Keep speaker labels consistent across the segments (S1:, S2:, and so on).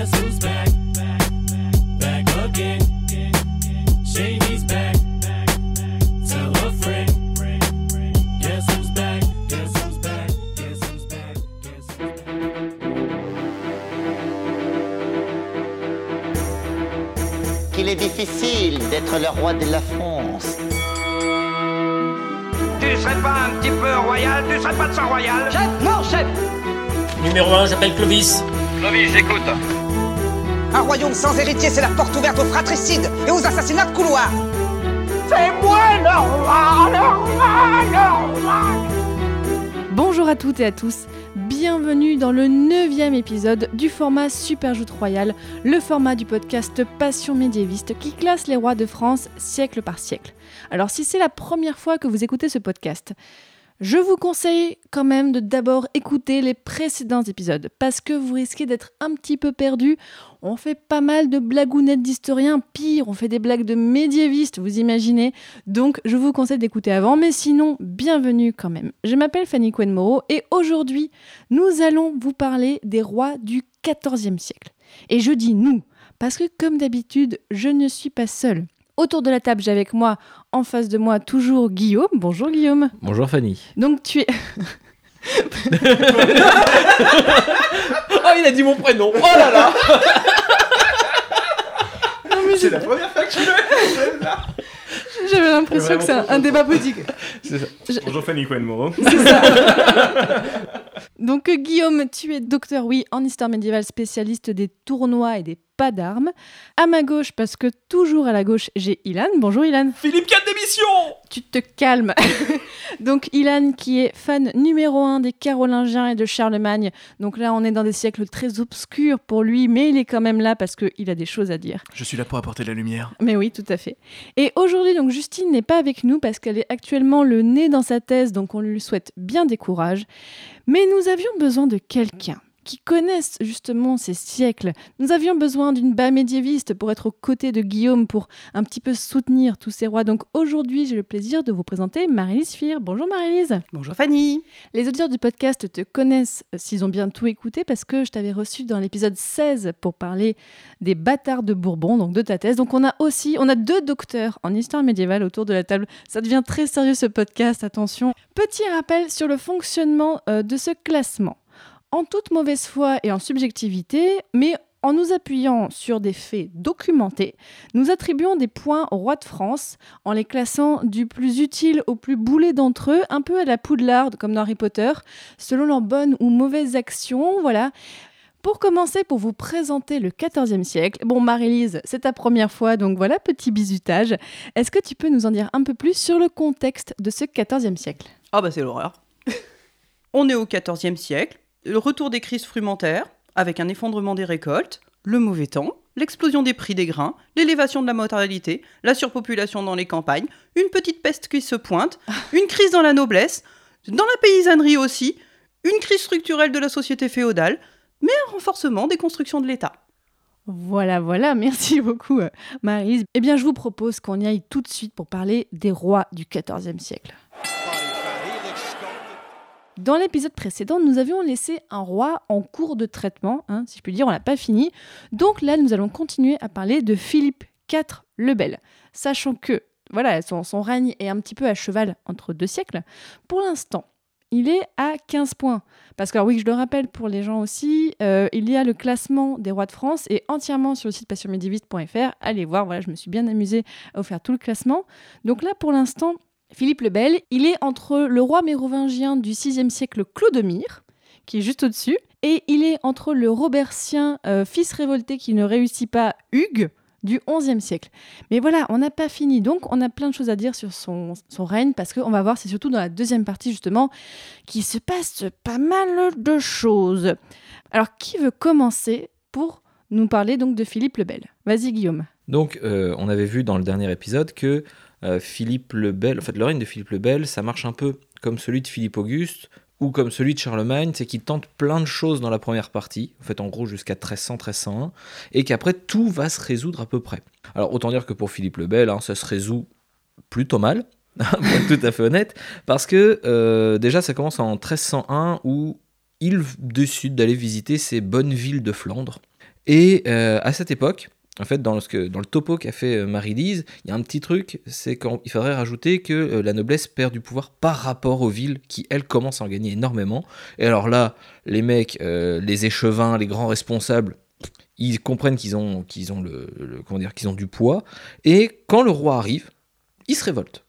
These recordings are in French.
S1: Guess who's back? Back again. Shady's back. Tell a friend. Guess who's back? Guess who's back? Guess who's back? Guess who's back?
S2: qu'il est difficile d'être le roi de la France.
S3: Tu serais pas un petit peu royal Tu serais pas de sang royal
S4: Chef Non, chef
S1: Numéro 1, j'appelle Clovis.
S3: Clovis, j'écoute.
S4: Un royaume sans héritier, c'est la porte ouverte aux fratricides et aux assassinats de couloir
S5: Bonjour à toutes et à tous, bienvenue dans le neuvième épisode du format Super Joute Royal, le format du podcast Passion médiéviste qui classe les rois de France siècle par siècle. Alors si c'est la première fois que vous écoutez ce podcast, je vous conseille quand même de d'abord écouter les précédents épisodes parce que vous risquez d'être un petit peu perdu. On fait pas mal de blagounettes d'historiens, pire, on fait des blagues de médiévistes, vous imaginez. Donc je vous conseille d'écouter avant, mais sinon, bienvenue quand même. Je m'appelle Fanny Moreau et aujourd'hui, nous allons vous parler des rois du XIVe siècle. Et je dis nous, parce que comme d'habitude, je ne suis pas seule. Autour de la table, j'ai avec moi, en face de moi, toujours Guillaume. Bonjour Guillaume.
S6: Bonjour Fanny.
S5: Donc tu es...
S6: Oh, il a dit mon prénom. Oh là là.
S7: C'est la première fois que je le fais.
S5: J'avais l'impression que c'est un, un débat politique.
S6: C'est ça.
S7: Bonjour Fanny Cohen-Moreau.
S5: Donc euh, Guillaume, tu es docteur, oui, en histoire médiévale, spécialiste des tournois et des pas d'armes. À ma gauche, parce que toujours à la gauche, j'ai Ilan. Bonjour Ilan.
S7: Philippe 4 d'émission
S5: Tu te calmes. Donc Ilan qui est fan numéro un des Carolingiens et de Charlemagne. Donc là, on est dans des siècles très obscurs pour lui, mais il est quand même là parce qu'il a des choses à dire.
S7: Je suis là pour apporter la lumière.
S5: Mais oui, tout à fait. Et aujourd'hui, donc Justine n'est pas avec nous parce qu'elle est actuellement le nez dans sa thèse, donc on lui souhaite bien des courages. Mais nous avions besoin de quelqu'un qui connaisse justement ces siècles. Nous avions besoin d'une bas médiéviste pour être aux côtés de Guillaume, pour un petit peu soutenir tous ces rois. Donc aujourd'hui, j'ai le plaisir de vous présenter Marie-Lise Fir. Bonjour Marie-Lise.
S4: Bonjour Fanny
S5: Les auditeurs du podcast te connaissent s'ils ont bien tout écouté parce que je t'avais reçu dans l'épisode 16 pour parler des bâtards de Bourbon, donc de ta thèse. Donc on a aussi, on a deux docteurs en histoire médiévale autour de la table. Ça devient très sérieux ce podcast, attention. Petit rappel sur le fonctionnement euh, de ce classement. En toute mauvaise foi et en subjectivité, mais en nous appuyant sur des faits documentés, nous attribuons des points au roi de France en les classant du plus utile au plus boulet d'entre eux, un peu à la poudlarde comme dans Harry Potter, selon leurs bonnes ou mauvaises actions, voilà. Pour commencer, pour vous présenter le XIVe siècle, bon Marie-Lise, c'est ta première fois, donc voilà, petit bisutage. Est-ce que tu peux nous en dire un peu plus sur le contexte de ce XIVe siècle?
S8: Ah bah c'est l'horreur. On est au XIVe siècle, le retour des crises frumentaires, avec un effondrement des récoltes, le mauvais temps, l'explosion des prix des grains, l'élévation de la mortalité, la surpopulation dans les campagnes, une petite peste qui se pointe, une crise dans la noblesse, dans la paysannerie aussi, une crise structurelle de la société féodale, mais un renforcement des constructions de l'État.
S5: Voilà, voilà, merci beaucoup euh, Marie-Lise. Eh bien, je vous propose qu'on y aille tout de suite pour parler des rois du XIVe siècle. Dans l'épisode précédent, nous avions laissé un roi en cours de traitement, hein, si je puis dire, on l'a pas fini. Donc là, nous allons continuer à parler de Philippe IV le Bel, sachant que voilà, son, règne est un petit peu à cheval entre deux siècles. Pour l'instant, il est à 15 points. Parce que, oui, je le rappelle pour les gens aussi, euh, il y a le classement des rois de France et entièrement sur le site passionmédiéviste.fr. Allez voir, voilà, je me suis bien amusée à vous faire tout le classement. Donc là, pour l'instant, Philippe le Bel, il est entre le roi mérovingien du 6e siècle Clodomir, qui est juste au-dessus, et il est entre le Robertien, euh, fils révolté qui ne réussit pas, Hugues, du 11e siècle. Mais voilà, on n'a pas fini, donc on a plein de choses à dire sur son, règne, parce qu'on va voir, c'est surtout dans la deuxième partie justement, qu'il se passe pas mal de choses. Alors, qui veut commencer pour nous parler donc de Philippe le Bel? Vas-y Guillaume.
S6: Donc, euh, on avait vu dans le dernier épisode que Philippe le Bel, en fait, le règne de Philippe le Bel, ça marche un peu comme celui de Philippe Auguste ou comme celui de Charlemagne, c'est qu'il tente plein de choses dans la première partie, en fait, en gros jusqu'à 1300-1301, et qu'après tout va se résoudre à peu près. Alors, autant dire que pour Philippe le Bel, hein, ça se résout plutôt mal, pour être tout à fait honnête, parce que euh, déjà, ça commence en 1301 où il décide d'aller visiter ces bonnes villes de Flandre. Et euh, à cette époque, en fait, dans, ce que, dans le topo qu'a fait euh, Marie-Lise, il y a un petit truc, c'est qu'il faudrait rajouter que euh, la noblesse perd du pouvoir par rapport aux villes qui, elles, commencent à en gagner énormément. Et alors là, les mecs, euh, les échevins, les grands responsables, ils comprennent qu'ils ont, qu'ils ont, le, le- comment dire, qu'ils ont du poids. Et quand le roi arrive, ils se révoltent.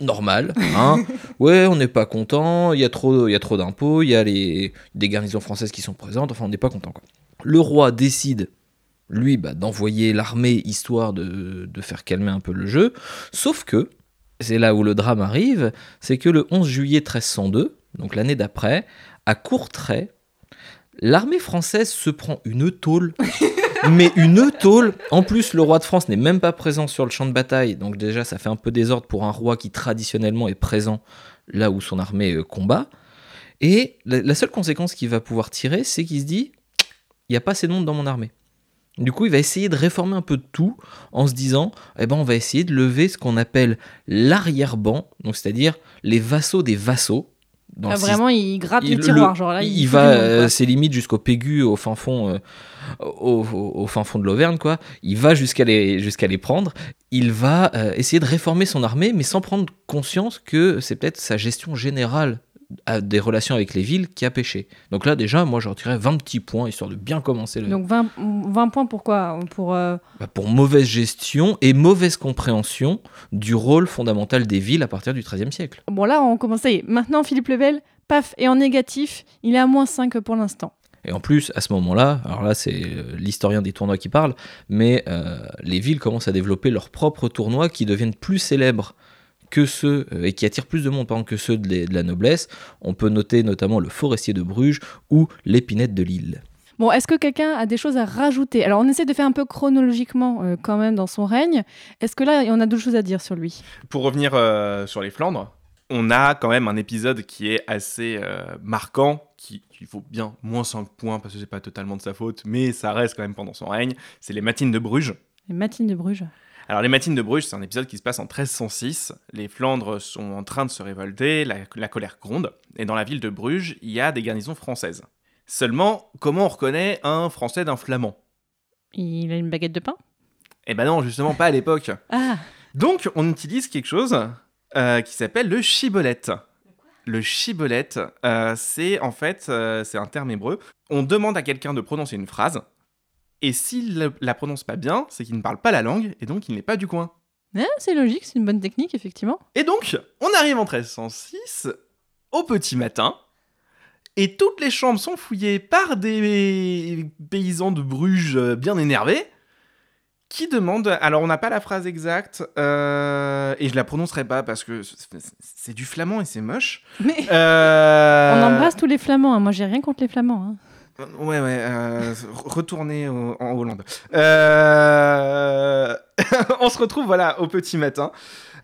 S6: Normal, hein. ouais, on n'est pas content, il y a trop, il y a trop d'impôts, il y a les, des garnisons françaises qui sont présentes, enfin on n'est pas content quoi. Le roi décide, lui, bah, d'envoyer l'armée histoire de, de faire calmer un peu le jeu, sauf que, c'est là où le drame arrive, c'est que le 11 juillet 1302, donc l'année d'après, à Courtrai, l'armée française se prend une tôle mais une tôle. En plus, le roi de France n'est même pas présent sur le champ de bataille, donc déjà ça fait un peu désordre pour un roi qui traditionnellement est présent là où son armée euh, combat. Et la, la seule conséquence qu'il va pouvoir tirer, c'est qu'il se dit il n'y a pas assez de monde dans mon armée. Du coup, il va essayer de réformer un peu de tout en se disant eh ben, on va essayer de lever ce qu'on appelle l'arrière-ban, donc c'est-à-dire les vassaux des vassaux.
S5: Ah, vraiment, il gratte
S6: il-
S5: les
S6: le-
S5: tiroirs. genre là, il,
S6: va, euh, c'est limite jusqu'au Pégu, au fin fond, euh, au, au- au fin fond de l'Auvergne, quoi. Il va jusqu'à les, jusqu'à les prendre. Il va euh, essayer de réformer son armée, mais sans prendre conscience que c'est peut-être sa gestion générale à des relations avec les villes qui a pêché. Donc là, déjà, moi, je retirais 20 petits points, histoire de bien commencer le,
S5: Donc 20, 20 points pourquoi Pour euh,
S6: bah, pour mauvaise gestion et mauvaise compréhension du rôle fondamental des villes à partir du XIIIe siècle.
S5: Bon, là, on commence. ça y est. Maintenant, Philippe Lebel, paf, est en négatif. Il est à moins 5 pour l'instant.
S6: Et en plus, à ce moment-là, alors là, c'est euh, l'historien des tournois qui parle, mais euh, les villes commencent à développer leurs propres tournois qui deviennent plus célèbres que ceux euh, et qui attirent plus de monde par exemple, que ceux de, les- de la noblesse. On peut noter notamment le Forestier de Bruges ou l'Épinette de Lille.
S5: Bon, est-ce que quelqu'un a des choses à rajouter? Alors, on essaie de faire un peu chronologiquement euh, quand même dans son règne. Est-ce que là, on a d'autres choses à dire sur lui?
S7: Pour revenir euh, sur les Flandres, on a quand même un épisode qui est assez euh, marquant, qui il faut bien moins 5 points parce que c'est pas totalement de sa faute, mais ça reste quand même pendant son règne. C'est les Matines de Bruges.
S5: Les matines de Bruges.
S7: Alors les Matines de Bruges, c'est un épisode qui se passe en 1306. Les Flandres sont en train de se révolter, la, la colère gronde, et dans la ville de Bruges, il y a des garnisons françaises. Seulement, comment on reconnaît un Français d'un Flamand?
S5: Il a une baguette de pain?
S7: Eh ben non, justement pas à l'époque.
S5: Ah
S7: Donc, on utilise quelque chose euh, qui s'appelle le chibolette. Le chibolette, euh, c'est en fait, euh, c'est un terme hébreu. On demande à quelqu'un de prononcer une phrase, et s'il la prononce pas bien, c'est qu'il ne parle pas la langue, et donc il n'est pas du coin.
S5: Ah, C'est logique, c'est une bonne technique, effectivement.
S7: Et donc, on arrive en 1306, au petit matin, et toutes les chambres sont fouillées par des paysans de Bruges bien énervés, qui demandent, alors on n'a pas la phrase exacte, euh, et je la prononcerai pas parce que c'est- c'est du flamand et c'est moche.
S5: Mais
S7: Euh,
S5: on embrasse tous les Flamands. hein. Moi, j'ai rien contre les Flamands. hein.
S7: Ouais, ouais, euh, retournez au- en Hollande. Euh, on se retrouve, voilà, au petit matin,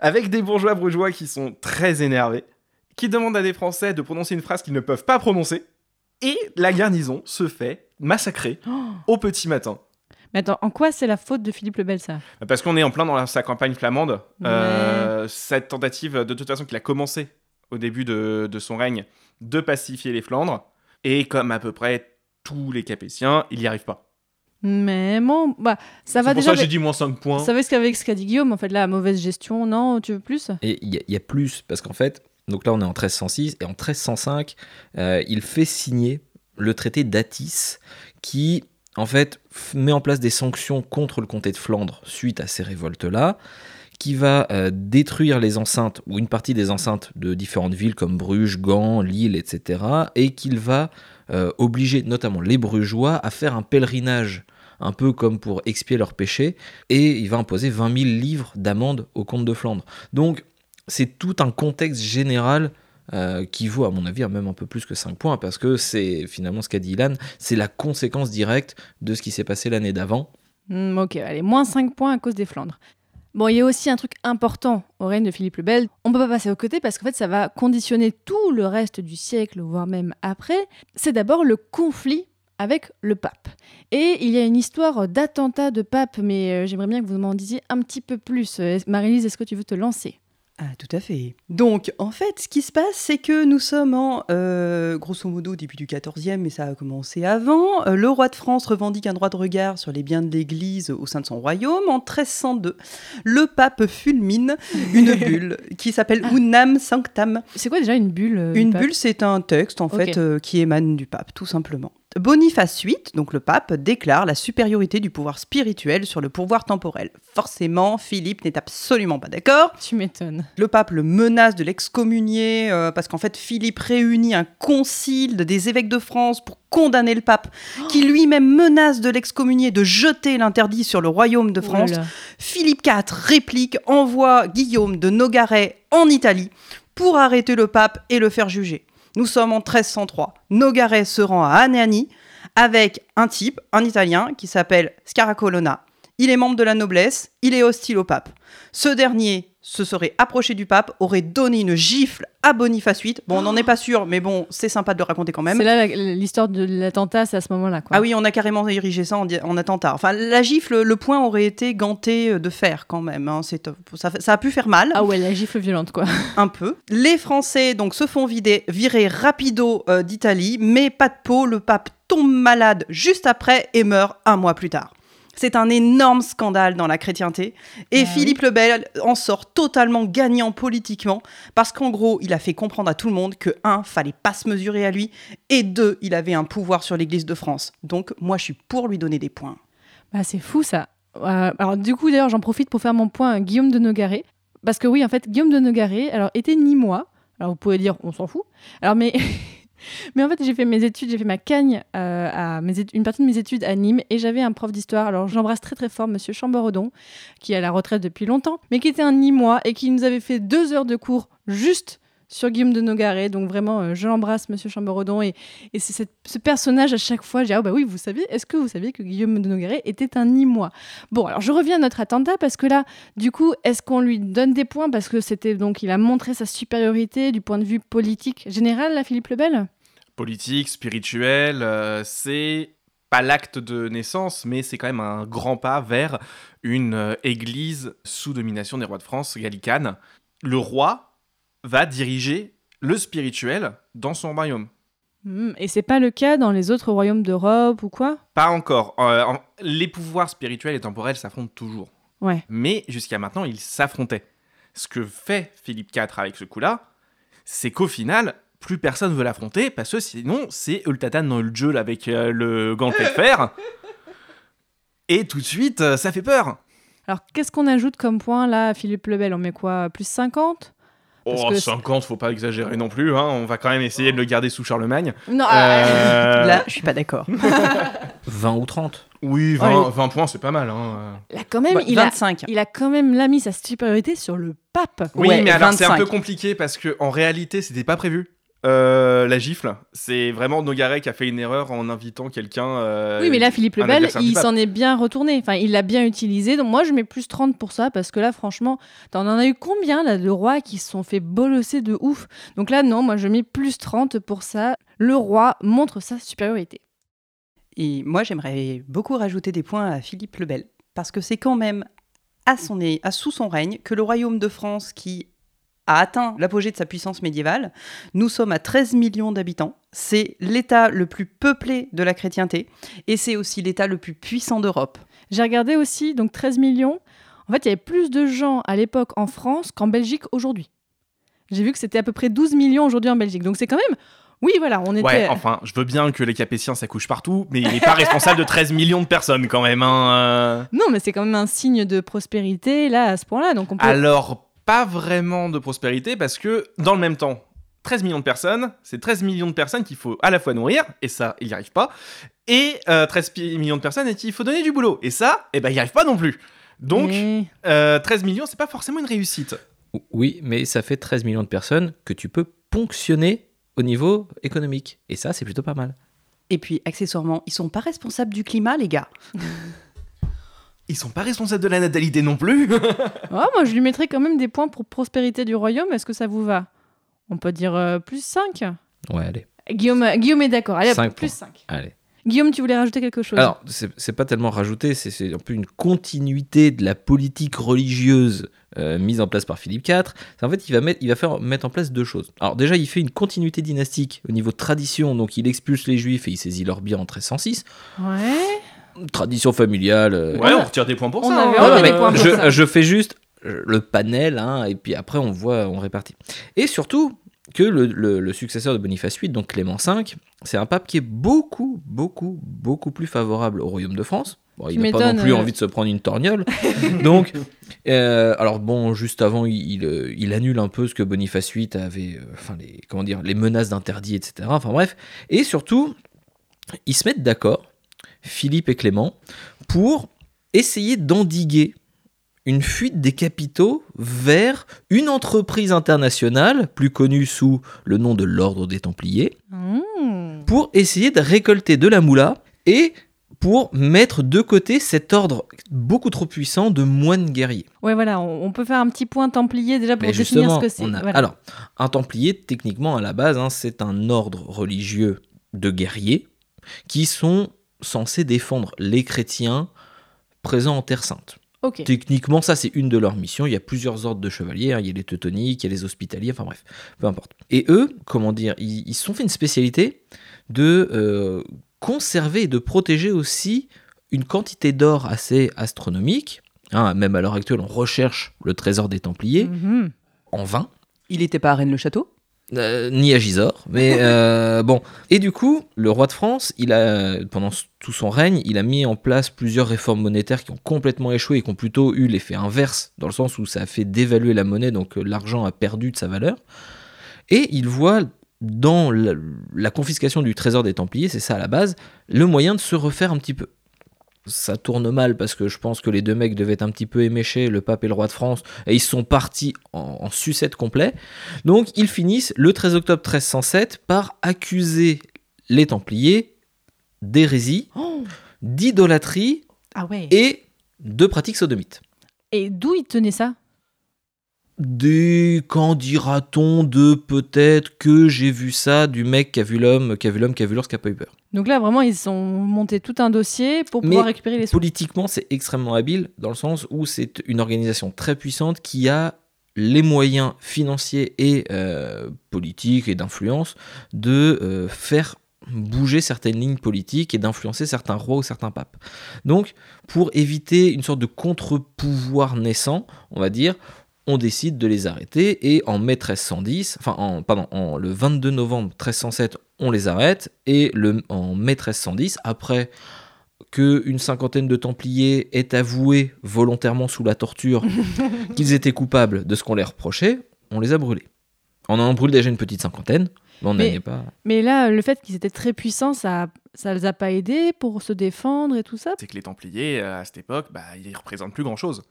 S7: avec des bourgeois brugeois qui sont très énervés, qui demandent à des Français de prononcer une phrase qu'ils ne peuvent pas prononcer, et la garnison se fait massacrer
S5: Oh.
S7: au petit matin.
S5: Mais attends, en quoi c'est la faute de Philippe le Bel, ça?
S7: Parce qu'on est en plein dans sa campagne flamande. Euh, cette tentative, de toute façon, qu'il a commencé au début de, de son règne, de pacifier les Flandres. Et comme à peu près tous les Capétiens, il n'y arrive pas.
S5: Mais bon, bah, ça va
S7: pour
S5: déjà.
S7: ça j'ai dit moins 5 points.
S5: Ça va ce qu'a dit Guillaume, en fait, là, mauvaise gestion. Non, tu veux plus?
S6: Et il y, a- il y a plus, parce qu'en fait, donc là on est en 1306, et en 1305, euh, il fait signer le traité d'Atis, qui en fait met en place des sanctions contre le comté de Flandre suite à ces révoltes-là, qui va euh, détruire les enceintes, ou une partie des enceintes de différentes villes comme Bruges, Gand, Lille, etc., et qu'il va euh, obliger notamment les Brugeois à faire un pèlerinage un peu comme pour expier leurs péchés, et il va imposer 20 000 livres d'amende au comte de Flandre. Donc, c'est tout un contexte général euh, qui vaut, à mon avis, même un peu plus que 5 points, parce que c'est finalement ce qu'a dit Ilan, c'est la conséquence directe de ce qui s'est passé l'année d'avant.
S5: Hmm, ok, allez, moins 5 points à cause des Flandres. Bon, il y a aussi un truc important au règne de Philippe le Bel. On peut pas passer au côté parce qu'en fait, ça va conditionner tout le reste du siècle, voire même après. C'est d'abord le conflit avec le pape. Et il y a une histoire d'attentat de pape, mais euh, j'aimerais bien que vous m'en disiez un petit peu plus. Euh, Marie-Lise, est-ce que tu veux te lancer?
S8: Ah, tout à fait. Donc, en fait, ce qui se passe, c'est que nous sommes en, euh, grosso modo, début du XIVe, mais ça a commencé avant. Euh, le roi de France revendique un droit de regard sur les biens de l'Église au sein de son royaume. En 1302, le pape fulmine une bulle qui s'appelle Unam Sanctam.
S5: C'est quoi déjà une bulle euh,
S8: Une bulle, c'est un texte, en fait, euh, qui émane du pape, tout simplement. Boniface VIII, donc le pape, déclare la supériorité du pouvoir spirituel sur le pouvoir temporel. Forcément, Philippe n'est absolument pas d'accord.
S5: Tu m'étonnes.
S8: Le pape le menace de l'excommunier euh, parce qu'en fait Philippe réunit un concile de- des évêques de France pour condamner le pape, qui lui-même menace de l'excommunier, de jeter l'interdit sur le royaume de France.
S5: Oh.
S8: Philippe IV réplique, envoie Guillaume de Nogaret en Italie pour arrêter le pape et le faire juger. Nous sommes en 1303. Nogaret se rend à Annecy avec un type, un Italien, qui s'appelle Scaracolona. Il est membre de la noblesse, il est hostile au pape. Ce dernier se serait approché du pape, aurait donné une gifle à Boniface VIII. Bon, on n'en est pas sûr, mais bon, c'est sympa de le raconter quand même.
S5: C'est là l'histoire de l'attentat, c'est à ce moment-là. Quoi.
S8: Ah oui, on a carrément érigé ça en, attentat. Enfin, la gifle, le point aurait été ganté euh, de fer quand même. hein. C'est, ça, fait- ça a pu faire mal,
S5: Ah ouais, la gifle violente, quoi.
S8: un peu. Les Français donc se font vider, virer rapido euh, d'Italie, mais pas de peau. Le pape tombe malade juste après et meurt un mois plus tard. C'est un énorme scandale dans la chrétienté. Et
S5: Ah
S8: Philippe le Bel en sort totalement gagnant politiquement parce qu'en gros, il a fait comprendre à tout le monde que, un, fallait pas se mesurer à lui, et deux, il avait un pouvoir sur l'Église de France. Donc, moi, je suis pour lui donner des points.
S5: Bah, c'est fou ça. Euh, alors du coup d'ailleurs j'en profite pour faire mon point à Guillaume de Nogaret parce que oui en fait Guillaume de Nogaret alors était ni moi alors vous pouvez dire on s'en fout alors mais mais en fait j'ai fait mes études j'ai fait ma cagne euh, une partie de mes études à Nîmes et j'avais un prof d'histoire. Alors j'embrasse très très fort Monsieur Chamberedon qui est à la retraite depuis longtemps mais qui était un Nîmois et qui nous avait fait deux heures de cours juste sur Guillaume de Nogaret. Donc vraiment euh, je l'embrasse Monsieur Chamberedon et et c'est ce personnage à chaque fois, j'ai ah bah oui, vous savez, est-ce que vous saviez que Guillaume de Nogaret était un Nîmois? Bon, alors je reviens à notre attentat parce que là, du coup, est-ce qu'on lui donne des points? Parce que c'était donc il a montré sa supériorité du point de vue politique général, là, Philippe Lebel
S7: Politique, spirituel, euh, c'est pas l'acte de naissance, mais c'est quand même un grand pas vers une euh, église sous domination des rois de France, gallicane. Le roi va diriger le spirituel dans son royaume.
S5: Hmm, Et c'est pas le cas dans les autres royaumes d'Europe ou quoi?
S7: Pas encore. Euh, en- les pouvoirs spirituels et temporels s'affrontent toujours.
S5: Ouais.
S7: Mais jusqu'à maintenant, ils s'affrontaient. Ce que fait Philippe IV avec ce coup-là, c'est qu'au final, plus personne veut l'affronter parce que sinon, c'est Ultatan dans le jeu avec euh, le gantelet de fer. Et tout de suite, euh, ça fait peur.
S5: Alors qu'est-ce qu'on ajoute comme point là à Philippe Lebel On met quoi? Plus 50 Parce
S7: Oh,
S5: que
S7: 50, faut pas exagérer non plus. Hein. On va quand même essayer de le garder sous Charlemagne.
S5: Non
S7: Euh,
S8: Là, je suis pas d'accord.
S6: 20 ou 30.
S7: Oui, 20,
S5: Allez.
S7: 20 points, c'est pas mal. Hein.
S5: Là, quand même,
S8: Bah,
S5: il, a,
S8: 25.
S5: il a quand même là mis sa supériorité sur le pape.
S7: Oui,
S8: Ouais,
S7: mais alors c'est un
S8: 25.
S7: peu compliqué parce que en réalité, c'était pas prévu. Euh, la gifle, c'est vraiment Nogaret qui a fait une erreur en invitant quelqu'un. euh,
S5: Oui, mais là, Philippe Lebel, il s'en est bien retourné. Enfin, il l'a bien utilisé. Donc, moi, je mets plus 30 pour ça parce que là, franchement, t'en en as eu combien là, de rois qui se sont fait bolosser de ouf? Donc là, non, moi, je mets plus 30 pour ça. Le roi montre sa supériorité.
S8: Et moi, j'aimerais beaucoup rajouter des points à Philippe le Bel, parce que c'est quand même à, son, à sous son règne que le royaume de France, qui a atteint l'apogée de sa puissance médiévale, nous sommes à 13 millions d'habitants. C'est l'État le plus peuplé de la chrétienté, et c'est aussi l'État le plus puissant d'Europe.
S5: J'ai regardé aussi, donc 13 millions. En fait, il y avait plus de gens à l'époque en France qu'en Belgique aujourd'hui. J'ai vu que c'était à peu près 12 millions aujourd'hui en Belgique. Donc, c'est quand même. Oui, voilà, on était.
S7: Ouais, enfin, je veux bien que les Capétiens s'accouchent partout, mais il n'est pas responsable de 13 millions de personnes quand même. Hein. euh.
S5: Non, mais c'est quand même un signe de prospérité, là, à ce point-là. Donc, on peut.
S7: Alors, pas vraiment de prospérité parce que dans le même temps, 13 millions de personnes, c'est 13 millions de personnes qu'il faut à la fois nourrir, et ça, il n'y arrive pas, et euh, 13 pi- millions de personnes à qui il faut donner du boulot, et ça, eh ben, il n'y arrive pas non plus. Donc, euh, 13 millions, c'est pas forcément une réussite.
S6: Oui, mais ça fait 13 millions de personnes que tu peux ponctionner au niveau économique. Et ça, c'est plutôt pas mal.
S8: Et puis, accessoirement, ils sont pas responsables du climat, les gars.
S7: Ils sont pas responsables de la natalité non plus.
S5: Oh, moi, je lui mettrais quand même des points pour prospérité du royaume. Est-ce que ça vous va? On peut dire euh, plus 5
S6: Ouais, allez.
S5: Guillaume, Guillaume est d'accord. Allez, hop,
S6: Cinq
S5: plus
S6: points.
S5: 5.
S6: Allez.
S5: Guillaume, tu voulais rajouter quelque chose?
S6: Alors, c'est c'est pas tellement rajouté, c'est- c'est un peu une continuité de la politique religieuse euh, mise en place par Philippe IV. C'est En fait, il va, mettre, il va faire mettre en place deux choses. Alors, déjà, il fait une continuité dynastique au niveau de tradition, donc il expulse les juifs et il saisit leurs biens en 1306.
S5: Ouais.
S6: Tradition familiale. euh,
S7: Ouais, on retire des points pour
S5: On
S7: ça.
S5: avait
S7: hein.
S5: enlevé
S6: Ouais,
S5: des
S6: mais
S5: points pour
S6: je,
S5: ça.
S6: je fais juste le panel, hein, et puis après on voit, on répartit. Et surtout que le, le- le successeur de Boniface VIII, donc Clément V, c'est un pape qui est beaucoup, beaucoup, beaucoup plus favorable au royaume de France. Bon, il n'a pas non plus
S5: euh.
S6: envie de se prendre une torgnole. donc, euh, alors bon, juste avant, il, il, euh, il annule un peu ce que Boniface VIII avait, euh, enfin les, comment dire, les menaces d'interdit, etc. Enfin bref, et surtout, ils se mettent d'accord, Philippe et Clément, pour essayer d'endiguer une fuite des capitaux vers une entreprise internationale, plus connue sous le nom de l'Ordre des Templiers,
S5: Mmh.
S6: pour essayer de récolter de la moula et pour mettre de côté cet ordre beaucoup trop puissant de moines guerriers.
S5: Ouais, voilà, on, on peut faire un petit point templier déjà pour
S6: Mais
S5: définir ce que c'est.
S6: on a-
S5: Voilà.
S6: alors, un templier, techniquement, à la base, hein, c'est un ordre religieux de guerriers qui sont censés défendre les chrétiens présents en Terre Sainte. Techniquement, ça, c'est une de leurs missions. Il y a plusieurs ordres de chevaliers. hein. Il y a les teutoniques, il y a les hospitaliers, enfin bref, peu importe. Et eux, comment dire, ils ils se sont fait une spécialité de euh, conserver et de protéger aussi une quantité d'or assez astronomique. Hein, même à l'heure actuelle, on recherche le trésor des Templiers
S5: Mhm.
S6: en vain.
S8: Il n'était pas à Rennes-le-Château?
S6: Euh, ni à Gisors, mais euh, bon. Et du coup, le roi de France, il a, pendant tout son règne, il a mis en place plusieurs réformes monétaires qui ont complètement échoué et qui ont plutôt eu l'effet inverse, dans le sens où ça a fait dévaluer la monnaie, donc euh, l'argent a perdu de sa valeur. Et il voit dans la, la confiscation du trésor des Templiers, c'est ça à la base, le moyen de se refaire un petit peu. Ça tourne mal parce que je pense que les deux mecs devaient être un petit peu éméchés, le pape et le roi de France, et ils sont partis en, en sucette complet. Donc ils finissent le 13 octobre 1307 par accuser les Templiers d'hérésie,
S5: Oh
S6: d'idolâtrie
S5: Ah ouais. Et,
S6: et de pratiques sodomites.
S5: d'où il tenait ça?
S6: Des, qu'en dira-t-on de peut-être que j'ai vu ça du mec qui a vu l'homme, qui a vu l'homme, qui a vu l'ours, qui a pas eu peur.
S5: Donc là, vraiment, ils ont monté tout un dossier pour
S6: Mais
S5: pouvoir récupérer les sous.
S6: Politiquement, c'est extrêmement habile dans le sens où c'est une organisation très puissante qui a les moyens financiers et euh, politiques et d'influence de euh, faire bouger certaines lignes politiques et d'influencer certains rois ou certains papes. Donc, pour éviter une sorte de contre-pouvoir naissant, on va dire, on décide de les arrêter et en mai 1310, enfin, en, pardon, en, le 22 novembre 1307, on les arrête et le, en mai 1310, après que une cinquantaine de Templiers aient avoué volontairement sous la torture qu'ils étaient coupables de ce qu'on les reprochait, on les a brûlés. On en brûle déjà une petite cinquantaine, mais on
S5: Mais-
S6: n'en est pas.
S5: Mais là, le fait qu'ils étaient très puissants, ça, ça les a pas aidés pour se défendre et tout ça?
S7: C'est que les Templiers, euh, à cette époque, bah, ils représentent plus grand-chose.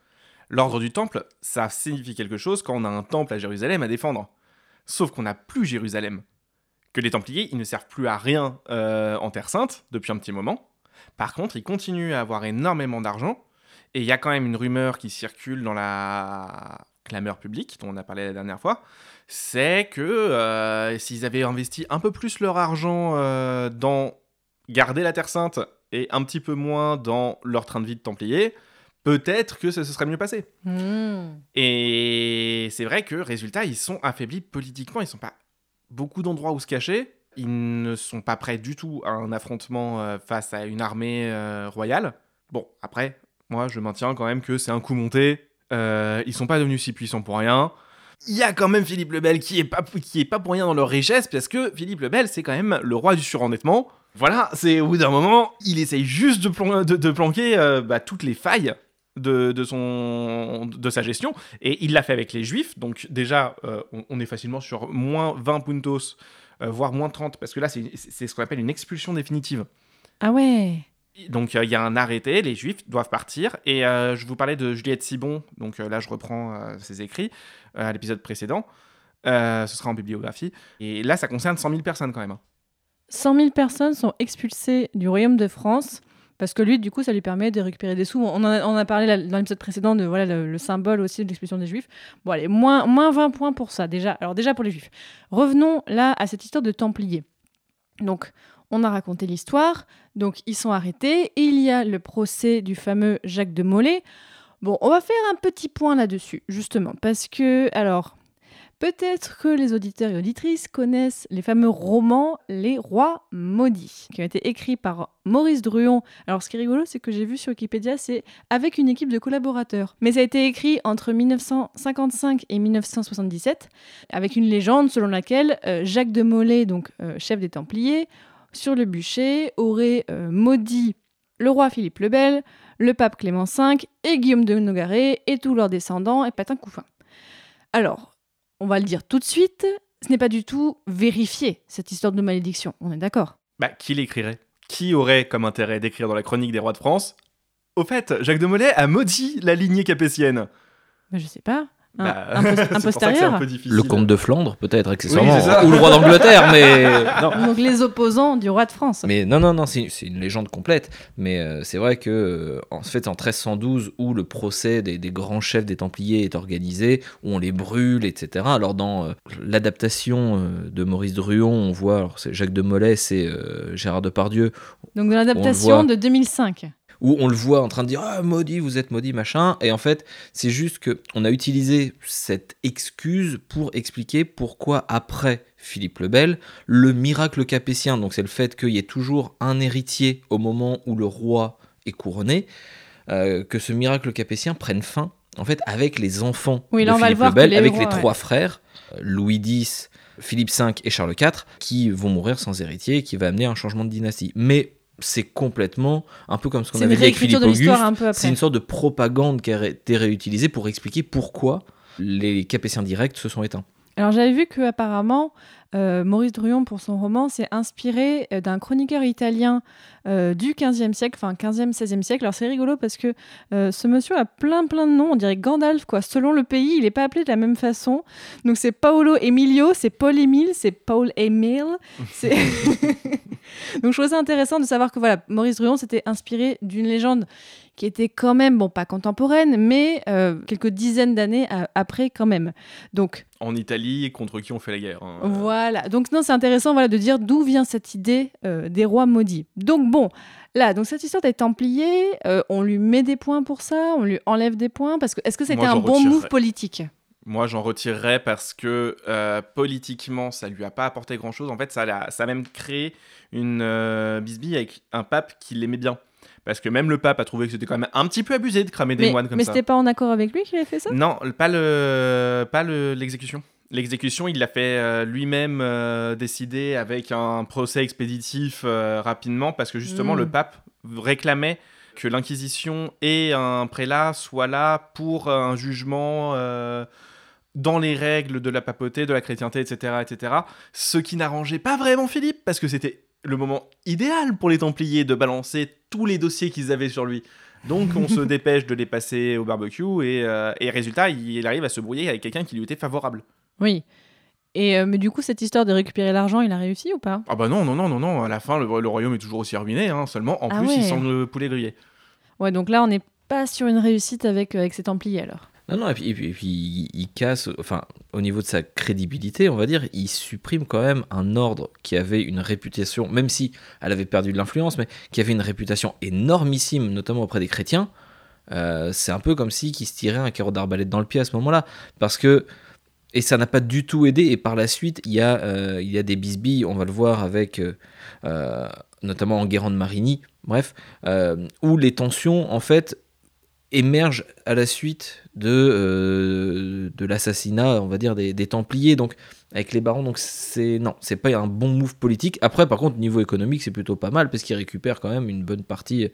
S7: L'ordre du Temple, ça signifie quelque chose quand on a un temple à Jérusalem à défendre. Sauf qu'on n'a plus Jérusalem. Que les Templiers, ils ne servent plus à rien euh, en Terre Sainte depuis un petit moment. Par contre, ils continuent à avoir énormément d'argent. Et il y a quand même une rumeur qui circule dans la clameur publique, dont on a parlé la dernière fois, c'est que euh, s'ils avaient investi un peu plus leur argent euh, dans garder la Terre Sainte et un petit peu moins dans leur train de vie de Templiers, peut-être que ça se serait mieux passé.
S5: Hmm.
S7: Et c'est vrai que, résultat, ils sont affaiblis politiquement, ils sont pas beaucoup d'endroits où se cacher, ils ne sont pas prêts du tout à un affrontement euh, face à une armée euh, royale. Bon, après, moi je maintiens quand même que c'est un coup monté, euh, ils sont pas devenus si puissants pour rien. Il y a quand même Philippe le Bel qui est pas, qui est pas pour rien dans leur richesse, parce que Philippe le Bel, c'est quand même le roi du surendettement. Voilà, c'est au bout d'un moment, il essaye juste de, plan- de- de planquer euh, bah, toutes les failles de, de son, de sa gestion. Et il l'a fait avec les juifs. Donc déjà, euh, on, on est facilement sur moins 20 puntos, euh, voire moins 30, parce que là, c'est ce qu'on appelle une expulsion définitive.
S5: Ah ouais.
S7: Donc euh, il y a un arrêté, les juifs doivent partir. Et je vous parlais de Juliette Sibon, donc là je reprends ses écrits à l'épisode précédent. Ce sera en bibliographie. Et là, ça concerne 100 000 personnes quand même. hein.
S5: 100 000 personnes sont expulsées du royaume de France parce que lui, du coup, ça lui permet de récupérer des sous. On a, parlé dans l'épisode précédent de voilà le, le symbole aussi de l'expulsion des juifs. Bon, allez, moins, moins 20 points pour ça, déjà. Alors, déjà pour les juifs. Revenons là à cette histoire de Templiers. Donc, On a raconté l'histoire, donc ils sont arrêtés. Et il y a le procès du fameux Jacques de Molay. Bon, on va faire un petit point là-dessus, justement, parce que, alors, peut-être que les auditeurs et auditrices connaissent les fameux romans Les Rois Maudits, qui ont été écrits par Maurice Druon. Alors, ce qui est rigolo, c'est que j'ai vu sur Wikipédia, c'est avec une équipe de collaborateurs. Mais ça a été écrit entre 1955 et 1977, avec une légende selon laquelle euh, Jacques de Molay, donc euh, chef des Templiers, sur le bûcher, aurait euh, maudit le roi Philippe le Bel, le pape Clément V et Guillaume de Nogaret et tous leurs descendants et Patin Couffin. Alors, on va le dire tout de suite, ce n'est pas du tout vérifié, cette histoire de malédiction, on est d'accord
S7: Bah, qui l'écrirait? Qui aurait comme intérêt d'écrire dans la chronique des rois de France? Au fait, Jacques de Molay a maudit la lignée capétienne.
S5: Bah, Je sais pas. Un,
S7: Bah,
S5: un postérieur.
S6: Le comte de Flandre, peut-être, accessoirement.
S7: Oui,
S6: ou le roi d'Angleterre, mais. Non.
S5: Donc les opposants du roi de France.
S6: Mais non, non, non, c'est c'est une légende complète. Mais euh, c'est vrai que, euh, en fait, en 1312, où le procès des, des grands chefs des Templiers est organisé, où on les brûle, etc. Alors, dans euh, l'adaptation euh, de Maurice Druon, on voit, alors, c'est Jacques de Molay, c'est euh, Gérard Depardieu,
S5: Donc dans
S6: voit.
S5: l'adaptation de 2005.
S6: Où on le voit en train de dire ah maudit vous êtes maudit machin et en fait c'est juste que on a utilisé cette excuse pour expliquer pourquoi après Philippe le Bel le miracle capétien donc c'est le fait qu'il y ait toujours un héritier au moment où le roi est couronné euh, que ce miracle capétien prenne fin en fait avec les enfants
S5: Oui,
S6: de
S5: là, le
S6: Philippe le Bel
S5: les
S6: avec
S5: rois,
S6: les
S5: ouais.
S6: trois frères euh, Louis X Philippe V et Charles IV qui vont mourir sans héritier et qui va amener un changement de dynastie mais c'est complètement un peu comme ce qu'on avait dit avec Philippe
S5: de l'histoire
S6: Auguste
S5: un
S6: c'est une sorte de propagande qui a été réutilisée pour expliquer pourquoi les Capétiens directs se sont éteints.
S5: Alors j'avais vu que apparemment euh, Maurice Druon pour son roman s'est inspiré euh, d'un chroniqueur italien euh, du 15e siècle, enfin 15e 16e siècle. Alors c'est rigolo parce que euh, ce monsieur a plein plein de noms, on dirait Gandalf quoi. Selon le pays, il n'est pas appelé de la même façon. Donc c'est Paolo Emilio, c'est Paul Émile, c'est Paul. C'est Donc je trouve ça intéressant de savoir que voilà, Maurice Druon s'était inspiré d'une légende qui était quand même bon pas contemporaine mais euh, quelques dizaines d'années après quand même. Donc
S7: En Italie, contre qui on fait la guerre. hein.
S5: voilà. Donc non, c'est intéressant voilà de dire d'où vient cette idée euh, des rois maudits. Donc bon, là, donc cette histoire des Templiers, euh, on lui met des points pour ça, on lui enlève des points parce que est-ce que c'était un bon move politique?
S7: Moi, j'en retirerais parce que euh, politiquement, ça lui a pas apporté grand-chose. En fait, ça a, ça a même créé une euh, bisbille avec un pape qui l'aimait bien. Parce que même le pape a trouvé que c'était quand même un petit peu abusé de cramer des
S5: Mais,
S7: moines comme
S5: mais
S7: ça.
S5: c'était pas en accord avec lui qu'il a fait ça?
S7: Non, pas le, pas le- l'exécution. L'exécution, il l'a fait euh, lui-même euh, décider avec un procès expéditif euh, rapidement parce que justement le pape réclamait que l'Inquisition et un prélat soient là pour un jugement dans les règles de la papauté, de la chrétienté, etc., etc. Ce qui n'arrangeait pas vraiment Philippe parce que c'était le moment idéal pour les Templiers de balancer tous les dossiers qu'ils avaient sur lui. Donc on se dépêche de les passer au barbecue et, euh, et résultat, il, il arrive à se brouiller avec quelqu'un qui lui était favorable.
S5: Oui. Et euh, mais du coup, cette histoire de récupérer l'argent, il a réussi ou pas?
S7: Ah bah non, non, non, non, non, à la fin, le, le royaume est toujours aussi ruiné, hein, seulement en
S5: Ah
S7: plus,
S5: ouais.
S7: ils sont le poulet grillé.
S5: Ouais, donc là, on n'est pas sur une réussite avec, euh, avec ces Templiers alors.
S6: Non, non, et puis, il, casse, enfin, au niveau de sa crédibilité, on va dire, il supprime quand même un ordre qui avait une réputation, même si elle avait perdu de l'influence, mais qui avait une réputation énormissime, notamment auprès des chrétiens. Euh, c'est un peu comme si qui se tirait un carreau d'arbalète dans le pied à ce moment-là, parce que et ça n'a pas du tout aidé. Et par la suite, il y a, euh, il y a des bisbilles, on va le voir avec, euh, notamment en Guérande Marigny, bref, où les tensions, en fait, émergent à la suite de, euh, de l'assassinat, on va dire, des, des Templiers, donc avec les barons. Donc c'est non, c'est pas un bon move politique. Après, par contre, niveau économique, c'est plutôt pas mal parce qu'ils récupèrent quand même une bonne partie,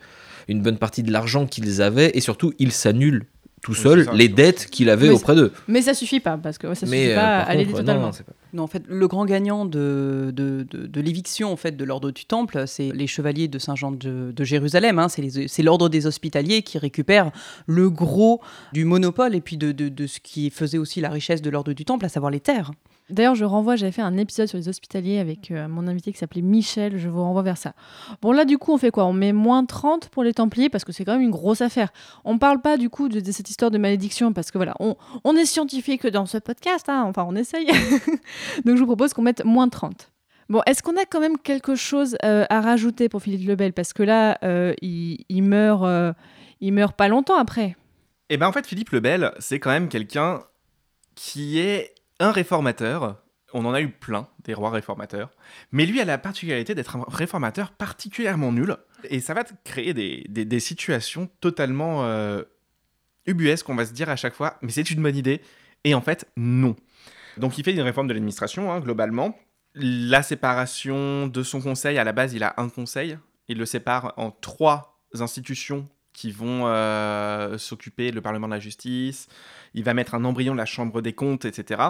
S6: une bonne partie de l'argent qu'ils avaient et surtout ils s'annulent tout
S7: Oui,
S6: seuls les dettes qu'il avait
S5: Mais
S6: auprès d'eux.
S5: Mais ça suffit pas, parce que ouais, ça
S6: Mais
S5: suffit
S6: euh,
S5: pas à l'aider
S6: non,
S5: totalement.
S6: non, c'est pas-
S8: Non, en fait, le grand gagnant de, de, l'éviction en fait, de l'ordre du Temple, c'est les chevaliers de Saint-Jean de, Jérusalem. hein. C'est l'ordre des hospitaliers qui récupère le gros du monopole et puis de ce qui faisait aussi la richesse de l'ordre du Temple, à savoir les terres.
S5: D'ailleurs, je renvoie, j'avais fait un épisode sur les hospitaliers avec euh, mon invité qui s'appelait Michel, je vous renvoie vers ça. Bon, là, du coup, on fait quoi? On met moins 30 pour les Templiers? Parce que c'est quand même une grosse affaire. On parle pas, du coup, de, cette histoire de malédiction parce que voilà, on, est scientifique dans ce podcast, hein, enfin, on essaye. Donc, je vous propose qu'on mette moins 30. Bon, est-ce qu'on a quand même quelque chose euh, à rajouter pour Philippe le Bel Parce que là, euh, il, meurt, il meurt pas longtemps après.
S7: Et ben en fait, Philippe le Bel, c'est quand même quelqu'un qui est un réformateur. On en a eu plein, des rois réformateurs. Mais lui a la particularité d'être un réformateur particulièrement nul. Et ça va créer des, des- situations totalement euh, ubuesques, on va se dire à chaque fois, mais c'est une bonne idée. Et en fait, non. Donc il fait une réforme de l'administration, hein, globalement. La séparation de son conseil, à la base, il a un conseil. Il le sépare en trois institutions qui vont euh, s'occuper, le Parlement de la justice. Il va mettre un embryon de la Chambre des comptes, etc.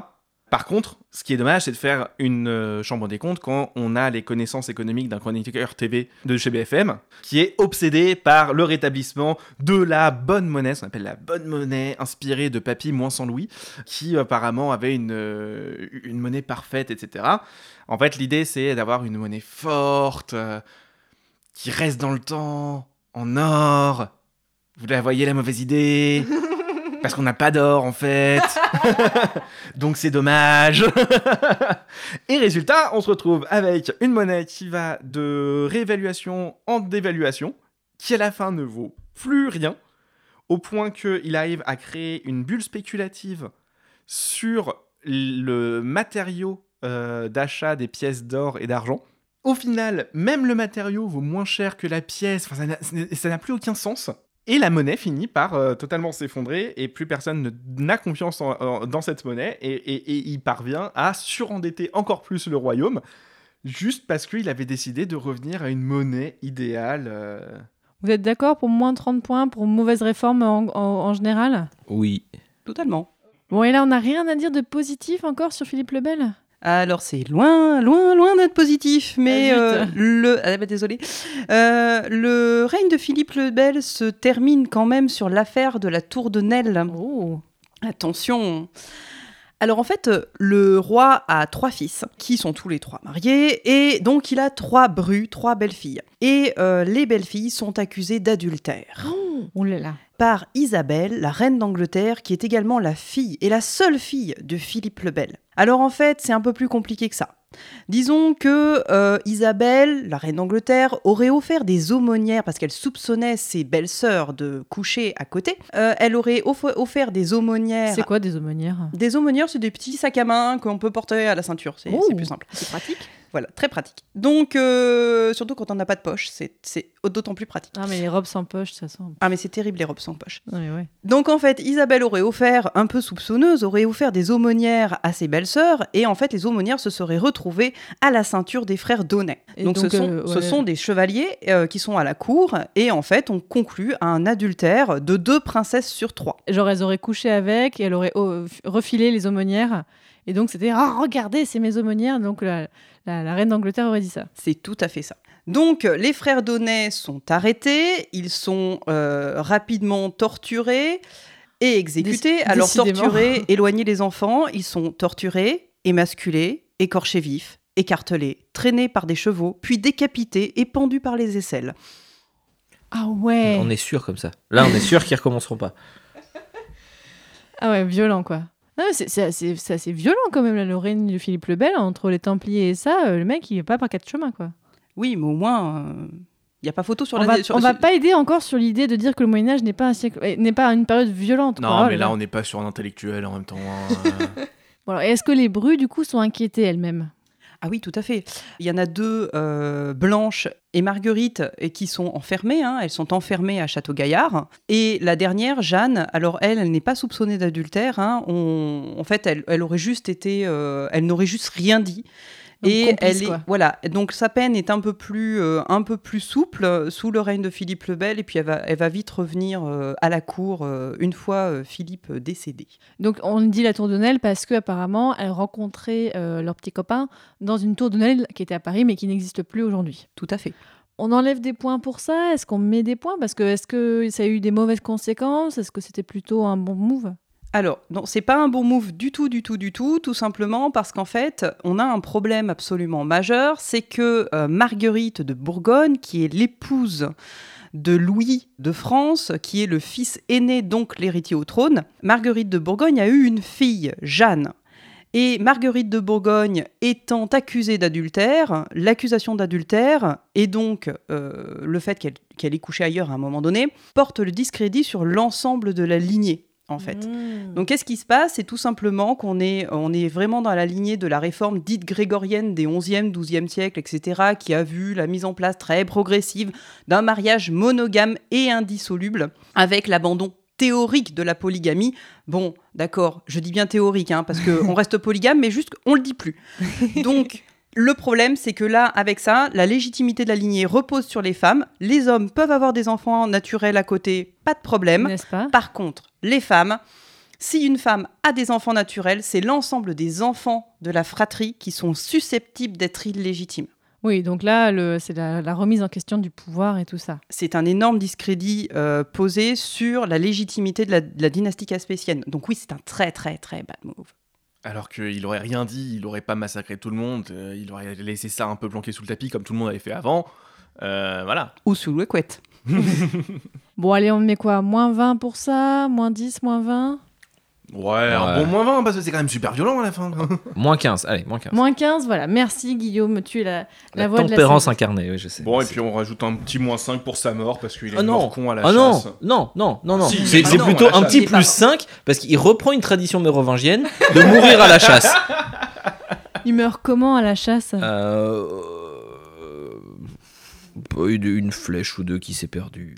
S7: Par contre, ce qui est dommage, c'est de faire une euh, Chambre des comptes quand on a les connaissances économiques d'un chroniqueur TV de chez BFM, qui est obsédé par le rétablissement de la bonne monnaie, ce qu'on appelle la bonne monnaie, inspirée de Papy moins sans Louis, qui apparemment avait une, euh, une monnaie parfaite, etc. En fait, l'idée, c'est d'avoir une monnaie forte, euh, qui reste dans le temps, en or. Vous la voyez, la mauvaise idée? Parce qu'on n'a pas d'or, en fait. Donc c'est dommage. Et résultat, on se retrouve avec une monnaie qui va de réévaluation en dévaluation, qui à la fin ne vaut plus rien, au point qu'il arrive à créer une bulle spéculative sur le matériau euh, d'achat des pièces d'or et d'argent. Au final, même le matériau vaut moins cher que la pièce, enfin, ça n'a- ça n'a plus aucun sens. Et la monnaie finit par euh, totalement s'effondrer et plus personne ne- n'a confiance en- en- dans cette monnaie et, et- et il parvient à surendetter encore plus le royaume juste parce qu'il avait décidé de revenir à une monnaie idéale. euh.
S5: Vous êtes d'accord pour moins de 30 points pour mauvaise réforme en, en- en général?
S6: Oui.
S8: Totalement.
S5: Bon, et là, on n'a rien à dire de positif encore sur Philippe le Bel?
S8: Alors c'est loin, loin, loin d'être positif, mais
S5: Ah, zut.
S8: euh, le, ah, bah, désolé, Euh, le règne de Philippe le Bel se termine quand même sur l'affaire de la tour de Nesle.
S5: Oh
S8: Attention. Alors en fait, le roi a trois fils, qui sont tous les trois mariés, et donc il a trois brus, trois belles-filles. Et euh, les belles-filles sont accusées d'adultère
S5: Oh là là
S8: par Isabelle, la reine d'Angleterre, qui est également la fille et la seule fille de Philippe le Bel. Alors en fait, c'est un peu plus compliqué que ça. Disons que euh, Isabelle, la reine d'Angleterre, aurait offert des aumônières parce qu'elle soupçonnait ses belles-sœurs de coucher à côté. Euh, elle aurait off- offert des aumônières.
S5: C'est quoi des aumônières?
S8: Des aumônières, c'est des petits sacs à main qu'on peut porter à la ceinture. C'est
S5: Oh.
S8: c'est plus simple.
S5: C'est pratique
S8: Voilà, très pratique. Donc, euh, surtout quand on n'a pas de poche, c'est d'autant plus pratique.
S5: Ah, mais les robes sans poche, ça sent.
S8: Ah, mais c'est terrible les robes sans poche.
S5: Non, mais ouais.
S8: Donc en fait, Isabelle aurait offert, un peu soupçonneuse, aurait offert des aumônières à ses belles-sœurs, et en fait, les aumônières se seraient retrouvées à la ceinture des frères Donnet.
S5: Et
S8: Donc,
S5: donc,
S8: ce, sont,
S5: euh,
S8: ce sont des chevaliers euh, qui sont à la cour, et en fait, on conclut à un adultère de deux princesses sur trois.
S5: Genre, elles auraient couché avec et elle aurait oh, refilé les aumônières. Et donc, c'était Ah, regardez, c'est mes aumônières. Donc, la, la- la reine d'Angleterre aurait dit ça.
S8: C'est tout à fait ça. Donc, euh, les frères Donnet sont arrêtés, ils sont euh, rapidement torturés et exécutés.
S5: Déc-
S8: Alors,
S5: décidément.
S8: torturés, éloignés les enfants, ils sont torturés, émasculés, écorchés vifs, écartelés, traînés par des chevaux, puis décapités et pendus par les aisselles.
S5: Ah ouais
S6: On est sûr comme ça. Là, on est sûr qu'ils recommenceront pas.
S5: Ah ouais, violent, quoi. Non, mais c'est- c'est assez, violent, quand même, là, le règne de Philippe le Bel. Entre les Templiers et ça, euh, le mec, il est pas par quatre chemins, quoi.
S8: Oui, mais au moins, il n'y a pas photo sur
S5: on
S8: la...
S5: va,
S8: sur-
S5: on va
S8: sur-
S5: pas aider encore sur l'idée de dire que le Moyen-Âge n'est pas, un siècle- n'est pas une période violente.
S7: Non, mais là,
S5: là.
S7: on n'est pas sur un intellectuel en même temps. hein.
S5: Bon, Est-ce que les brus, du coup, sont inquiétées elles-mêmes?
S8: Ah oui, tout à fait. Il y en a deux, euh, Blanche et Marguerite, et qui sont enfermées. hein. Elles sont enfermées à Château-Gaillard. Et la dernière, Jeanne, alors elle, elle n'est pas soupçonnée d'adultère. hein. En fait, elle, elle aurait juste été... euh, Elle n'aurait juste rien dit.
S5: Donc,
S8: et
S5: complice,
S8: elle est
S5: quoi.
S8: voilà donc sa peine est un peu plus euh, un peu plus souple euh, sous le règne de Philippe le Bel et puis elle va elle va vite revenir euh, à la cour euh, une fois Philippe décédé.
S5: Donc, on dit la tour de Nesle parce qu'apparemment, elles rencontraient euh, leur petit copain dans une tour de Nesle qui était à Paris, mais qui n'existe plus aujourd'hui.
S8: Tout à fait.
S5: On enlève des points pour ça? Est-ce qu'on met des points? Parce que est-ce que ça a eu des mauvaises conséquences? Est-ce que c'était plutôt un bon move?
S8: Alors, non, c'est pas un bon move du tout, du tout, du tout, tout simplement parce qu'en fait, on a un problème absolument majeur, c'est que euh, Marguerite de Bourgogne, qui est l'épouse de Louis de France, qui est le fils aîné, donc l'héritier au trône, Marguerite de Bourgogne a eu une fille, Jeanne. Et Marguerite de Bourgogne étant accusée d'adultère, l'accusation d'adultère et donc euh, le fait qu'elle qu'elle ait couché ailleurs à un moment donné porte le discrédit sur l'ensemble de la lignée en fait.
S5: Mmh.
S8: Donc qu'est-ce qui se passe? C'est tout simplement qu'on est, on est vraiment dans la lignée de la réforme dite grégorienne des 11e, 12e siècles, etc., qui a vu la mise en place très progressive d'un mariage monogame et indissoluble, avec l'abandon théorique de la polygamie. Bon, d'accord, je dis bien théorique, hein, parce qu'on reste polygame, mais juste on le dit plus. Donc... Le problème, c'est que là, avec ça, la légitimité de la lignée repose sur les femmes. Les hommes peuvent avoir des enfants naturels à côté, pas de problème.
S5: Pas?
S8: Par contre, les femmes, si une femme a des enfants naturels, c'est l'ensemble des enfants de la fratrie qui sont susceptibles d'être illégitimes.
S5: Oui, donc là, c'est la, la remise en question du pouvoir et tout ça.
S8: C'est un énorme discrédit euh, posé sur la légitimité de la, de la dynastie caspécienne. Donc oui, c'est un très très très bad move.
S7: Alors qu'il aurait rien dit, il aurait pas massacré tout le monde, euh, il aurait laissé ça un peu planqué sous le tapis comme tout le monde avait fait avant. Euh, voilà.
S8: Ou sous le couette.
S5: Bon, allez, on met quoi? Moins 20 pour ça? Moins 10, moins 20
S7: Ouais, un bon moins 20 parce que c'est quand même super violent à la fin.
S6: Moins 15, allez, moins 15.
S5: Moins 15, voilà. Merci Guillaume, tu es la, la,
S6: La
S5: voix de la
S6: tempérance incarnée, oui, je sais.
S7: bon, et puis on rajoute un petit moins 5 pour sa mort parce qu'il est
S6: Ah non.
S7: mort con à la
S6: Ah non,
S7: chasse.
S6: non, non, non, non.
S7: Si,
S6: c'est
S7: ah
S6: plutôt un petit plus 5 parce qu'il reprend une tradition mérovingienne de mourir à la chasse.
S5: Il meurt comment à la chasse?
S6: Euh, pas eu de- une flèche ou deux qui s'est perdue.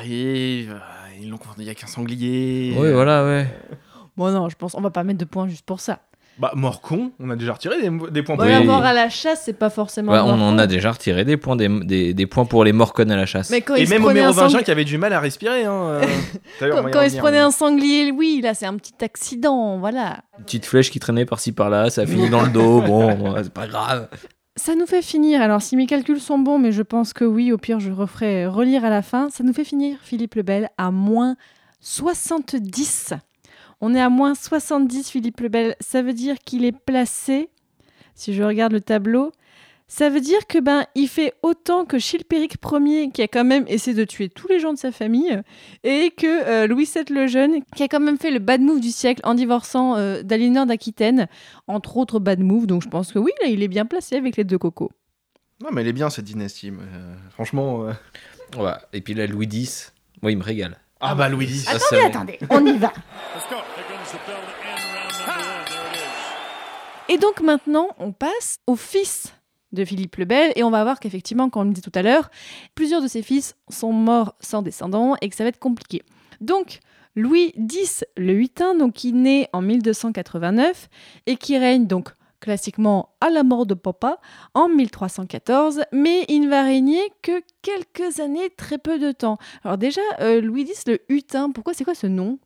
S7: Arrive. euh, Ils l'ont confondu avec un sanglier.
S6: Oui, voilà, ouais.
S5: Bon, non, je pense on va pas mettre de points juste pour ça.
S7: Bah, mort con, on a déjà retiré des, des points pour
S6: Oui.
S5: mort à la chasse, c'est pas forcément.
S6: Ouais, on en
S5: con.
S6: a déjà retiré des points, des, des, des points pour les morconnes à la chasse.
S5: Mais quand
S7: Et
S5: il se
S7: même au
S5: prenait un
S7: qui avait du mal à respirer. Hein, euh. D'ailleurs, on
S5: quand,
S7: va y
S5: quand il se
S7: revenir,
S5: prenait
S7: mais-
S5: un sanglier, oui, là c'est un petit accident, voilà.
S6: Une petite flèche qui traînait par-ci par-là, ça a fini dans le dos, bon, c'est pas grave.
S5: Ça nous fait finir, alors si mes calculs sont bons, mais je pense que oui, au pire je referai relire à la fin, ça nous fait finir Philippe Lebel à moins 70. On est à moins 70 Philippe Lebel, ça veut dire qu'il est placé, si je regarde le tableau, ça veut dire que ben il fait autant que Chilpéric Ier qui a quand même essayé de tuer tous les gens de sa famille et que euh, Louis VII le jeune qui a quand même fait le bad move du siècle en divorçant euh, d'Aliénor d'Aquitaine entre autres bad moves. Donc je pense que oui, là, il est bien placé avec les deux cocos.
S7: Non, mais elle est bien cette dynastie. mais, euh, franchement. euh.
S6: Ouais. Et puis là, Louis X, moi, il me régale.
S7: Ah, bah, Louis X.
S6: Ah, ça
S5: attendez, on y va. Et donc maintenant, on passe au fils de Philippe le Bel et on va voir qu'effectivement, comme on le disait tout à l'heure, plusieurs de ses fils sont morts sans descendants et que ça va être compliqué. Donc, Louis X le Huitain, donc qui naît en 1289 et qui règne donc classiquement à la mort de Papa en 1314, mais il ne va régner que quelques années, très peu de temps. Alors déjà, euh, Louis X le Hutin, pourquoi c'est quoi ce nom?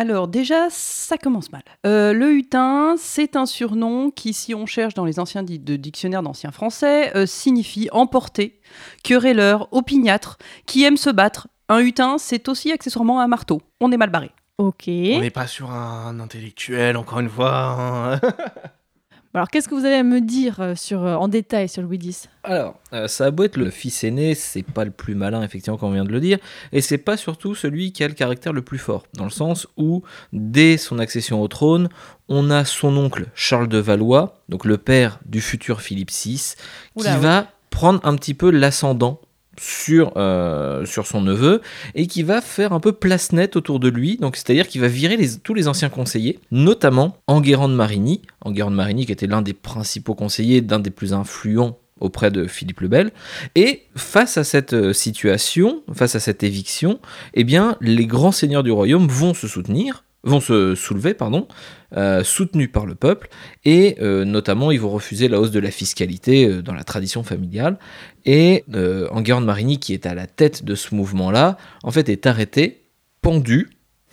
S8: Alors déjà, ça commence mal. Euh, le hutin, c'est un surnom qui, si on cherche dans les anciens di- de dictionnaires d'anciens français, euh, signifie emporté, querelleur, opiniâtre, qui aime se battre. Un hutin, c'est aussi accessoirement un marteau. On est mal barré.
S5: Ok.
S7: On n'est pas sur un intellectuel, encore une fois. hein.
S5: Alors qu'est-ce que vous avez à me dire euh, sur, euh, en détail sur Louis X?
S6: Alors, euh, ça a beau être le fils aîné, c'est pas le plus malin, effectivement, comme on vient de le dire, et c'est pas surtout celui qui a le caractère le plus fort, dans le sens où, dès son accession au trône, on a son oncle Charles de Valois, donc le père du futur Philippe VI, qui
S5: ouais.
S6: va prendre un petit peu l'ascendant sur, euh, sur son neveu et qui va faire un peu place nette autour de lui. Donc, c'est-à-dire qu'il va virer tous les anciens conseillers, notamment Enguerrand de Marigny. Enguerrand de Marigny qui était l'un des principaux conseillers, d'un des plus influents auprès de Philippe le Bel. Et face à cette euh, situation, face à cette éviction, eh bien, les grands seigneurs du royaume vont se soutenir, vont se soulever, pardon, euh, soutenus par le peuple, et euh, notamment ils vont refuser la hausse de la fiscalité euh, dans la tradition familiale. Et euh, Enguerrand de Marigny, qui est à la tête de ce mouvement-là, en fait est arrêté, pendu.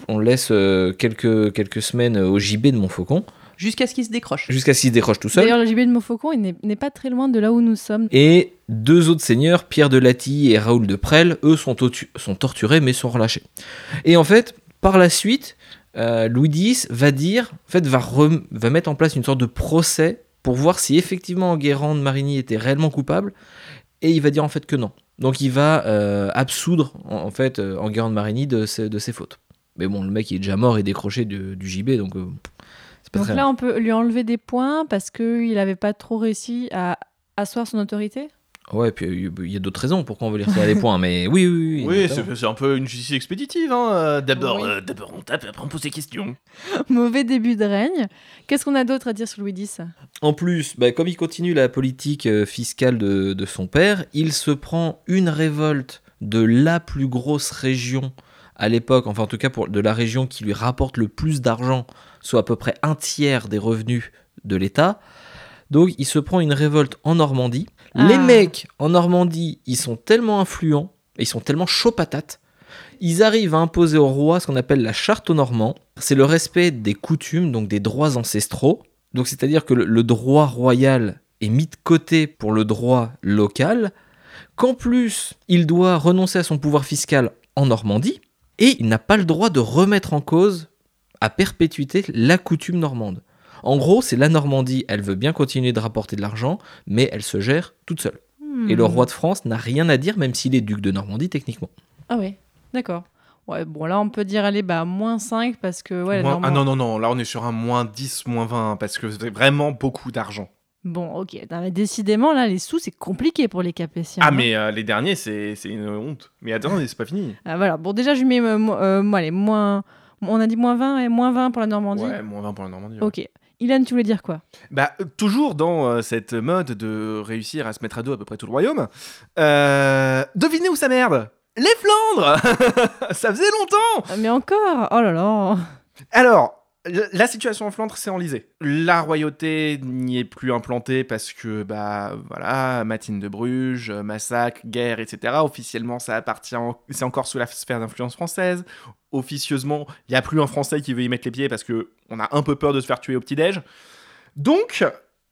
S6: On le laisse euh, quelques, quelques semaines au gibet de Montfaucon,
S8: Jusqu'à ce qu'il se décroche.
S6: jusqu'à ce qu'il se décroche tout seul.
S5: D'ailleurs, le gibet de Montfaucon, n'est- n'est pas très loin de là où nous sommes.
S6: Et deux autres seigneurs, Pierre de Laty et Raoul de Presles, eux sont, sont torturés mais sont relâchés. Et en fait, par la suite, euh, Louis X va dire, en fait, va, rem- va mettre en place une sorte de procès pour voir si effectivement Enguerrand de Marigny était réellement coupable, et il va dire en fait que non. Donc il va euh, absoudre en, en fait euh, Enguerrand de Marigny de ses, de ses fautes. Mais bon, le mec il est déjà mort et décroché du, du gibet, donc euh, c'est Pas
S5: Donc
S6: très
S5: là, on peut lui enlever des points parce qu'il n'avait pas trop réussi à asseoir son autorité?
S6: Ouais, puis euh, il y a d'autres raisons pourquoi on veut lui retirer des points, mais oui, oui, oui.
S7: Oui, c'est un peu une justice expéditive. Hein. euh, D'abord,
S5: Oui.
S7: euh, d'abord on tape, après on pose des questions.
S5: Mauvais début de règne. Qu'est-ce qu'on a d'autre à dire sur Louis X?
S6: En plus, bah, comme il continue la politique euh, fiscale de, de son père, il se prend une révolte de la plus grosse région à l'époque, enfin en tout cas pour, de la région qui lui rapporte le plus d'argent, soit à peu près un tiers des revenus de l'État. Donc il se prend une révolte en Normandie.
S5: Ah.
S6: Les mecs en Normandie, ils sont tellement influents, et ils sont tellement chauds patates, ils arrivent à imposer au roi ce qu'on appelle la charte aux Normands. C'est le respect des coutumes, donc des droits ancestraux. Donc c'est-à-dire que le, le droit royal est mis de côté pour le droit local, qu'en plus il doit renoncer à son pouvoir fiscal en Normandie, et il n'a pas le droit de remettre en cause à perpétuité la coutume normande. En gros, c'est la Normandie, elle veut bien continuer de rapporter de l'argent, mais elle se gère toute seule. Et le
S5: Hmm.
S6: roi de France n'a rien à dire, même s'il est duc de Normandie techniquement.
S5: Ah ouais, d'accord. Ouais, bon, là, on peut dire, allez, bah, moins 5 parce que, ouais, la
S7: Moins-
S5: Normand-
S7: Ah non, non, non, là on est sur un moins 10, moins 20, parce que c'est vraiment beaucoup d'argent.
S5: Bon, ok. Non, mais décidément, là, les sous, c'est compliqué pour les Capétiens.
S7: Ah,
S5: hein.
S7: mais euh, les derniers, c'est c'est une honte. Mais attendez, c'est pas fini.
S5: Ah, voilà. Bon, déjà, je lui mets, euh, euh, allez, moins... On a dit moins 20 et moins 20 pour la Normandie
S7: Ouais, moins 20 pour la Normandie. ouais.
S5: Ok. Ilan, tu voulais dire quoi?
S7: Bah, euh, toujours dans euh, cette mode de réussir à se mettre à dos à peu près tout le royaume. Euh, devinez où ça merde? Les Flandres! Ça faisait longtemps!
S5: Ah, Mais encore! Oh là là!
S7: Alors, la situation en Flandre s'est enlisée. La royauté n'y est plus implantée parce que, bah, voilà, Matine de Bruges, euh, massacre, guerre, etc. Officiellement, ça appartient, en- c'est encore sous la sphère d'influence française. Officieusement, il n'y a plus un Français qui veut y mettre les pieds parce que on a un peu peur de se faire tuer au petit-déj. Donc,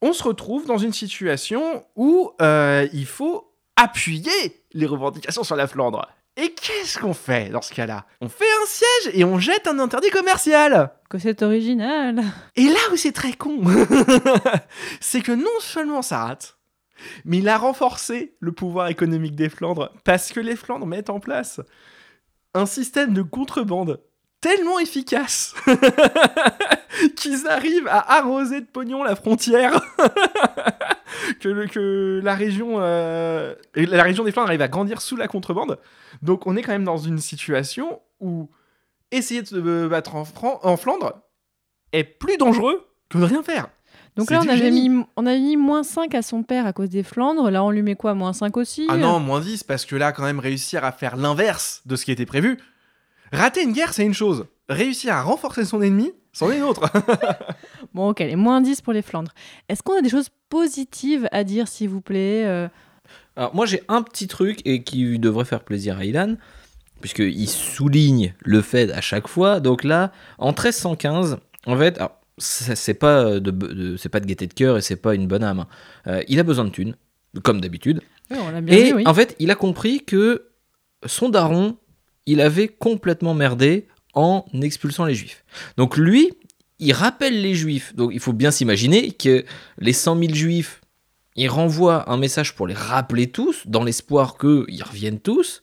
S7: on se retrouve dans une situation où euh, il faut appuyer les revendications sur la Flandre. Et qu'est-ce qu'on fait dans ce cas-là? On fait un siège et on jette un interdit commercial!
S5: Que c'est original.
S7: Et là où c'est très con, c'est que non seulement ça rate, mais il a renforcé le pouvoir économique des Flandres parce que les Flandres mettent en place un système de contrebande tellement efficace qu'ils arrivent à arroser de pognon la frontière que, le- que la région euh, la région des Flandres arrive à grandir sous la contrebande. Donc on est quand même dans une situation où essayer de se battre en, Fran- en Flandre est plus dangereux que de rien faire.
S5: Donc là, on avait, mis, on avait mis moins 5 à son père à cause des Flandres. Là, on lui met quoi Moins 5 aussi
S7: Ah non, moins 10, parce que là, quand même, réussir à faire l'inverse de ce qui était prévu. Rater une guerre, c'est une chose. Réussir à renforcer son ennemi, c'en est une autre.
S5: Bon, ok, les moins 10 pour les Flandres. Est-ce qu'on a des choses positives à dire, s'il vous plaît euh,
S6: Alors moi j'ai un petit truc et qui devrait faire plaisir à Ilan, puisqu'il souligne le fait à chaque fois. Donc là, en 1315, en fait, alors, c'est pas de, de- c'est pas de gaieté de cœur et c'est pas une bonne âme. hein. Euh, il a besoin de thunes, comme d'habitude.
S5: Oui,
S6: Et
S5: oui.
S6: en fait, il a compris que son daron, il avait complètement merdé en expulsant les juifs. Donc lui, il rappelle les juifs. Donc il faut bien s'imaginer que les 100 000 juifs, il renvoie un message pour les rappeler tous, dans l'espoir qu'ils reviennent tous.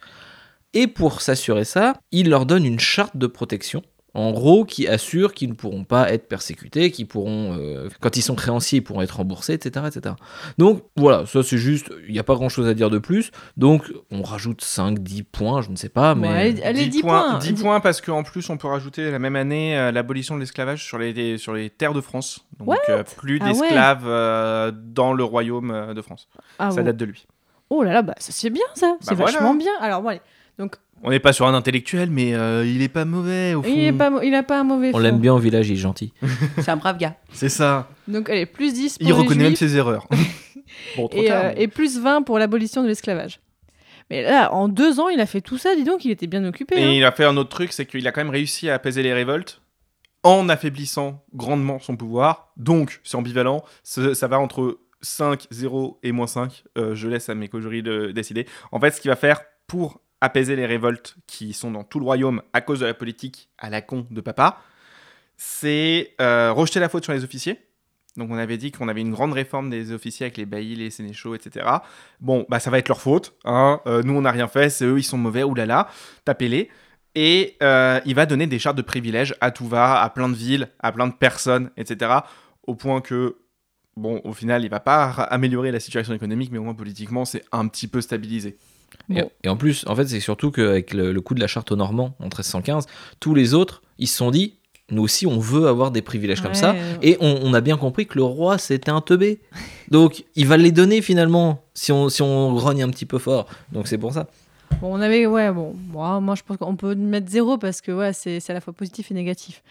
S6: Et pour s'assurer ça, il leur donne une charte de protection. En gros, qui assure qu'ils ne pourront pas être persécutés, qu'ils pourront, euh, quand ils sont créanciers, ils pourront être remboursés, etc., etc. Donc voilà, ça c'est juste, il n'y a pas grand chose à dire de plus. Donc on rajoute 5, 10 points, je ne sais pas, mais.
S5: allez, allez, 10 points.
S7: 10 points parce qu'en plus, on peut rajouter la même année euh, l'abolition de l'esclavage sur les, sur les terres de France. Donc
S5: What?
S7: euh, plus
S5: Ah ouais.
S7: d'esclaves euh, dans le royaume de France.
S5: Ah,
S7: ça date de lui.
S5: Oh là là, bah, ça c'est bien ça, c'est
S7: voilà.
S5: vachement bien. Alors bon, allez. Donc,
S7: On n'est pas sur un intellectuel, mais euh, il est pas mauvais au fond.
S5: il, est pas, mo- il a pas un mauvais
S6: On
S5: fond.
S6: l'aime bien au village, il est gentil.
S8: C'est un brave gars.
S7: C'est ça.
S5: Donc allez, plus 10 pour
S7: Il
S5: les
S7: reconnaît même
S5: Juifs
S7: ses erreurs. bon, trop
S5: et,
S7: tard.
S5: euh,
S7: mais-
S5: et plus 20 pour l'abolition de l'esclavage. Mais là, en deux ans, il a fait tout ça, dis donc, il était bien occupé.
S7: Et
S5: hein.
S7: il a fait un autre truc, c'est qu'il a quand même réussi à apaiser les révoltes en affaiblissant grandement son pouvoir. Donc, c'est ambivalent. Ça, ça va entre 5, 0 et moins 5. Euh, je laisse à mes cogeries de décider. En fait, ce qu'il va faire pour apaiser les révoltes qui sont dans tout le royaume à cause de la politique à la con de papa, c'est euh, rejeter la faute sur les officiers. Donc on avait dit qu'on avait une grande réforme des officiers avec les baillis, les sénéchaux, etc. Bon, bah ça va être leur faute. Hein. Euh, nous on n'a rien fait, c'est eux, ils sont mauvais, oulala, tapez-les. Et euh, il va donner des chartes de privilèges à tout va, à plein de villes, à plein de personnes, etc. Au point que, bon, au final, il va pas améliorer la situation économique, mais au moins politiquement, c'est un petit peu stabilisé.
S6: Et, en plus, en fait, c'est surtout qu'avec le, le coup de la charte aux Normands en 1315, tous les autres, ils se sont dit, nous aussi, on veut avoir des privilèges comme ça.
S5: Ouais,
S6: Et on, on a bien compris que le roi, c'était un teubé. Donc, il va les donner finalement, si on, si on grogne un petit peu fort. Donc, c'est pour ça.
S5: Bon, on avait, ouais, bon, moi, moi je pense qu'on peut mettre zéro parce que ouais, c'est à la fois positif et négatif.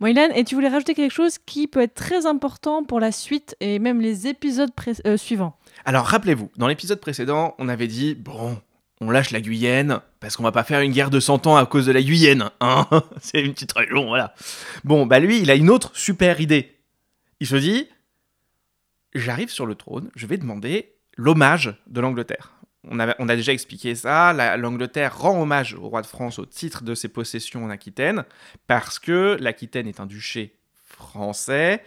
S5: Bon, Ilan, et tu voulais rajouter quelque chose qui peut être très important pour la suite et même les épisodes euh, suivants.
S7: Alors rappelez-vous, dans l'épisode précédent, on avait dit bon, on lâche la Guyenne parce qu'on va pas faire une guerre de 100 ans à cause de la Guyenne, hein C'est une petite région, voilà. Bon, bah lui, il a une autre super idée. Il se dit j'arrive sur le trône, je vais demander l'hommage de l'Angleterre. On a, déjà expliqué ça, la- l'Angleterre rend hommage au roi de France au titre de ses possessions en Aquitaine, parce que l'Aquitaine est un duché français,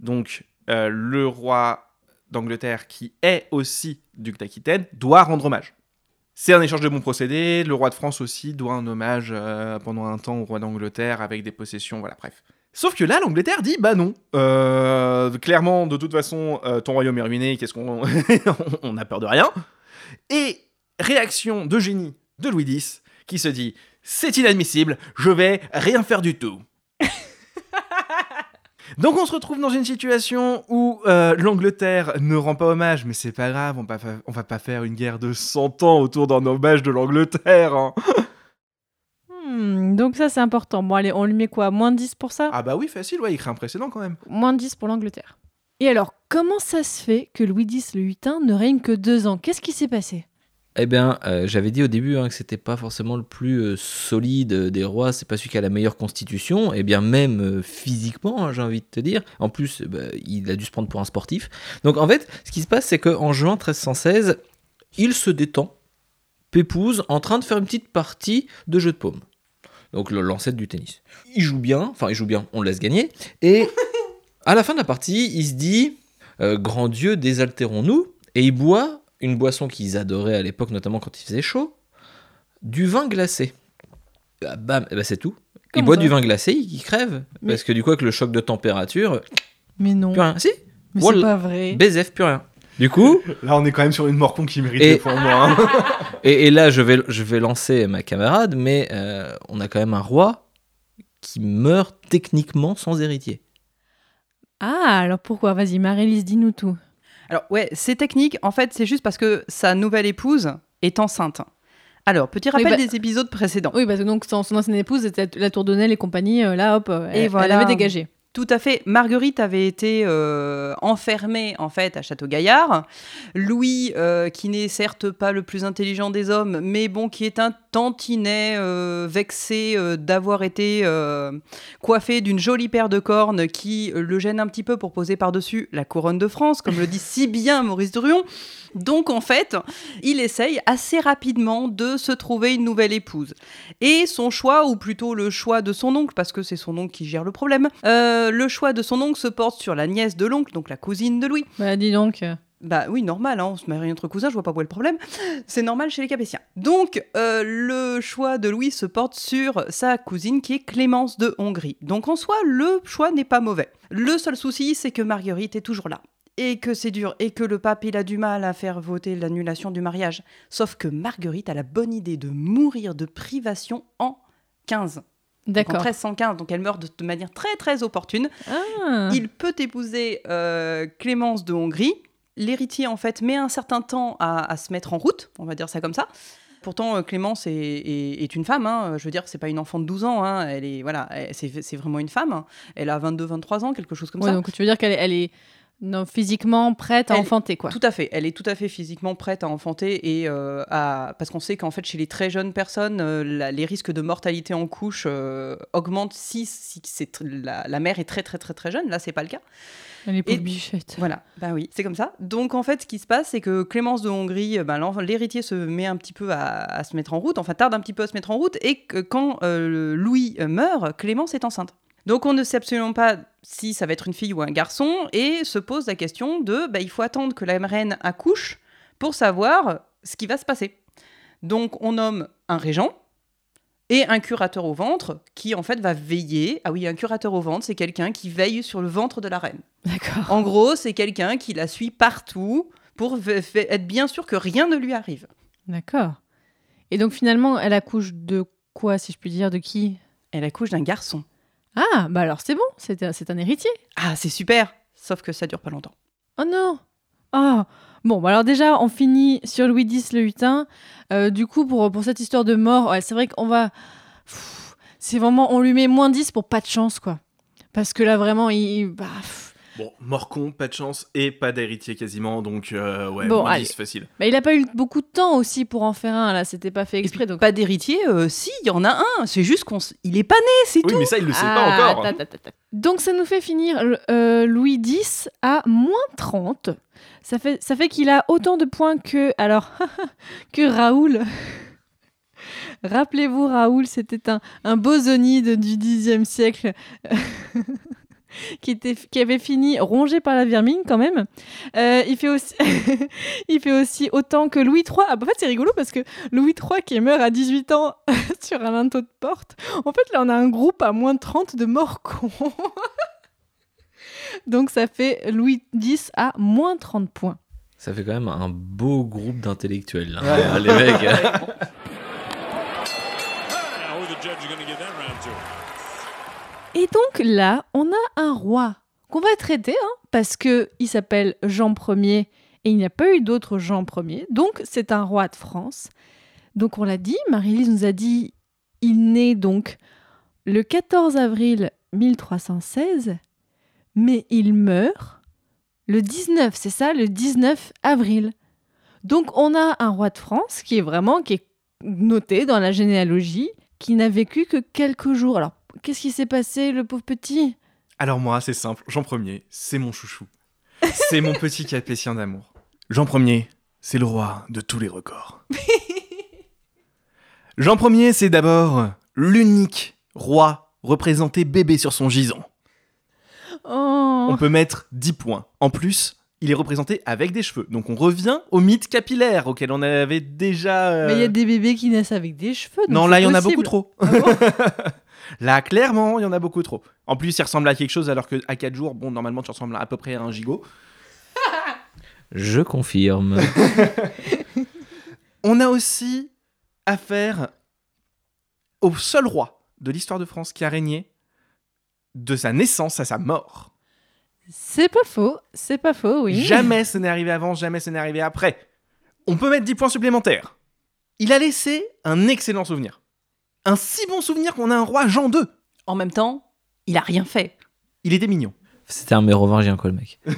S7: donc euh, le roi d'Angleterre, qui est aussi duc d'Aquitaine, doit rendre hommage. C'est un échange de bons procédés. Le roi de France aussi doit un hommage euh, pendant un temps au roi d'Angleterre avec des possessions, voilà, bref. Sauf que là, l'Angleterre dit bah non. Euh, clairement, de toute façon, ton royaume est ruiné. Qu'est-ce qu'on, on a peur de rien. Et réaction de génie de Louis X qui se dit c'est inadmissible. Je vais rien faire du tout. Donc on se retrouve dans une situation où euh, l'Angleterre ne rend pas hommage, mais c'est pas grave, on va, on va pas faire une guerre de 100 ans autour d'un hommage de l'Angleterre. hein.
S5: Hmm, donc ça, c'est important. Bon, allez, on lui met quoi Moins 10 pour ça?
S7: Ah bah oui, facile, ouais, il crée un précédent quand même.
S5: Moins 10 pour l'Angleterre. Et alors, comment ça se fait que Louis X le Huitain ne règne que deux ans? Qu'est-ce qui s'est passé?
S6: Eh bien, euh, j'avais dit au début hein, que c'était pas forcément le plus euh, solide euh, des rois, c'est pas celui qui a la meilleure constitution, et bien même euh, physiquement, hein, j'ai envie de te dire. En plus, euh, bah, il a dû se prendre pour un sportif. Donc en fait, ce qui se passe, c'est qu'en juin 1316, il se détend, pépouze, en train de faire une petite partie de jeu de paume. Donc le- l'ancêtre du tennis. Il joue bien, enfin il joue bien, on le laisse gagner, et à la fin de la partie, il se dit euh, Grand Dieu, désaltérons-nous, et il boit une boisson qu'ils adoraient à l'époque, notamment quand il faisait chaud, du vin glacé. Ah, bam, ben, c'est tout. il boit du vin glacé, il, il crève.
S5: Mais-
S6: Parce que du coup, avec le choc de température,
S5: Mais non.
S6: plus rien. Si,
S5: Mais
S6: Voilà.
S5: c'est pas vrai.
S6: BZF, plus rien. Du coup,
S7: Là, on est quand même sur une mort con qui mérite
S6: Et-
S7: des points en moins. hein.
S6: et, et là, je vais, je vais lancer ma camarade, mais euh, on a quand même un roi qui meurt techniquement sans héritier.
S5: Ah, alors pourquoi? Vas-y, Marie-Lise, dis-nous tout.
S8: Alors ouais, c'est technique. En fait, c'est juste parce que sa nouvelle épouse est enceinte. Alors, petit rappel
S5: bah-
S8: des épisodes précédents.
S5: Oui, parce que donc son, son ancienne épouse était la Tour de Nesle et compagnie, euh, là, hop, euh,
S8: Et
S5: elle,
S8: voilà.
S5: elle avait dégagé.
S8: Tout à fait. Marguerite avait été euh, enfermée en fait à Château-Gaillard. Louis, euh, qui n'est certes pas le plus intelligent des hommes, mais bon, qui est un tantinet euh, vexé euh, d'avoir été euh, coiffé d'une jolie paire de cornes qui le gêne un petit peu pour poser par-dessus la couronne de France, comme le dit si bien Maurice Durion. Donc en fait, il essaye assez rapidement de se trouver une nouvelle épouse. Et son choix, ou plutôt le choix de son oncle, parce que c'est son oncle qui gère le problème, le choix de son oncle se porte sur la nièce de l'oncle, donc la cousine de Louis.
S5: Bah, dis donc.
S8: Bah oui, normal, hein, on se marie entre cousins, je vois pas où est le problème. C'est normal chez les Capétiens. Donc, euh, le choix de Louis se porte sur sa cousine qui est Clémence de Hongrie. Donc en soi, le choix n'est pas mauvais. Le seul souci, c'est que Marguerite est toujours là. Et que c'est dur, et que le pape, il a du mal à faire voter l'annulation du mariage. Sauf que Marguerite a la bonne idée de mourir de privation en 15. Donc en
S5: D'accord.
S8: 1315, donc elle meurt de, de manière très très opportune.
S5: Ah.
S8: Il peut épouser euh, Clémence de Hongrie. L'héritier, en fait, met un certain temps à, à se mettre en route, on va dire ça comme ça. Pourtant, euh, Clémence est, est- est une femme, hein. je veux dire, c'est pas une enfant de 12 ans, hein. elle est, voilà, c'est vraiment une femme. Elle a 22-23 ans, quelque chose comme
S5: Ouais,
S8: ça.
S5: donc tu veux dire qu'elle est, elle est non, physiquement prête à
S8: Elle-
S5: enfanter, quoi.
S8: Tout à fait, elle est tout à fait physiquement prête à enfanter et euh, à... parce qu'on sait qu'en fait chez les très jeunes personnes, euh, la- les risques de mortalité en couche euh, augmentent si, la, la mère est très très très très jeune. Là, c'est pas le cas.
S5: Elle est pauvre
S8: Et-
S5: bichette.
S8: Voilà, bah oui, c'est comme ça. Donc en fait, ce qui se passe, c'est que Clémence de Hongrie, euh, l'enfant- l'héritier se met un petit peu à, à se mettre en route, enfin tarde un petit peu à se mettre en route, et que quand euh, Louis euh, meurt, Clémence est enceinte. Donc on ne sait absolument pas si ça va être une fille ou un garçon, et se pose la question de, bah, il faut attendre que la reine accouche pour savoir ce qui va se passer. Donc on nomme un régent, Et un curateur au ventre qui en fait va veiller. Ah oui, un curateur au ventre, c'est quelqu'un qui veille sur le ventre de la reine.
S5: D'accord.
S8: En gros, c'est quelqu'un qui la suit partout pour être bien sûr que rien ne lui arrive.
S5: D'accord. Et donc finalement, elle accouche de quoi, si je puis dire, de qui?
S8: Elle accouche d'un garçon.
S5: Ah, bah alors c'est bon, c'est un, héritier.
S8: Ah, c'est super Sauf que ça dure pas longtemps.
S5: Oh non Ah Bon, bah alors déjà, on finit sur Louis X le hutin. Euh, du coup, pour, pour cette histoire de mort, c'est vrai qu'on va... C'est vraiment... On lui met moins 10 pour pas de chance, quoi. Parce que là, vraiment, il... bah.
S7: Bon, mort con, pas de chance et pas d'héritier quasiment, donc euh, ouais,
S5: Bon.
S7: 10, facile.
S5: Bah, il a pas eu beaucoup de temps aussi pour en faire un, là. C'était pas fait exprès, donc...
S8: Pas d'héritier euh, Si, il y en a un. C'est juste qu'on s- il est pas né, c'est
S7: Oui,
S8: tout.
S7: mais ça, il le sait
S5: Ah,
S7: pas encore.
S5: attends, attends. Donc ça nous fait finir euh, Louis X à moins 30. Ça fait, ça fait qu'il a autant de points que, alors, que Raoul. Rappelez-vous, Raoul, c'était un, un bosonide du Xe siècle qui, était, qui avait fini rongé par la vermine quand même. Euh, il, fait aussi il fait aussi autant que Louis III. Ah, bah, en fait, c'est rigolo parce que Louis III qui meurt à 18 ans sur un linteau de porte, en fait, là, on a un groupe à moins de 30 de morts cons. Donc, ça fait Louis X à moins 30 points.
S6: Ça fait quand même un beau groupe d'intellectuels. Ah, les mecs.
S5: Et donc, là, on a un roi qu'on va traiter, hein, parce que il s'appelle Jean Ier et il n'y a pas eu d'autre Jean Ier. Donc, c'est un roi de France. Donc, on l'a dit, Marie-Lise nous a dit, il naît donc le 14 avril 1316, mais il meurt le 19, c'est ça, le 19 avril. Donc, on a un roi de France qui est vraiment, qui est noté dans la généalogie, qui n'a vécu que quelques jours. Alors, qu'est-ce qui s'est passé, le pauvre petit?
S7: Alors moi, c'est simple, Jean Ier, c'est mon chouchou. C'est mon petit capétien d'amour. Jean Ier, c'est le roi de tous les records. Jean Ier, c'est d'abord l'unique roi représenté bébé sur son gisant.
S5: Oh
S7: On peut mettre 10 points. En plus, il est représenté avec des cheveux. Donc on revient au mythe capillaire auquel on avait déjà... euh,
S5: Mais il y a des bébés qui naissent avec des cheveux. donc
S7: Non, là, il y en a beaucoup trop.
S5: Ah bon
S7: Là, clairement, il y en a beaucoup trop. En plus, il ressemble à quelque chose alors que à 4 jours, bon, normalement, tu ressembles à peu près à un gigot.
S6: Je confirme.
S7: On a aussi affaire au seul roi de l'histoire de France qui a régné de sa naissance à sa mort.
S5: C'est pas faux, c'est pas faux, oui.
S7: Jamais ce n'est arrivé avant, jamais ce n'est arrivé après. On peut mettre 10 points supplémentaires. Il a laissé un excellent souvenir. Un si bon souvenir qu'on a un roi Jean II.
S8: En même temps, il a rien fait.
S7: Il était mignon.
S6: C'était un mérovingien, quoi, le mec.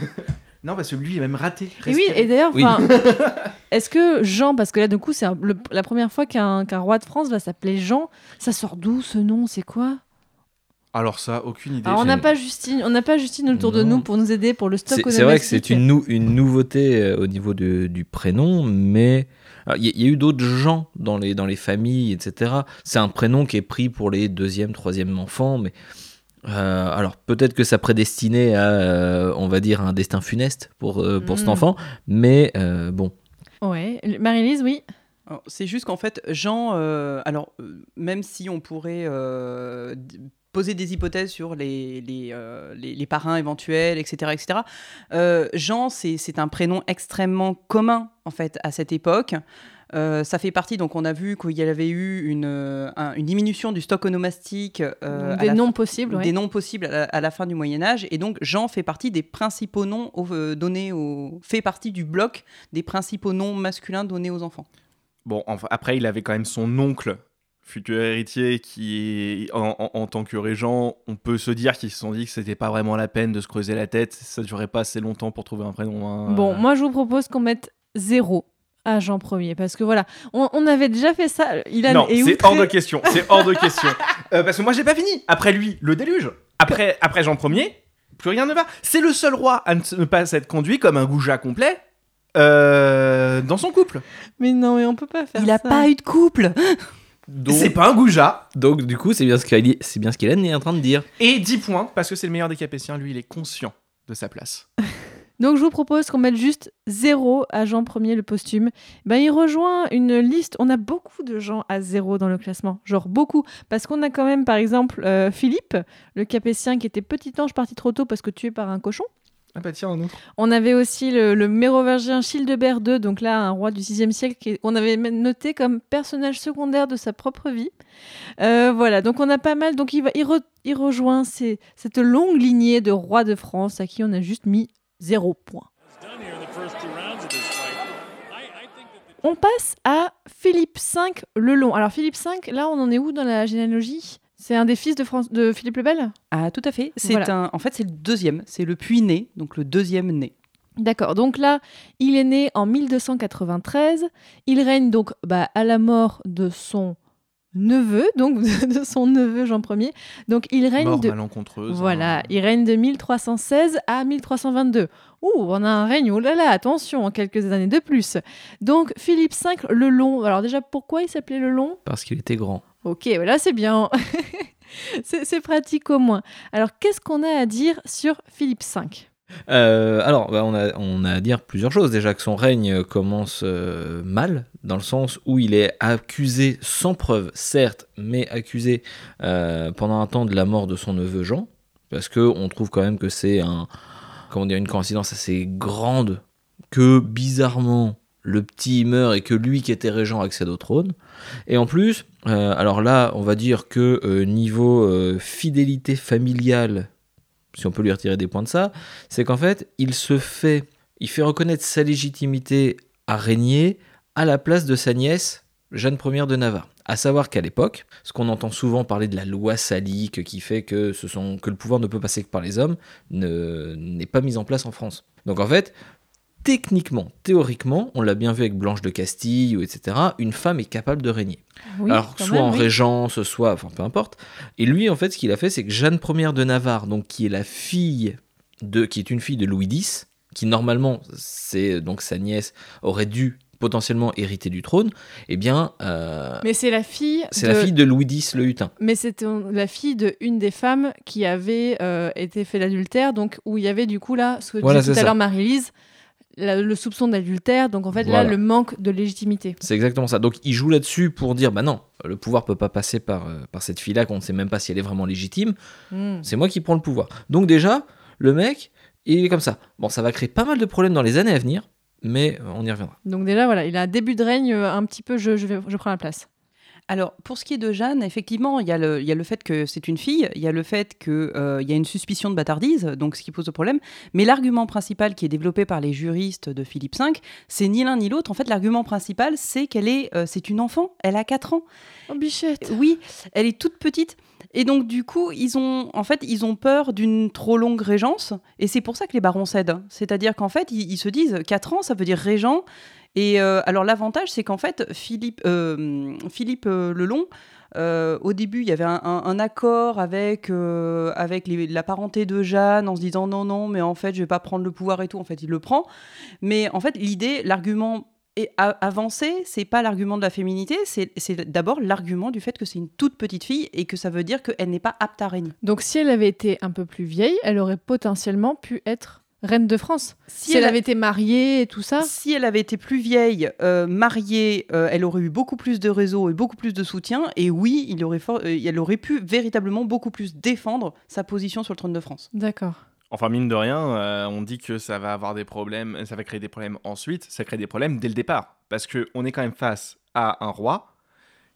S7: Non, parce que lui, il a même raté.
S5: Et oui, et d'ailleurs,
S6: Oui.
S5: est-ce que Jean, parce que là, du coup, c'est la première fois qu'un qu'un roi de France va s'appeler Jean, ça sort d'où ce nom? C'est quoi?
S7: Alors ça, aucune idée.
S5: Alors, on n'a pas Justine, on n'a pas Justine autour de nous pour nous aider pour le stock
S6: C'est c'est vrai que c'est une, nou- une nouveauté euh, au niveau de- du prénom, mais il y, a- il y a eu d'autres gens dans les, dans les familles, etc. C'est un prénom qui est pris pour les deuxième, troisième enfants, mais euh, alors peut-être que ça prédestinait à, euh, on va dire, un destin funeste pour, euh, pour cet
S5: Mm.
S6: enfant, mais euh, bon,
S5: Ouais, Marie-Lise, oui.
S8: C'est juste qu'en fait, Jean, euh, alors euh, même si on pourrait euh, poser des hypothèses sur les, les, euh, les- les parrains éventuels, etc., etc., euh, Jean, c'est c'est un prénom extrêmement commun en fait à cette époque. Euh, ça fait partie, donc on a vu qu'il y avait eu une, un- une diminution du stock onomastique euh,
S5: Des noms possibles, ouais.
S8: des noms possibles à la, à la fin du Moyen Âge et donc Jean fait partie des principaux noms au- euh, donnés au fait partie du bloc des principaux noms masculins donnés aux enfants.
S7: Bon, enfin, après, il avait quand même son oncle, futur héritier, qui, en, en- en tant que régent, on peut se dire qu'ils se sont dit que c'était pas vraiment la peine de se creuser la tête. Ça durait pas assez longtemps pour trouver un prénom. hein.
S5: Bon, moi, je vous propose qu'on mette zéro à Jean Ier, parce que voilà, on, on avait déjà fait ça. Il a
S7: non,
S5: est
S7: c'est
S5: outré-
S7: hors de question. C'est hors de question. Euh, parce que moi, j'ai pas fini. Après lui, le déluge. Après, après Jean Ier, plus rien ne va. C'est le seul roi à ne pas s'être conduit comme un goujat complet euh, dans son couple.
S5: Mais non, mais on peut pas faire
S8: Il a
S5: ça.
S8: pas eu de couple.
S6: Donc,
S7: C'est pas un goujat.
S6: donc du coup, c'est bien ce qu'Hélène c'est bien ce qu'Hélène est en train de dire.
S7: Et 10 points, parce que c'est le meilleur des Capétiens. Lui, il est conscient de sa place.
S5: Donc je vous propose qu'on mette juste zéro à Jean Ier le posthume. Ben, il rejoint une liste. On a beaucoup de gens à zéro dans le classement. Genre beaucoup. Parce qu'on a quand même, par exemple, euh, Philippe, le Capétien, qui était petit ange parti trop tôt parce que tué par un cochon.
S7: Ah bah.
S5: On avait aussi le, mérovingien Childebert II, donc là un roi du VIe siècle, qu'on avait noté comme personnage secondaire de sa propre vie. Euh, voilà, donc on a pas mal. Donc il, va, il, re- il rejoint cette longue lignée de rois de France à qui on a juste mis zéro point. On passe à Philippe V le Long. Alors Philippe V, là on en est où dans la généalogie? C'est un des fils de, France, de Philippe le Bel?
S8: Ah, tout à fait. C'est
S5: Voilà.
S8: un. En fait, c'est le deuxième. C'est le puits né, donc le deuxième né.
S5: D'accord, donc là, il est né en 1293. Il règne donc bah, à la mort de son neveu, donc de son neveu Jean Ier. Donc il règne
S7: Mort
S5: de
S7: malencontreuse.
S5: voilà,
S7: hein.
S5: il règne de 1316 à 1322. Ouh, on a un règne, oh là là, attention, en quelques années de plus. Donc Philippe V le Long. Alors déjà, pourquoi il s'appelait le Long?
S6: Parce qu'il était grand.
S5: Ok, voilà, c'est bien. c'est pratique au moins. Alors qu'est-ce qu'on a à dire sur Philippe V?
S6: Euh, alors, bah, on, a, on a à dire plusieurs choses. Déjà que son règne commence euh, mal, dans le sens où il est accusé sans preuve, certes, mais accusé euh, pendant un temps de la mort de son neveu Jean, parce que on trouve quand même que c'est un, une coïncidence assez grande que bizarrement le petit meurt et que lui qui était régent accède au trône. Et en plus, euh, alors là, on va dire que euh, niveau euh, fidélité familiale, si on peut lui retirer des points de ça, c'est qu'en fait, il se fait, il fait reconnaître sa légitimité à régner à la place de sa nièce, Jeanne Ier de Navarre. À savoir qu'à l'époque, ce qu'on entend souvent parler de la loi salique qui fait que, ce sont, que le pouvoir ne peut passer que par les hommes, ne- n'est pas mis en place en France. Donc en fait, techniquement, théoriquement, on l'a bien vu avec Blanche de Castille, ou etc., une femme est capable de régner.
S5: Oui,
S6: Alors, soit
S5: même,
S6: en
S5: oui.
S6: régence, soit, enfin peu importe. Et lui, en fait, ce qu'il a fait, c'est que Jeanne Ier de Navarre, donc qui est la fille de, qui est une fille de Louis X, qui normalement, c'est donc sa nièce, aurait dû potentiellement hériter du trône, eh bien, euh,
S5: Mais c'est la fille.
S6: c'est
S5: de-
S6: la fille de Louis X le Hutin.
S5: Mais c'était la fille de une des femmes qui avait euh, été fait l'adultère, donc où il y avait du coup là, ce que
S6: Voilà,
S5: tout à l'heure Marie-Lise, la- le soupçon d'adultère. Donc en fait
S6: Voilà.
S5: là, le manque de légitimité.
S6: C'est exactement ça. Donc il joue là-dessus pour dire, bah non, le pouvoir peut pas passer par, euh, par cette fille-là, qu'on ne sait même pas si elle est vraiment légitime.
S5: Hmm.
S6: C'est moi qui prends le pouvoir. Donc déjà, le mec, il est comme ça. Bon, ça va créer pas mal de problèmes dans les années à venir, mais euh, on y reviendra.
S5: Donc déjà voilà, il a un début de règne euh, un petit peu. Je, je, vais, je prends la place.
S8: Alors, pour ce qui est de Jeanne, effectivement, il y, a le- il y a le fait que c'est une fille, il y a le fait qu'il y a une suspicion de bâtardise, donc ce qui pose le problème. Mais l'argument principal qui est développé par les juristes de Philippe V, c'est ni l'un ni l'autre. En fait, l'argument principal, c'est qu'elle est, euh, c'est une enfant, elle a 4 ans.
S5: Oh bichette.
S8: Oui, elle est toute petite. Et donc, du coup, ils ont, en fait, ils ont peur d'une trop longue régence. Et c'est pour ça que les barons cèdent. C'est-à-dire qu'en fait, ils, ils se disent 4 ans, ça veut dire régent. Et euh, alors, l'avantage, c'est qu'en fait, Philippe, euh, Philippe euh, euh, au début, il y avait un, accord avec, euh, avec la parenté de Jeanne en se disant non, non, mais en fait, je vais pas prendre le pouvoir et tout. En fait, il le prend. Mais en fait, l'idée, l'argument avancé, c'est pas l'argument de la féminité, c'est d'abord l'argument du fait que c'est une toute petite fille et que ça veut dire qu'elle n'est pas apte à régner.
S5: Donc si elle avait été un peu plus vieille, elle aurait potentiellement pu être reine de France. Si,
S8: Si
S5: elle avait été mariée et tout ça.
S8: Si elle avait été plus vieille, euh, mariée, euh, elle aurait eu beaucoup plus de réseau et beaucoup plus de soutien. Et oui, il aurait for- euh, elle aurait pu véritablement beaucoup plus défendre sa position sur le trône de France.
S5: D'accord.
S7: Enfin, mine de rien, euh, on dit que ça va avoir des problèmes, ça va créer des problèmes ensuite, ça crée des problèmes dès le départ. Parce qu'on est quand même face à un roi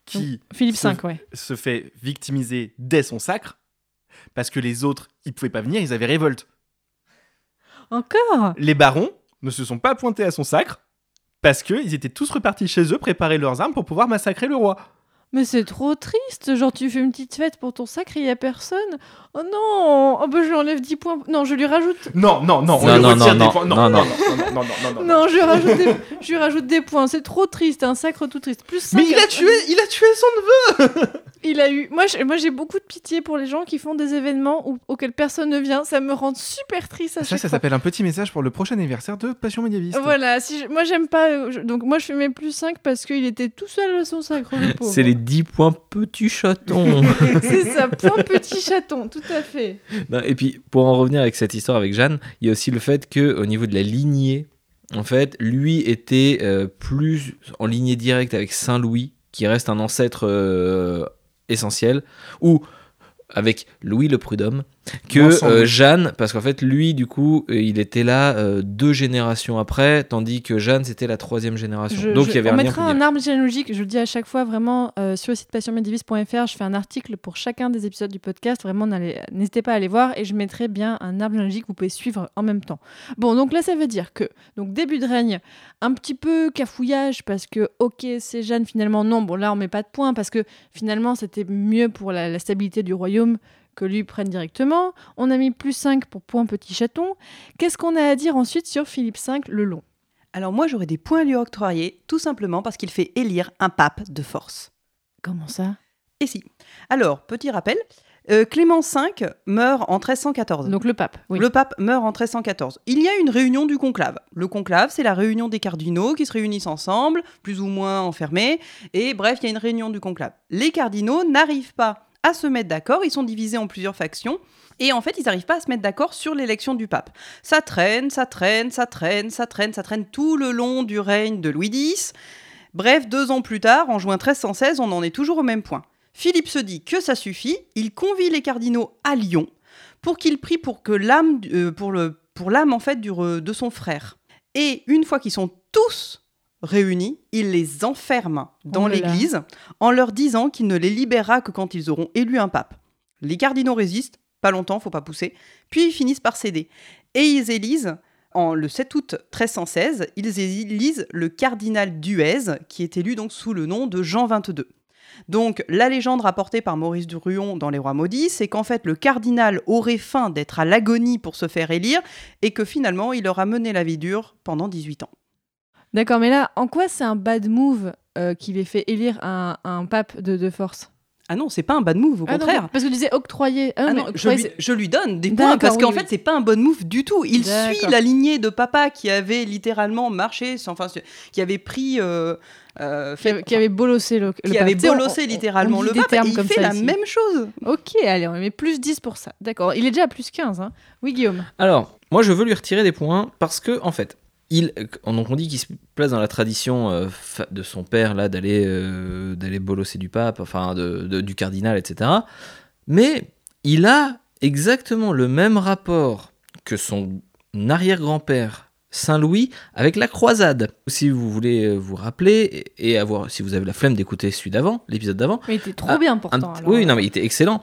S7: qui
S5: Philippe
S7: se,
S5: V, ouais.
S7: se fait victimiser dès son sacre, parce que les autres, ils pouvaient pas venir, ils avaient révolte.
S5: Encore
S7: Les barons ne se sont pas pointés à son sacre, parce qu'ils étaient tous repartis chez eux, préparer leurs armes pour pouvoir massacrer le roi.
S5: Mais c'est trop triste, genre tu fais une petite fête pour ton sacre et il y a personne. Oh non Oh bah je lui enlève 10 points. Non, je lui rajoute...
S7: Non, non, non, on
S6: Non,
S7: lui
S6: non,
S7: retire
S6: non,
S7: des
S6: non,
S7: points.
S6: non,
S7: non,
S6: non.
S7: non, non, non, non, non, non.
S5: Non, je lui rajoute des, je lui rajoute des points. C'est trop triste, un sacre tout triste. Plus
S7: Mais
S5: 5
S7: il a tué, il a tué son neveu
S5: Il a eu. Moi, j'ai- moi, j'ai beaucoup de pitié pour les gens qui font des événements où- auxquels personne ne vient. Ça me rend super triste à
S7: Ça, ça s'appelle un petit message pour le prochain anniversaire de Passion médiéviste.
S5: Voilà, si je- moi j'aime pas. euh, je- Donc moi je fais mes plus 5 parce qu'il était tout seul à son sacre.
S6: C'est les 10 points petits chatons.
S5: C'est ça, point petit chaton, tout
S6: et puis, pour en revenir avec cette histoire avec Jeanne, il y a aussi le fait que au niveau de la lignée, en fait, lui était euh, plus en lignée directe avec Saint Louis, qui reste un ancêtre euh, essentiel, avec Louis le Prud'homme, que euh, Jeanne, parce qu'en fait, lui, du coup, euh, il était là euh, deux générations après, tandis que Jeanne, c'était la troisième génération.
S5: Je-
S6: Donc,
S5: je-
S6: il y avait
S5: on mettra un arbre généalogique, je le dis à chaque fois vraiment euh, sur le site passionmédivis.fr, je fais un article pour chacun des épisodes du podcast, vraiment n'hésitez pas à aller voir et je mettrai bien un arbre généalogique que vous pouvez suivre en même temps. Bon, donc là ça veut dire que donc début de règne, un petit peu cafouillage parce que ok c'est Jeanne finalement non, bon là on met pas de points parce que finalement c'était mieux pour la, la stabilité du royaume que lui prenne directement. On a mis plus 5 pour point petit chaton. Qu'est-ce qu'on a à dire ensuite sur Philippe V le long?
S8: Alors moi, j'aurais des points à lui octroyer, tout simplement parce qu'il fait élire un pape de force.
S5: Comment ça?
S8: Et si. Alors, petit rappel, euh, Clément V meurt en 1314.
S5: Donc le pape, oui.
S8: Le pape meurt en 1314. Il y a une réunion du conclave. Le conclave, c'est la réunion des cardinaux qui se réunissent ensemble, plus ou moins enfermés. Et bref, il y a une réunion du conclave. Les cardinaux n'arrivent pas à se mettre d'accord. Ils sont divisés en plusieurs factions. Et en fait, ils n'arrivent pas à se mettre d'accord sur l'élection du pape. Ça traîne, ça traîne, ça traîne, ça traîne, ça traîne tout le long du règne de Louis X. Bref, deux ans plus tard, en juin 1316, on en est toujours au même point. Philippe se dit que ça suffit, il convie les cardinaux à Lyon pour qu'ils prient pour que l'âme, euh, pour en fait du de son frère. Et une fois qu'ils sont tous réunis, il les enferme dans
S5: Oh
S8: l'église en leur disant qu'il ne les libérera que quand ils auront élu un pape. Les cardinaux résistent, pas longtemps, faut pas pousser, puis ils finissent par céder. Et ils élisent, en le 7 août 1316, ils élisent le cardinal Duez, qui est élu donc sous le nom de Jean XXII. Donc, la légende rapportée par Maurice Druon dans Les Rois Maudits, c'est qu'en fait, le cardinal aurait faim d'être à l'agonie pour se faire élire et que finalement, il aura mené la vie dure pendant 18 ans.
S5: D'accord, mais là, en quoi c'est un bad move euh, qui les fait élire un, un pape de, de force?
S8: Ah non, c'est pas un bad move, au
S5: Ah non,
S8: contraire.
S5: parce que tu disais octroyer. Ah non,
S8: Ah je, lui,
S5: c'est-
S8: je lui donne des points
S5: D'accord,
S8: parce qu'en
S5: oui,
S8: fait
S5: oui.
S8: c'est pas un bon move du tout. Il suit la lignée de papa qui avait littéralement marché, enfin qui avait pris, euh, euh,
S5: qui,
S8: fait-
S5: avait, qui avait bolossé le, le
S8: qui
S5: pape.
S8: avait bolossé
S5: on-
S8: littéralement
S5: on
S8: le pape. il
S5: comme
S8: fait
S5: ça
S8: la
S5: ici.
S8: même chose.
S5: Ok, allez, on met plus 10 pour ça. D'accord, il est déjà à plus 15. Hein. Oui, Guillaume.
S6: Alors, moi, je veux lui retirer des points parce que, en fait, il, donc on dit qu'il se place dans la tradition euh, de son père là d'aller euh, d'aller bolosser du pape, enfin de, de- du cardinal, etc. Mais il a exactement le même rapport que son arrière-grand-père Saint Louis avec la croisade. Si vous voulez euh, vous rappeler et avoir, si vous avez la flemme d'écouter celui d'avant, l'épisode d'avant,
S5: Mais il était trop
S6: Ah,
S5: bien
S6: un
S5: pourtant. alors.
S6: oui, non, mais il était excellent.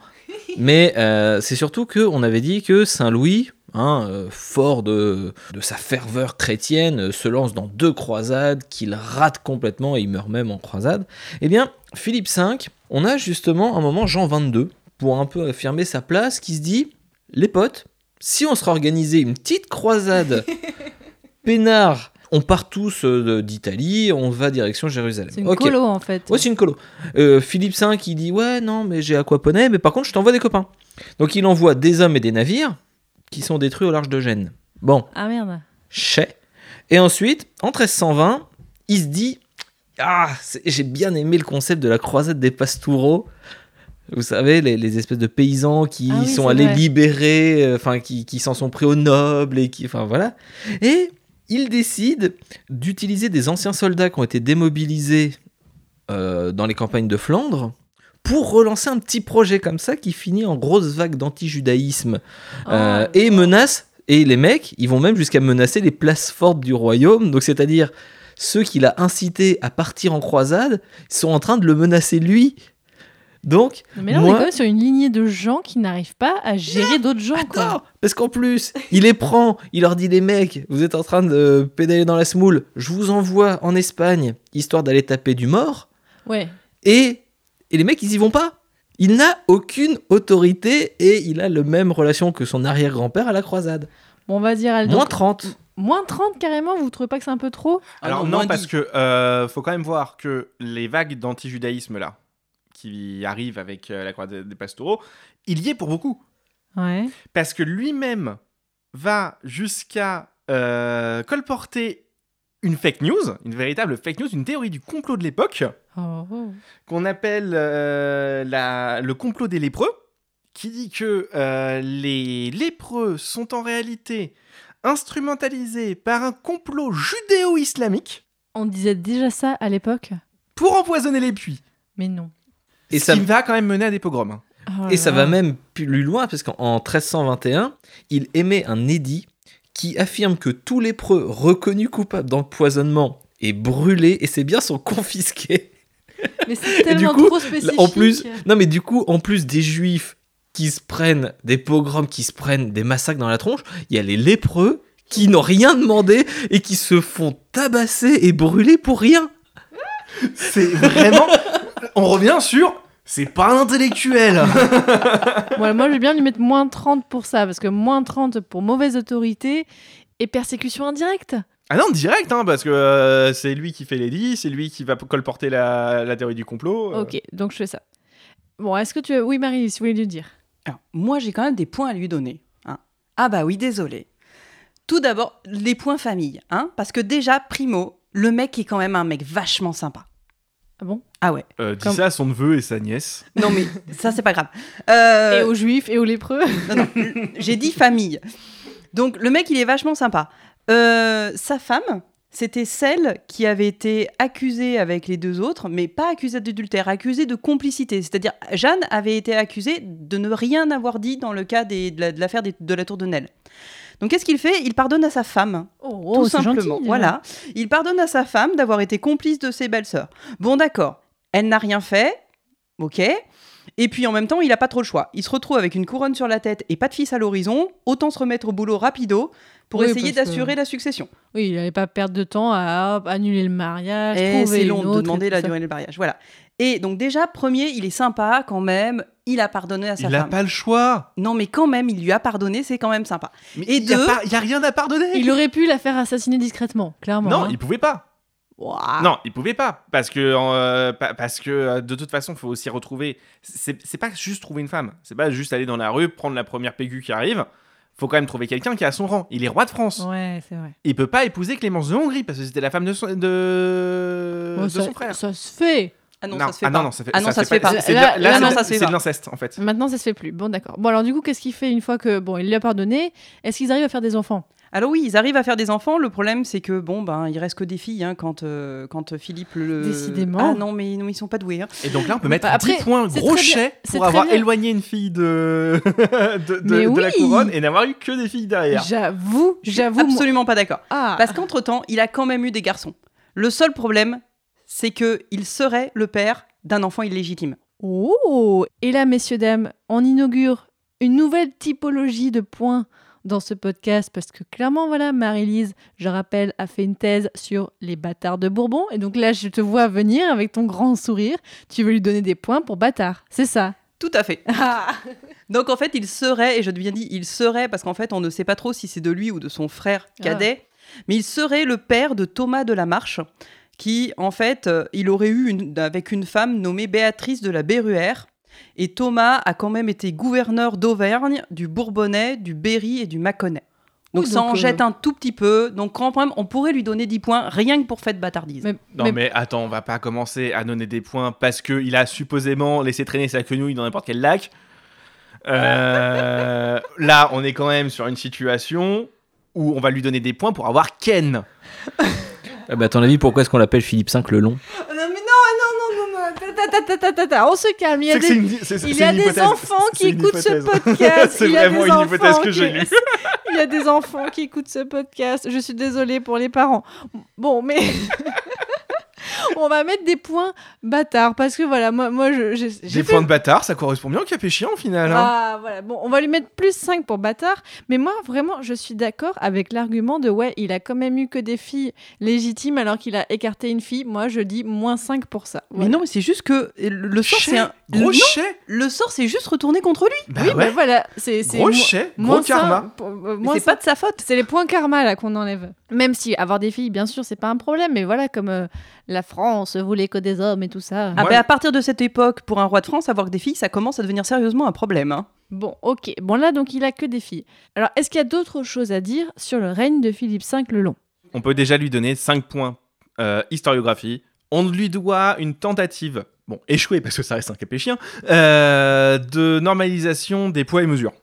S6: mais euh, c'est surtout que on avait dit que Saint Louis, hein, euh, fort de, de sa ferveur chrétienne, euh, se lance dans deux croisades qu'il rate complètement et il meurt même en croisade. Eh bien, Philippe V, on a justement un moment Jean 22 pour un peu affirmer sa place, qui se dit les potes, si on serait organisé une petite croisade peinard, on part tous euh, d'Italie, on va direction Jérusalem.
S5: C'est une colo en fait.
S6: Ouais, c'est une colo. Euh, Philippe V qui dit Ouais, non, mais j'ai aquaponé, mais par contre, je t'envoie des copains. Donc, il envoie des hommes et des navires qui sont détruits au large de Gênes. Bon,
S5: Ah merde.
S6: chais. Et ensuite, en 1320, il se dit Ah, j'ai bien aimé le concept de la croisade des pastoureaux. Vous savez, les, les espèces de paysans qui
S5: Ah oui,
S6: sont allés
S5: vrai.
S6: libérer, euh, enfin, qui, qui s'en sont pris aux nobles, et qui. Enfin, voilà. Et il décide d'utiliser des anciens soldats qui ont été démobilisés euh, dans les campagnes de Flandre pour relancer un petit projet comme ça qui finit en grosse vague d'anti-judaïsme euh,
S5: Oh,
S6: et menace. Et les mecs, ils vont même jusqu'à menacer les places fortes du royaume. Donc, c'est-à-dire ceux qu'il a incités à partir en croisade sont en train de le menacer lui. Donc,
S5: Mais là, on est quand même sur une lignée de gens qui n'arrivent pas à gérer d'autres gens. quoi.
S6: Attends, parce qu'en plus, il les prend, il leur dit les mecs, vous êtes en train de pédaler dans la smoule, je vous envoie en Espagne, histoire d'aller taper du mort,
S5: Ouais.
S6: et, et les mecs, ils y vont pas. Il n'a aucune autorité et il a le même relation que son arrière-grand-père à la croisade.
S5: Bon, on va dire Aldo.
S6: Moins 30.
S5: Moins 30 carrément, vous trouvez pas que c'est un peu trop?
S8: Ah
S7: Alors
S8: non,
S7: non, parce que euh, faut quand même voir que les vagues d'antijudaïsme là, qui arrive avec euh, la croix des, des pastoraux, il y est pour beaucoup.
S5: Ouais.
S7: Parce que lui-même va jusqu'à euh, colporter une fake news, une véritable fake news, une théorie du complot de l'époque,
S5: Oh,
S7: qu'on appelle euh, la- le complot des lépreux, qui dit que euh, les lépreux sont en réalité instrumentalisés par un complot judéo-islamique
S5: On disait déjà ça à l'époque
S7: pour empoisonner les puits.
S5: Mais non.
S6: Et
S7: ce
S6: ça,
S7: qui va quand même mener à des pogroms. hein.
S5: Oh
S6: et ça va même plus loin, parce qu'en en 1321, il émet un édit qui affirme que tous les preux reconnus coupables d'empoisonnement et brûlés, et ces biens sont confisqués.
S5: Mais c'est tellement
S6: coup,
S5: trop spécifique.
S6: En plus, non mais du coup, en plus des juifs qui se prennent des pogroms, qui se prennent des massacres dans la tronche, il y a les lépreux qui n'ont rien demandé et qui se font tabasser et brûler pour rien.
S7: C'est vraiment. On revient sur. C'est pas un intellectuel.
S5: Voilà, moi, je vais bien lui mettre moins 30 pour ça, parce que moins 30 pour mauvaise autorité et persécution indirecte.
S7: Ah non, direct, hein, parce que euh, c'est lui qui fait l'édit, c'est lui qui va colporter la, la théorie du complot. euh.
S5: Ok, donc je fais ça. Bon, est-ce que tu veux... Oui, Marie, si vous voulez lui dire.
S8: Alors, moi, j'ai quand même des points à lui donner. hein. Ah bah oui, désolé. Tout d'abord, les points famille. Hein, parce que déjà, primo, le mec est quand même un mec vachement sympa.
S5: Ah bon?
S8: Ah ouais.
S7: Euh, dis
S5: Comme-
S7: ça à son neveu et sa nièce.
S8: Non mais ça, c'est pas grave. Euh,
S5: Et aux juifs et aux lépreux.
S8: Non, non, j'ai dit famille. Donc le mec, il est vachement sympa. Euh, sa femme, c'était celle qui avait été accusée avec les deux autres, mais pas accusée d'adultère, accusée de complicité. C'est-à-dire, Jeanne avait été accusée de ne rien avoir dit dans le cas des- de la- de l'affaire des- de la tour de Nesle. Donc qu'est-ce qu'il fait? Il pardonne à sa femme.
S5: Oh,
S8: tout simplement.
S5: gentil,
S8: voilà. Il pardonne à sa femme d'avoir été complice de ses belles-sœurs. Bon, d'accord. Elle n'a rien fait. Ok. Et puis en même temps, il n'a pas trop le choix. Il se retrouve avec une couronne sur la tête et pas de fils à l'horizon. Autant se remettre au boulot rapido pour
S5: Oui,
S8: essayer
S5: que-
S8: d'assurer la succession.
S5: Oui, il n'allait pas perdre de temps à hop, annuler le mariage,
S8: c'est long de demander la durée du mariage. Voilà. Et donc déjà, premier, il est sympa quand même. Il a pardonné à sa
S7: Il n'a
S8: femme.
S7: pas le choix.
S8: Non, mais quand même, il lui a pardonné. C'est quand même sympa.
S7: Mais
S8: Et
S7: il y a
S8: deux-
S7: pas- il y a rien à pardonner.
S5: Il aurait pu la faire assassiner discrètement, clairement.
S7: Non,
S5: hein.
S7: il pouvait pas.
S5: Ouah.
S7: Non, il pouvait pas. Parce que, euh, pa- parce que euh, de toute façon, il faut aussi retrouver. C'est c'est pas juste trouver une femme. C'est pas juste aller dans la rue, prendre la première PQ qui arrive. faut quand même trouver quelqu'un qui a son rang. Il est roi de France.
S5: Ouais, c'est vrai.
S7: Il peut pas épouser Clémence de Hongrie parce que c'était la femme de son, de,
S5: Bon,
S7: de
S5: ça,
S7: son frère.
S5: ça se fait.
S8: Ah non, ça se fait
S7: ah
S8: pas.
S7: non, non, ça fait,
S8: Ah non, ça se fait pas.
S7: C'est de
S5: Là-
S7: la- là,
S5: là,
S7: c'est
S5: non,
S7: de-
S8: ça se fait
S7: c'est de
S8: pas.
S7: l'inceste en fait.
S5: Maintenant, ça se fait plus. Bon, d'accord. Bon, alors du coup, qu'est-ce qu'il fait une fois que bon, il lui a pardonné? Est-ce qu'ils arrivent à faire des enfants?
S8: Alors oui, ils arrivent à faire des enfants. Le problème, c'est que bon, ben, il reste que des filles hein, quand, euh, quand Philippe le.
S5: Décidément.
S8: Ah non, mais non, ils sont pas doués. hein.
S7: Et donc là, on peut mettre
S5: Bah, après,
S7: 10 points
S5: c'est
S7: gros
S5: C'est
S7: pour avoir
S5: bien.
S7: éloigné une fille de, de, de-
S5: Mais
S7: de la couronne et n'avoir eu que des filles derrière.
S5: J'avoue, j'avoue. moi-
S8: Absolument pas d'accord.
S5: Ah.
S8: Parce qu'entre temps, il a quand même eu des garçons. Le seul problème, c'est que il serait le père d'un enfant illégitime.
S5: Oh Et là, messieurs, dames, on inaugure une nouvelle typologie de points dans ce podcast parce que clairement, voilà, Marie-Lise, je rappelle, a fait une thèse sur les bâtards de Bourbon. Et donc là, je te vois venir avec ton grand sourire. Tu veux lui donner des points pour bâtard. C'est ça?
S8: Tout à fait. Donc en fait, il serait, et je bien dit, il serait, parce qu'en fait, on ne sait pas trop si c'est de lui ou de son frère cadet, mais il serait le père de Thomas de la Marche, qui, en fait, euh, il aurait eu une, avec une femme nommée Béatrice de la Berruère. Et Thomas a quand même été gouverneur d'Auvergne, du Bourbonnais, du Berry et du Mâconnais. Donc,
S5: Oui,
S8: ça
S5: donc,
S8: en
S5: euh,
S8: jette un tout petit peu. Donc quand même, on pourrait lui donner 10 points rien que pour fait de bâtardise.
S5: Mais-
S7: Non
S5: mais-
S7: mais... attends, on va pas commencer à donner des points parce que il a supposément laissé traîner sa quenouille dans n'importe quel lac. Euh, là, on est quand même sur une situation où on va lui donner des points pour avoir Ken.
S6: Ah bah, à ton avis, pourquoi est-ce qu'on l'appelle Philippe V le long?
S5: Non, mais non, non, non, non, non. Ta, ta, ta, ta, ta, ta. On se calme. Il y a des, il y a des enfants qui écoutent ce podcast.
S7: C'est
S5: Il y a
S7: vraiment
S5: des
S7: une hypothèse
S5: enfants
S7: que j'ai
S5: qui-
S7: lue.
S5: Il y a des enfants qui écoutent ce podcast. Je suis désolée pour les parents. Bon, mais on va mettre des points bâtards parce que voilà, moi, moi, je, j'ai, j'ai
S7: Des
S5: fait-
S7: points de bâtard, ça correspond bien au capéchien au final. hein.
S5: Ah, voilà. Bon, on va lui mettre plus 5 pour bâtard. Mais moi, vraiment, je suis d'accord avec l'argument de ouais, il a quand même eu que des filles légitimes alors qu'il a écarté une fille. Moi, je dis moins 5 pour ça.
S8: Mais non, mais c'est juste que le, le sort, c'est un...
S7: Gros
S8: non,
S7: chais,
S8: le sort, c'est juste retourné contre lui.
S7: bah
S5: oui,
S7: ouais.
S5: bah voilà. C'est, c'est
S7: gros
S5: mo-
S7: chais,
S5: moins
S7: gros karma.
S5: pour- euh, moins
S8: c'est pas de sa faute.
S5: C'est les points karma là qu'on enlève. Même si avoir des filles, bien sûr, c'est pas un problème, mais voilà, comme euh, la France voulait que des hommes et tout ça.
S8: Ah ben, à partir de cette époque, pour un roi de France, avoir que des filles, ça commence à devenir sérieusement un problème. hein.
S5: Bon, ok. Bon, là, donc, il a que des filles. Alors, est-ce qu'il y a d'autres choses à dire sur le règne de Philippe V le Long?
S7: On peut déjà lui donner 5 points euh, historiographie. On lui doit une tentative, bon, échouée parce que ça reste un capéchien, euh, de normalisation des poids et mesures.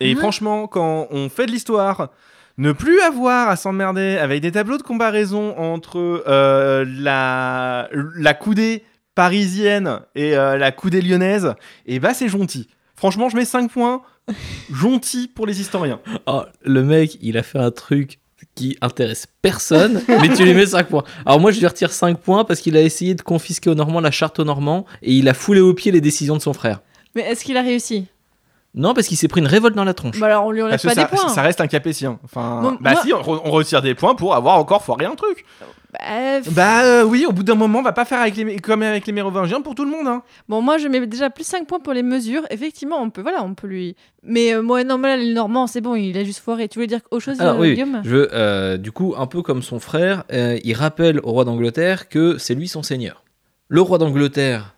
S7: Et
S5: Mhm.
S7: franchement, quand on fait de l'histoire, ne plus avoir à s'emmerder avec des tableaux de comparaison entre euh, la, la coudée parisienne et euh, la coudée lyonnaise, et bah c'est gentil. Franchement, je mets 5 points. Gentil pour les historiens.
S6: Oh, le mec, il a fait un truc qui intéresse personne, mais tu lui mets 5 points. Alors moi, je lui retire 5 points parce qu'il a essayé de confisquer aux Normands la charte aux Normands et il a foulé aux pieds les décisions de son frère.
S5: Mais est-ce qu'il a réussi?
S6: Non, parce qu'il s'est pris une révolte dans la tronche.
S5: Bah alors, on lui enlève
S7: Parce
S5: pas
S7: ça,
S5: des points.
S7: ça reste un capétien. Enfin,
S5: Bon,
S7: bah
S5: moi-
S7: si, on, re- on retire des points pour avoir encore foiré un truc.
S5: Bah, pff.
S7: Bah euh, oui, au bout d'un moment, on va pas faire avec les, comme avec les mérovingiens pour tout le monde. Hein.
S5: Bon, moi, je mets déjà plus 5 points pour les mesures. Effectivement, on peut, voilà, on peut lui. Mais euh, moi, non, mais là, les Normands, c'est bon, il a juste foiré. Tu voulais dire autre chose,
S6: Alors
S5: euh,
S6: oui,
S5: Guillaume?
S6: je veux, euh, du coup, un peu comme son frère, euh, il rappelle au roi d'Angleterre que c'est lui son seigneur. Le roi d'Angleterre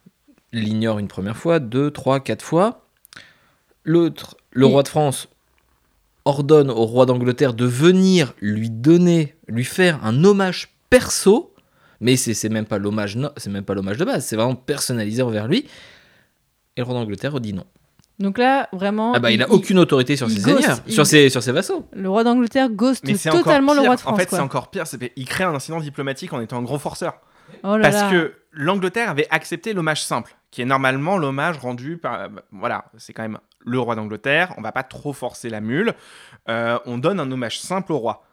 S6: l'ignore une première fois, deux, trois, quatre fois. L'autre, le
S5: Il-
S6: roi de France, ordonne au roi d'Angleterre de venir lui donner, lui faire un hommage perso, mais c'est c'est même pas l'hommage, c'est même pas l'hommage de base, c'est vraiment personnalisé envers lui. Et le roi d'Angleterre dit non.
S5: Donc là, vraiment.
S6: Ah bah il a aucune autorité sur
S5: il
S6: ses
S5: ghost,
S6: seigneurs,
S5: il-
S6: sur ses, sur ses vassaux.
S5: Le roi d'Angleterre ghost totalement le roi de France.
S7: En fait, c'est encore pire. Il crée un incident diplomatique en étant un gros forceur.
S5: Oh là
S7: Parce
S5: là.
S7: que l'Angleterre avait accepté l'hommage simple, qui est normalement l'hommage rendu par. bah, Voilà, c'est quand même le roi d'Angleterre. On va pas trop forcer la mule. Euh, on donne un hommage simple au roi.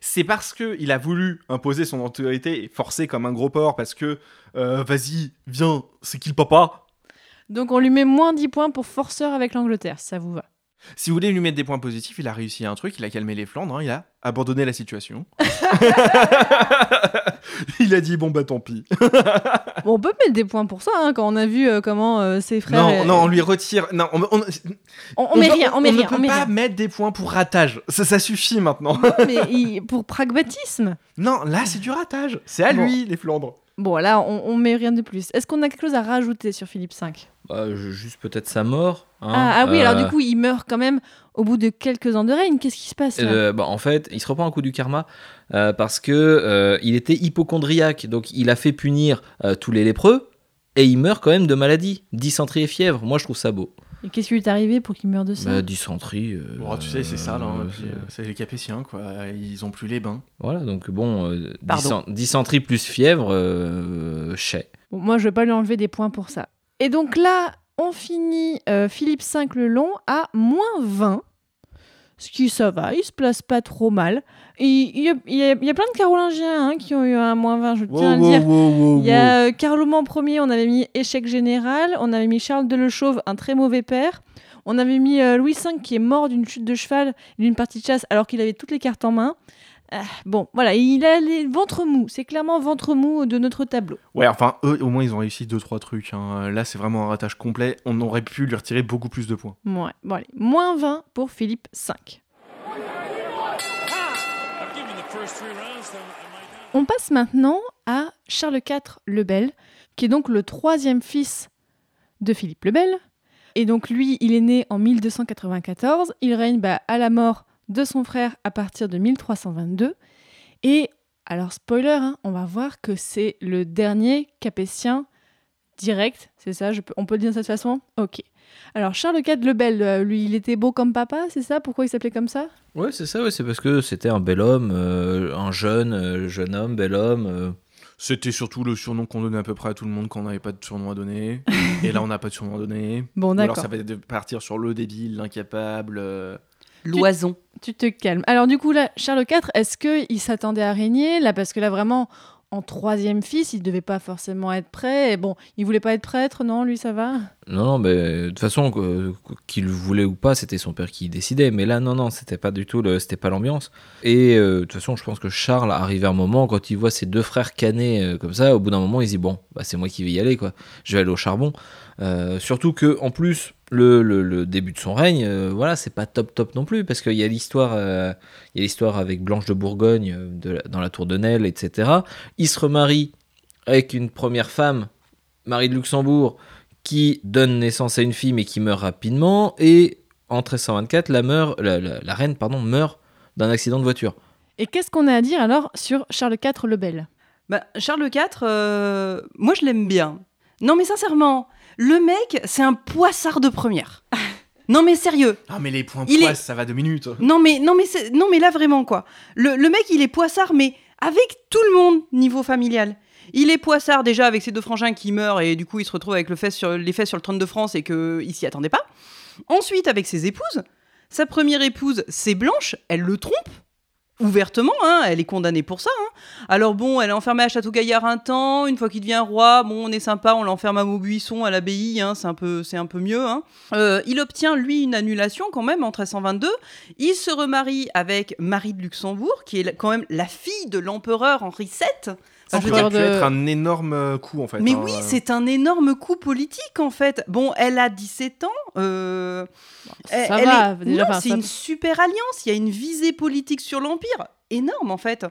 S7: C'est parce que il a voulu imposer son autorité et forcer comme un gros porc parce que euh, vas-y, viens, c'est qui le papa
S5: Donc on lui met moins 10 points pour forceur avec l'Angleterre, ça vous va?
S7: Si vous voulez lui mettre des points positifs, il a réussi un truc, il a calmé les Flandres, hein, il a abandonné la situation. il a dit bon bah tant pis.
S5: Bon, on peut mettre des points pour ça, hein, quand on a vu euh, comment euh, ses frères.
S7: Non, non, on lui retire. Non, on, on-
S5: on, on met
S7: peut-
S5: rien, on met
S7: ne
S5: rien,
S7: peut
S5: on met
S7: pas
S5: rien.
S7: mettre des points pour ratage. Ça, ça suffit maintenant.
S5: Mais il- pour pragmatisme.
S7: non, là c'est du ratage. C'est à
S5: Bon.
S7: lui les Flandres.
S5: Bon, là, on, on met rien de plus. Est-ce qu'on a quelque chose à rajouter sur Philippe V
S6: Bah, juste peut-être sa mort. Hein.
S5: ah, ah oui, alors
S6: Euh,
S5: du coup, il meurt quand même au bout de quelques ans de règne. Qu'est-ce qui se passe là?
S6: Euh, bah, en fait, il se reprend un coup du karma euh, parce que euh, il était hypochondriaque, donc il a fait punir euh, tous les lépreux et il meurt quand même de maladie, dysenterie et fièvre. Moi, je trouve ça beau.
S5: Et qu'est-ce qui lui est arrivé pour qu'il meure de ça?
S6: Bah, dysenterie. euh,
S7: Bon, tu sais, c'est ça là. hein,
S6: euh,
S7: euh, c'est les Capétiens quoi. Ils ont plus les bains.
S6: Voilà, donc bon, euh, dysenterie plus fièvre, euh, chais.
S5: Bon, moi, je vais pas lui enlever des points pour ça. Et donc là, on finit euh, Philippe V le long à moins 20. Ce qui, ça va, il se place pas trop mal. Il y, a, il y a- il y a plein de Carolingiens hein, qui ont eu un moins 20, je tiens à le dire. Il y a euh, Carloman Ier, on avait mis échec général. On avait mis Charles de Le Chauve, un très mauvais père. On avait mis euh, Louis V qui est mort d'une chute de cheval et d'une partie de chasse alors qu'il avait toutes les cartes en main. Ah, bon, voilà, il a les ventres mous. C'est clairement ventre mou de notre tableau.
S7: Ouais, enfin eux au moins ils ont réussi deux trois trucs. hein. Là c'est vraiment un ratage complet. On aurait pu lui retirer beaucoup plus de points.
S5: Ouais, bon allez, moins 20 pour Philippe V. On passe maintenant à Charles IV le Bel, qui est donc le troisième fils de Philippe le Bel. Et donc lui, il est né en 1294, il règne bah, à la mort de son frère à partir de 1322. Et alors spoiler, hein, on va voir que c'est le dernier capétien direct, c'est ça, je peux- on peut le dire de cette façon? Ok. Alors Charles IV le Bel, euh, lui, il était beau comme papa, c'est ça? Pourquoi il s'appelait comme ça?
S6: Ouais, c'est ça, ouais, c'est parce que c'était un bel homme, euh, un jeune, euh, jeune homme, bel homme. euh.
S7: C'était surtout le surnom qu'on donnait à peu près à tout le monde quand on n'avait pas de surnom à donner. Et là on n'a pas de surnom à donner.
S5: Bon,
S7: Ou alors
S5: d'accord.
S7: ça va de partir sur le débile, l'incapable.
S8: L'oison.
S5: Tu te calmes. Alors du coup, là, Charles IV, est-ce qu'il s'attendait à régner? Là, parce que là, vraiment, en troisième fils, il devait pas forcément être prêt. Et bon, il voulait pas être prêtre, non Lui, ça va?
S6: Non, non, mais de toute façon, qu'il le voulait ou pas, c'était son père qui décidait. Mais là, non, non, c'était pas du tout, le- c'était pas l'ambiance. Et euh, de toute façon, je pense que Charles arrive à un moment quand il voit ses deux frères canés euh, comme ça. Au bout d'un moment, il se dit bon, bah, c'est moi qui vais y aller, quoi. Je vais aller au charbon. Euh, surtout que, en plus, le, le- le début de son règne, euh, voilà, c'est pas top top non plus, parce qu'il y a l'histoire, euh, il y a l'histoire avec Blanche de Bourgogne euh, de la- dans la tour de Nesle, etc. Il se remarie avec une première femme, Marie de Luxembourg, qui donne naissance à une fille mais qui meurt rapidement, et en 1324, la, meurt, la, la- la reine pardon, meurt d'un accident de voiture.
S5: Et qu'est-ce qu'on a à dire alors sur Charles IV le Bel?
S8: Bah, Charles IV, euh, moi je l'aime bien. Non mais sincèrement, le mec, c'est un poissard de première. non mais sérieux.
S7: Ah, mais les points
S8: Il est-
S7: ça va deux minutes.
S8: Non mais non mais non mais là vraiment quoi. Le, le mec il est poissard mais avec tout le monde niveau familial. Il est poissard déjà avec ses deux frangins qui meurent et du coup il se retrouve avec le fesse sur, les fesses sur le trône de France et qu'il s'y attendait pas. Ensuite avec ses épouses. Sa première épouse c'est Blanche, elle le trompe ouvertement, hein, elle est condamnée pour ça. hein. Alors bon, elle est enfermée à Château-Gaillard un temps, une fois qu'il devient roi, bon on est sympa, on l'enferme à Maubuisson à l'abbaye, hein, c'est un peu, c'est un peu mieux. hein. Euh, il obtient lui une annulation quand même en 1322. Il se remarie avec Marie de Luxembourg, qui est quand même la fille de l'empereur Henri VII.
S7: Ça pu
S5: de-
S7: être un énorme euh, coup, en fait.
S8: mais
S7: hein.
S8: oui, c'est un énorme coup politique en fait. Bon, elle a 17 ans. euh, elle-
S5: Ça
S8: elle
S5: va,
S8: est-
S5: déjà,
S8: non,
S5: enfin,
S8: c'est
S5: ça-
S8: une super alliance. Il y a une visée politique sur l'Empire énorme en fait.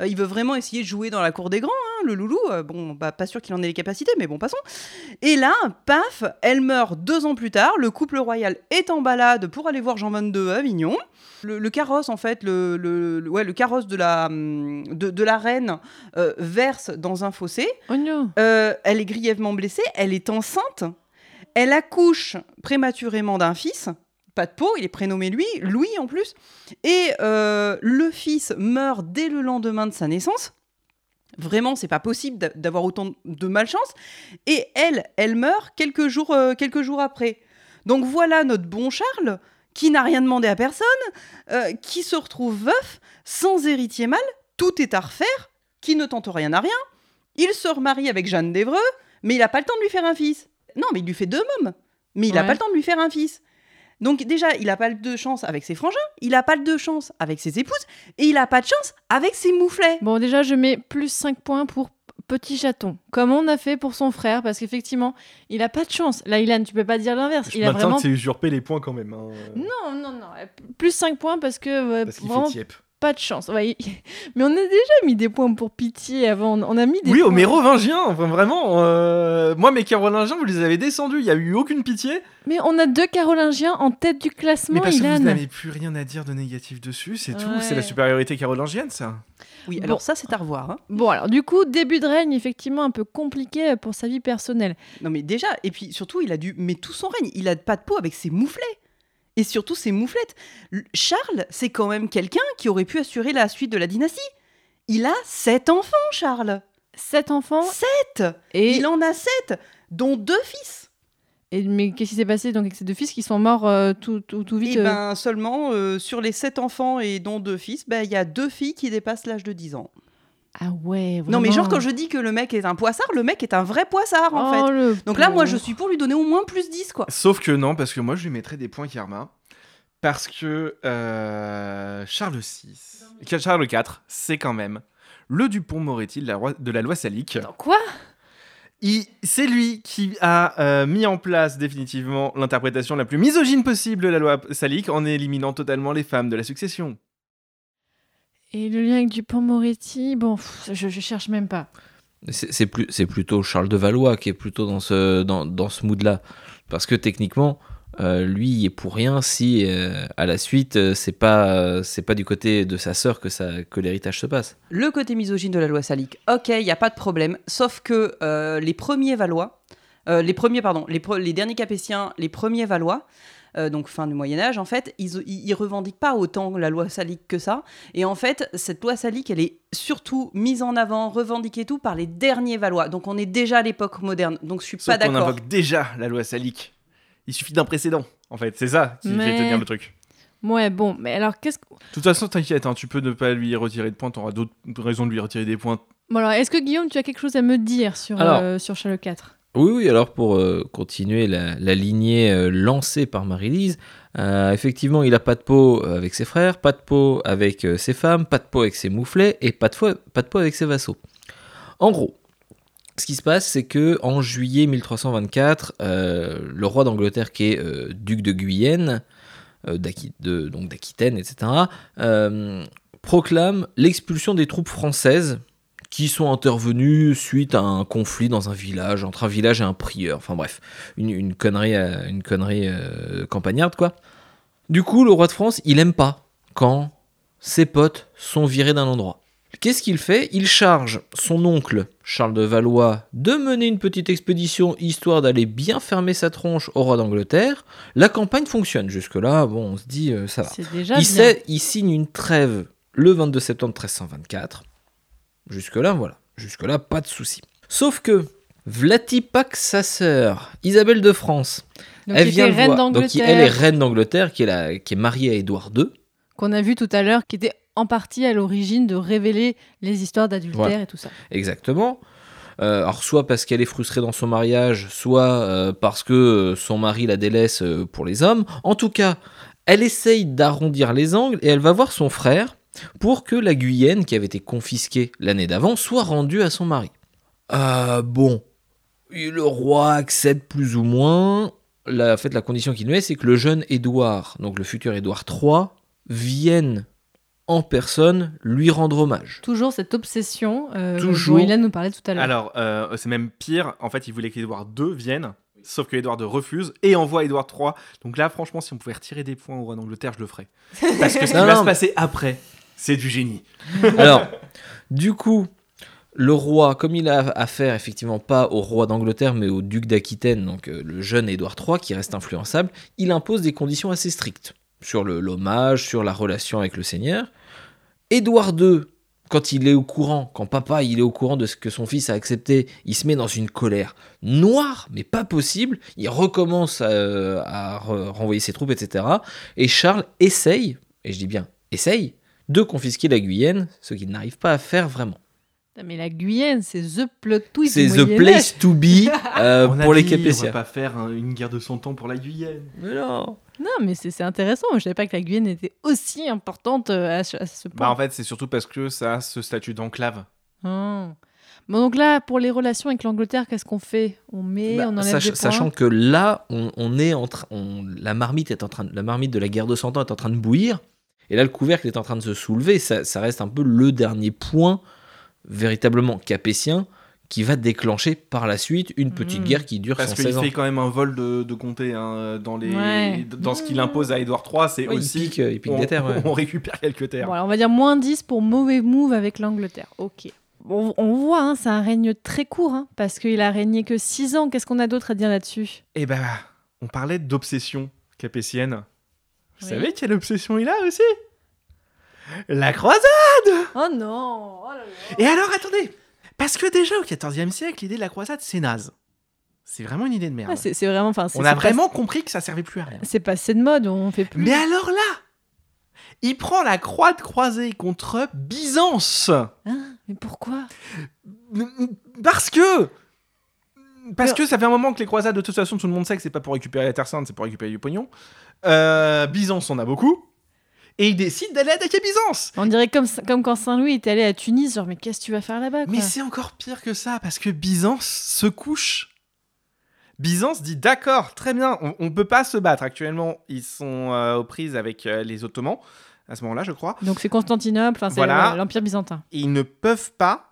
S8: Euh, il veut vraiment essayer de jouer dans la cour des grands, hein, le loulou. Euh, bon, bah, pas sûr qu'il en ait les capacités, mais bon, passons. Et là, paf, elle meurt deux ans plus tard. Le couple royal est en balade pour aller voir Jean XXII à Avignon. Le, le carrosse, en fait, le, ouais, le carrosse de la, hum, de, de la reine euh, verse dans un fossé.
S5: Oh non
S8: Euh, elle est grièvement blessée, elle est enceinte, elle accouche prématurément d'un fils, pas de peau, il est prénommé lui, Louis en plus, et euh, le fils meurt dès le lendemain de sa naissance. Vraiment, c'est pas possible d'a- d'avoir autant de malchance. Et elle, elle meurt quelques jours, euh, quelques jours après. Donc voilà notre bon Charles, qui n'a rien demandé à personne, euh, qui se retrouve veuf, sans héritier mâle, tout est à refaire, qui ne tente rien à rien. Il se remarie avec Jeanne d'Evreux, mais il n'a pas le temps de lui faire un fils. Non, mais il lui fait deux mômes, mais il n'a
S5: Ouais.
S8: pas le temps de lui faire un fils. Donc déjà, il n'a pas de chance avec ses frangins, il n'a pas de chance avec ses épouses, et il n'a pas de chance avec ses mouflets.
S5: Bon, déjà, je mets plus 5 points pour Petit Chaton, comme on a fait pour son frère, parce qu'effectivement, il a pas de chance. Là, Ilan, tu peux pas dire l'inverse.
S7: Je
S5: Il a vraiment.
S7: que c'est usurper les points quand même. hein.
S5: Non, non, non. Plus 5 points parce que euh,
S7: Parce qu'il
S5: vraiment
S7: fait tiep.
S5: Pas de chance. Ouais, Mais on a déjà mis des points pour pitié avant. On a mis des
S7: Oui,
S5: points.
S7: aux mérovingiens, enfin, vraiment. euh, Moi, mes carolingiens, vous les avez descendus, il n'y a eu aucune pitié.
S5: Mais on a deux Carolingiens en tête du
S7: Mais
S5: classement,
S7: parce que
S5: Ilan.
S7: vous n'avez plus rien à dire de négatif dessus, c'est tout. C'est la supériorité carolingienne, ça.
S8: Oui,
S5: Bon.
S8: alors ça, c'est à revoir. hein.
S5: Bon, alors du coup, début de règne, effectivement, un peu compliqué pour sa vie personnelle.
S8: Non, mais déjà, et puis surtout, il a dû. Mais tout son règne, il a pas de peau avec ses mouflets. Et surtout ses mouflettes. Charles, c'est quand même quelqu'un qui aurait pu assurer la suite de la dynastie. Il a sept enfants, Charles.
S5: Sept enfants.
S8: Sept
S5: Et,
S8: Il en a sept, dont deux fils.
S5: et- mais qu'est-ce qui s'est passé donc avec ces deux fils qui sont morts euh, tout, tout, tout vite
S8: Et
S5: euh,
S8: ben seulement, euh, sur les sept enfants et dont deux fils, ben, il y a deux filles qui dépassent l'âge de 10 ans.
S5: Ah ouais,
S8: Non, mais genre, quand je dis que le mec est un poissard, le mec est un vrai poissard, en
S5: Oh,
S8: fait. Donc là, moi, je suis pour lui donner au moins plus 10, quoi.
S7: Sauf que non, parce que moi, je lui mettrais des points karma. Parce que euh, Charles VI, Charles IV, c'est quand même le Dupont-Moretti de la, roi- de la loi salique.
S5: Quoi?
S7: Il- C'est lui qui a euh, mis en place définitivement l'interprétation la plus misogyne possible de la loi salique en éliminant totalement les femmes de la succession.
S5: Et le lien avec Dupont-Moretti, bon, pff, je, je cherche même pas.
S6: C'est plus, c'est plutôt Charles de Valois qui est plutôt dans ce, dans, dans ce mood-là. Parce que techniquement, euh, lui, il est pour rien si, euh, à la suite, euh, c'est pas, euh, c'est pas du côté de sa sœur que, ça, que l'héritage se passe.
S8: Le côté misogyne de la loi salique, ok, il n'y a pas de problème. Sauf que euh, les premiers Valois, euh, les premiers, pardon, les derniers Capétiens, les premiers Valois, euh, donc fin du Moyen-Âge, en fait, ils, ils, revendiquent pas autant la loi salique que ça. Et en fait, cette loi salique, elle est surtout mise en avant, revendiquée tout par les derniers Valois. Donc on est déjà à l'époque moderne. Donc je suis
S7: Sauf
S8: pas
S7: qu'on
S8: d'accord.
S7: invoque déjà la loi salique. Il suffit d'un précédent, en fait. C'est ça qui
S5: Mais-
S7: fait tenir le truc.
S5: Ouais, bon, mais alors qu'est-ce que.
S7: De toute façon, t'inquiète, hein, tu peux ne pas lui retirer de points, t'auras d'autres raisons de lui retirer des points.
S5: Bon, alors, est-ce que Guillaume, tu as quelque chose à me dire sur,
S6: Alors.
S5: euh, sur Charles IV
S6: Oui, oui, alors pour euh, continuer la, lignée euh, lancée par Marie-Lise, euh, effectivement, il a pas de peau avec ses frères, pas de peau avec ses femmes, pas de peau avec ses mouflets et pas de, peau avec ses vassaux. En gros, ce qui se passe, c'est que en juillet 1324, euh, le roi d'Angleterre, qui est duc de Guyenne, donc d'Aquitaine, etc., proclame l'expulsion des troupes françaises qui sont intervenus suite à un conflit dans un village, entre un village et un prieur. Enfin bref, une, une connerie, euh, une connerie euh, campagnarde, quoi. Du coup, le roi de France, il aime pas quand ses potes sont virés d'un endroit. Qu'est-ce qu'il fait? Il charge son oncle, Charles de Valois, de mener une petite expédition histoire d'aller bien fermer sa tronche au roi d'Angleterre. La campagne fonctionne. Jusque-là, bon, on se dit, euh, ça va.
S5: Déjà
S6: Il, sait- il signe une trêve le 22 septembre 1324. Jusque-là, voilà. Jusque-là, pas de souci. Sauf que Vlatipak, sa sœur, Isabelle de France,
S5: Donc,
S6: elle vient
S5: reine
S6: voir. Donc, elle est reine d'Angleterre, qui, est la- qui est mariée à Édouard II.
S5: qu'on a vu tout à l'heure, qui était en partie à l'origine de révéler les histoires d'adultère
S6: Voilà.
S5: et tout ça.
S6: Exactement. Euh, alors soit parce qu'elle est frustrée dans son mariage, soit euh, parce que euh, son mari la délaisse euh, pour les hommes. En tout cas, elle essaye d'arrondir les angles et elle va voir son frère pour que la Guyenne, qui avait été confisquée l'année d'avant, soit rendue à son mari. Euh, bon, Et le roi accepte plus ou moins. La, en fait, la condition qu'il met, c'est que le jeune Édouard, donc le futur Édouard III, vienne en personne lui rendre hommage.
S5: Toujours cette obsession euh,
S6: Toujours.
S5: dont Ilan nous parlait tout à l'heure.
S7: Alors, euh, c'est même pire. En fait, il voulait qu'Édouard II vienne. Sauf que Édouard II refuse et envoie Édouard III. Donc là, franchement, si on pouvait retirer des points au roi d'Angleterre, je le ferais. Parce que ce qui
S6: Non,
S7: va
S6: non.
S7: se passer après, c'est du génie.
S6: Alors, du coup, le roi, comme il a affaire effectivement pas au roi d'Angleterre, mais au duc d'Aquitaine, donc euh, le jeune Édouard III, qui reste influençable, il impose des conditions assez strictes sur l'hommage, sur la relation avec le seigneur. Édouard II, quand il est au courant, quand papa il est au courant de ce que son fils a accepté, il se met dans une colère noire, mais pas possible. Il recommence à re- renvoyer ses troupes, etc. Et Charles essaye, et je dis bien essaye, de confisquer la Guyenne, ce qu'il n'arrive pas à faire vraiment.
S5: Mais la Guyenne, c'est the plot twist.
S6: C'est the place to be euh, pour les
S7: dit, On va
S6: Capétiens.
S7: pas faire un- une guerre de 100 ans pour la Guyenne.
S6: Mais non.
S5: Non, mais c'est c'est intéressant. Je savais pas que la Guyenne était aussi importante euh, à, ce- à ce point.
S7: Bah, en fait, c'est surtout parce que ça a ce statut d'enclave.
S5: Ah. Bon, donc là, pour les relations avec l'Angleterre, qu'est-ce qu'on fait? On met,
S6: Bah,
S5: on enlève
S6: sach-
S5: des points?
S6: sachant que là, on, on est en on- la marmite est en train, de- la marmite de la guerre de 100 ans est en train de bouillir, et là le couvercle est en train de se soulever. Ça, ça reste un peu le dernier point véritablement capétien qui va déclencher par la suite une petite
S5: Mhm.
S6: guerre qui dure
S7: Parce
S6: 116
S7: qu'il
S6: ans.
S7: fait quand même un vol de, de comté hein, dans, les,
S5: Ouais.
S7: dans ce qu'il impose à Édouard III. C'est
S6: Ouais, il
S7: aussi.
S6: pique, il pique
S7: on,
S6: des terres, ouais.
S7: on récupère quelques terres.
S5: Bon, alors on va dire moins 10 pour mauvais move avec l'Angleterre. Ok. On voit, hein, c'est un règne très court, hein, parce qu'il a régné que 6 ans. Qu'est-ce qu'on a d'autre à dire là-dessus?
S7: Et ben, on parlait d'obsession capétienne. Vous savez quelle obsession il a aussi? La croisade
S5: Oh non oh là là.
S7: Et alors, attendez Parce que déjà au XIVe siècle, l'idée de la croisade, c'est naze. C'est vraiment une idée de merde.
S5: Ah, c'est c'est vraiment. enfin, c'est-
S7: on a
S5: c'est
S7: vraiment compris que ça servait plus à rien.
S5: C'est passé de mode, on fait plus.
S7: Mais alors là il prend la croix de croisée contre Byzance.
S5: Hein mais pourquoi?
S7: Parce que parce que ça fait un moment que les croisades, de toute façon, tout le monde sait que c'est pas pour récupérer la Terre Sainte, c'est pour récupérer du pognon. Euh, Byzance, on a beaucoup. Et il décide d'aller attaquer Byzance.
S5: On dirait comme, comme quand Saint-Louis était allé à Tunis, genre, mais qu'est-ce que tu vas faire là-bas
S7: Mais c'est encore pire que ça, parce que Byzance se couche. Byzance dit d'accord, très bien, on, on peut pas se battre. Actuellement, ils sont euh, aux prises avec euh, les Ottomans, à ce moment-là, je crois.
S5: Donc c'est Constantinople, enfin c'est
S7: Voilà.
S5: l'Empire byzantin.
S7: Et ils ne peuvent pas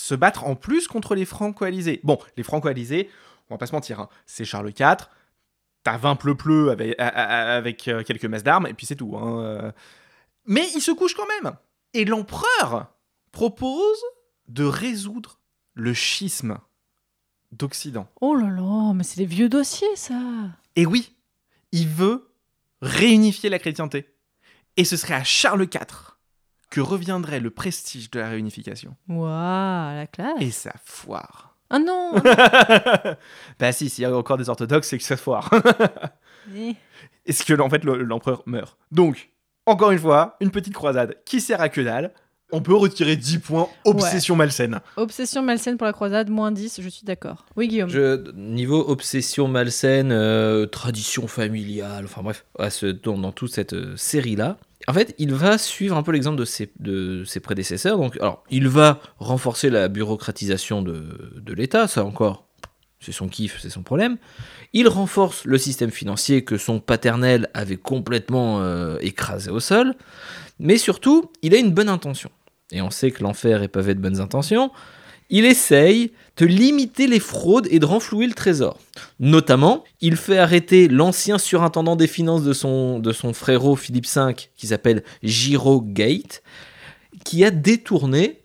S7: se battre en plus contre les franco-alizés. Bon, les franco-alizés, on va pas se mentir, hein, c'est Charles IV, t'as 20 pleu-pleu avec, euh, quelques masses d'armes, et puis c'est tout. hein, euh. Mais ils se couchent quand même. Et l'empereur propose de résoudre le schisme d'Occident.
S5: Oh là là, mais c'est des vieux dossiers ça
S7: Et oui, il veut réunifier la chrétienté. Et ce serait à Charles IV que reviendrait le prestige de la réunification.
S5: Waouh, la classe
S7: Et ça foire.
S5: Ah non
S7: bah si, s'il y a encore des orthodoxes, c'est que ça foire.
S5: Eh.
S7: Est-ce que en fait le- l'empereur meurt? Donc, encore une fois, une petite croisade qui sert à que dalle. On peut retirer 10 points, obsession malsaine.
S5: Obsession malsaine pour la croisade, moins 10, je suis d'accord. Oui, Guillaume.
S6: Je, niveau obsession malsaine, euh, tradition familiale, enfin bref, à ce, dans, dans toute cette euh, série-là, en fait, il va suivre un peu l'exemple de ses, prédécesseurs. Donc, alors, il va renforcer la bureaucratisation de, de l'État, ça encore, c'est son kiff, c'est son problème. Il renforce le système financier que son paternel avait complètement euh, écrasé au sol. Mais surtout, il a une bonne intention. et on sait que l'enfer est pavé de bonnes intentions, il essaye de limiter les fraudes et de renflouer le trésor. Notamment, il fait arrêter l'ancien surintendant des finances de son, de son frérot Philippe V, qui s'appelle Giro Gate, qui a détourné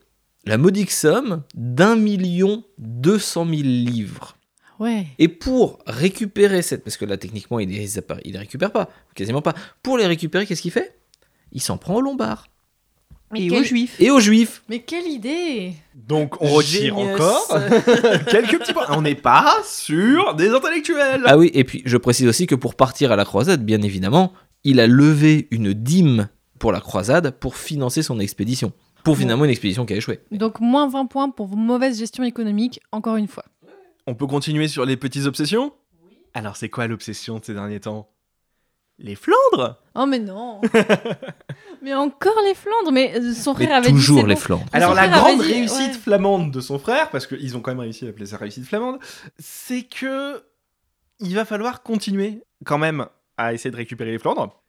S6: la modique somme d'un million deux cent mille livres.
S5: Ouais.
S6: Et pour récupérer cette... Parce que là, techniquement, il les, il les récupère pas, quasiment pas. Pour les récupérer, qu'est-ce qu'il fait? Il s'en prend aux Lombards.
S5: Mais
S8: Et aux juifs.
S6: Et aux Juifs.
S5: Mais quelle idée
S7: Donc on retire encore quelques petits points. On n'est pas sur des intellectuels.
S6: Ah oui, et puis je précise aussi que pour partir à la croisade, bien évidemment, il a levé une dîme pour la croisade pour financer son expédition. Pour finalement une expédition qui a échoué.
S5: Donc moins 20 points pour vos mauvaises gestion économique, encore une fois.
S7: On peut continuer sur les petites obsessions? Alors c'est quoi l'obsession de ces derniers temps? Les Flandres?
S5: Oh mais non Mais encore les Flandres Mais euh, son
S6: Mais
S5: frère avait
S6: toujours les
S5: bon.
S6: Flandres.
S7: Alors la grande
S5: dit,
S7: réussite
S5: ouais.
S7: flamande de son frère, parce qu'ils ont quand même réussi à appeler ça réussite flamande, c'est que il va falloir continuer quand même à essayer de récupérer les Flandres.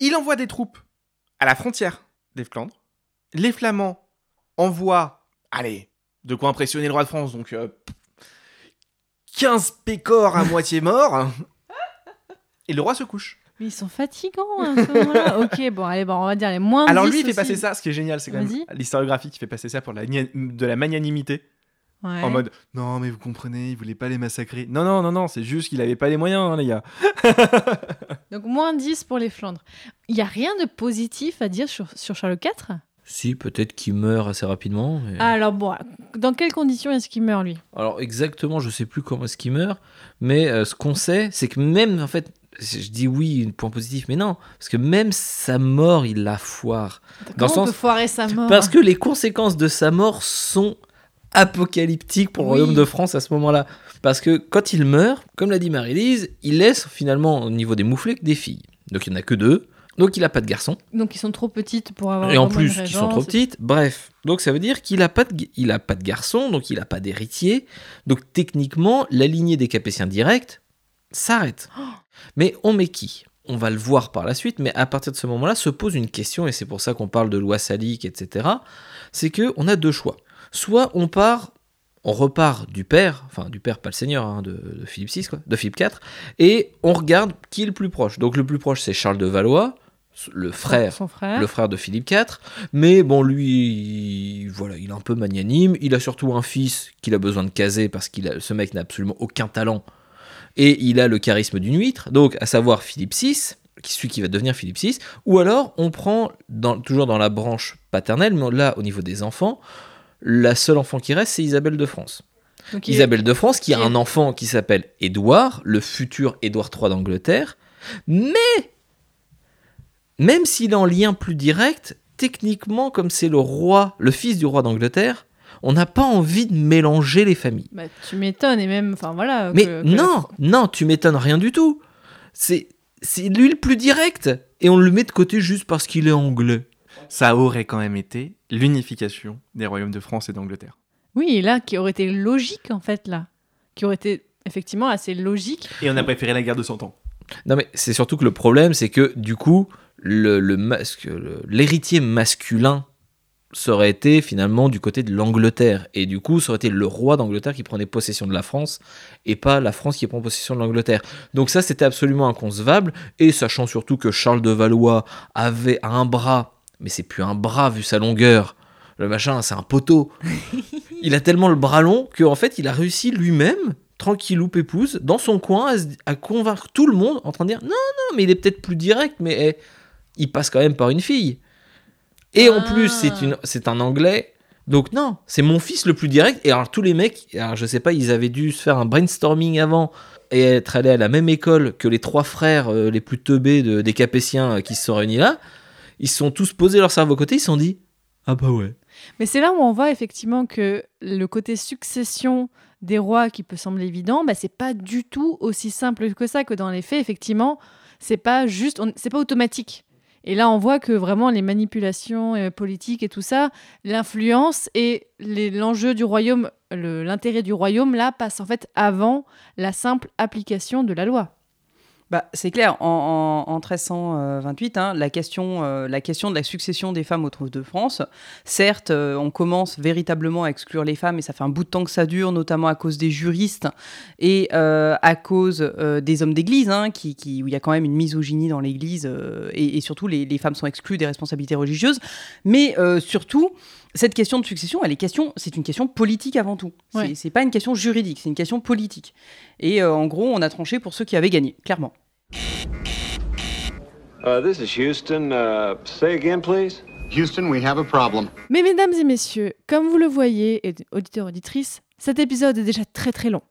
S7: Il envoie des troupes à la frontière des Flandres. Les Flamands envoient, allez, de quoi impressionner le roi de France, donc euh, 15 pécores à moitié morts. Et le roi se couche.
S5: Mais ils sont fatigants à ce moment-là. ok, bon, allez, bon, on va dire les moins
S7: Alors
S5: 10
S7: lui, il fait
S5: aussi.
S7: passer ça. Ce qui est génial, c'est quand même l'historiographie qui fait passer ça pour la, de la magnanimité.
S5: Ouais.
S7: En mode, non, mais vous comprenez, il voulait pas les massacrer. Non, non, non, non, c'est juste qu'il avait pas les moyens, hein, les gars.
S5: Donc moins 10 pour les Flandres. Il y a rien de positif à dire sur, sur Charles IV
S6: Si, peut-être qu'il meurt assez rapidement. mais-
S5: Alors bon, dans quelles conditions est-ce qu'il meurt lui?
S6: Alors exactement, je sais plus comment est-ce qu'il meurt, mais euh, ce qu'on sait, c'est que même en fait, je dis oui, point positif, mais non, parce que même sa mort, il la foire. Dans
S5: Comment
S6: le
S5: on
S6: sens-
S5: peut foirer sa mort
S6: Parce que les conséquences de sa mort sont apocalyptiques pour le
S5: Oui.
S6: royaume de France à ce moment-là. Parce que quand il meurt, comme l'a dit Marie-Lise, il laisse finalement au niveau des mouflets que des filles. Donc il n'y en a que deux. Donc il n'a pas de garçon.
S5: Donc ils sont trop petites pour avoir
S6: Et en plus, qui sont trop petites. Bref, donc ça veut dire qu'il n'a pas, de- il a pas de garçon, donc il n'a pas d'héritier. Donc techniquement, la lignée des Capétiens directs s'arrête. Mais on met qui? On va le voir par la suite, mais à partir de ce moment-là se pose une question, et c'est pour ça qu'on parle de loi salique, etc. C'est que on a deux choix. Soit on part, on repart du père, enfin du père, pas le seigneur, hein, de, de Philippe VI, quoi, de Philippe IV, et on regarde qui est le plus proche. Donc le plus proche, c'est Charles de Valois, le frère
S5: Son frère.
S6: le frère de Philippe IV. Mais bon, lui, il- voilà, il est un peu magnanime. Il a surtout un fils qu'il a besoin de caser parce que ce mec n'a absolument aucun talent. Et il a le charisme d'une huître, donc à savoir Philippe VI, qui celui qui va devenir Philippe VI. Ou alors, on prend, dans- toujours dans la branche paternelle, mais là, au niveau des enfants, la seule enfant qui reste, c'est Isabelle de France. Isabelle de France, qui a un enfant qui s'appelle Édouard, le futur Édouard III d'Angleterre. Mais, même s'il est en lien plus direct, techniquement, comme c'est le roi, le fils du roi d'Angleterre, on n'a pas envie de mélanger les familles.
S5: Bah, tu m'étonnes et même, enfin voilà.
S6: Mais
S5: que- que
S6: non, non, tu m'étonnes rien du tout. C'est, c'est lui le plus direct. Et on le met de côté juste parce qu'il est anglais.
S7: Ça aurait quand même été l'unification des royaumes de France et d'Angleterre.
S5: Oui, là, qui aurait été logique en fait là, qui aurait été effectivement assez logique.
S7: Et on a préféré la guerre de 100 ans.
S6: Non, mais c'est surtout que le problème, c'est que du coup, le, le masque, l'héritier masculin serait été finalement du côté de l'Angleterre. Et du coup, ça aurait été le roi d'Angleterre qui prenait possession de la France et pas la France qui prend possession de l'Angleterre. Donc ça, c'était absolument inconcevable. Et sachant surtout que Charles de Valois avait un bras, mais c'est plus un bras vu sa longueur. Le machin, c'est un poteau. il a tellement le bras long qu'en fait, il a réussi lui-même, tranquillou pépouze, dans son coin, à convaincre tout le monde en train de dire non, non, mais il est peut-être plus direct, mais eh, il passe quand même par une fille. Et en
S5: Ah.
S6: plus, c'est une- c'est un anglais. Donc non, c'est mon fils le plus direct. Et alors tous les mecs, alors je sais pas, ils avaient dû se faire un brainstorming avant et être allés à la même école que les trois frères euh, les plus teubés de- des Capétiens euh, qui se sont réunis là. Ils se sont tous posés leur cerveau côté, ils se sont dit ah bah ouais.
S5: Mais c'est là où on voit effectivement que le côté succession des rois qui peut sembler évident, bah, c'est pas du tout aussi simple que ça, que dans les faits, effectivement, c'est pas juste, c'est pas automatique. Et là, on voit que vraiment les manipulations euh, politiques et tout ça, l'influence et l'enjeu du royaume, l'intérêt du royaume, là, passe en fait avant la simple application de la loi.
S8: Bah, c'est clair, en, en- en 1328, hein, la, question, euh, la question de la succession des femmes au trône de France, certes, euh, on commence véritablement à exclure les femmes, et ça fait un bout de temps que ça dure, notamment à cause des juristes et euh, à cause des hommes d'église, hein, qui, qui- où il y a quand même une misogynie dans l'église, et, et surtout les, les femmes sont exclues des responsabilités religieuses, mais surtout, cette question de succession, elle est question, c'est une question politique avant tout. C'est
S5: Ouais.
S8: c'est pas une question juridique, c'est une question politique. Et euh, en gros, on a tranché pour ceux qui avaient gagné, clairement.
S9: Uh, this is Houston. Uh, say again, please.
S10: Houston, we have a problem.
S5: Mais mesdames et messieurs, comme vous le voyez, et auditeurs, auditrices, cet épisode est déjà très très long.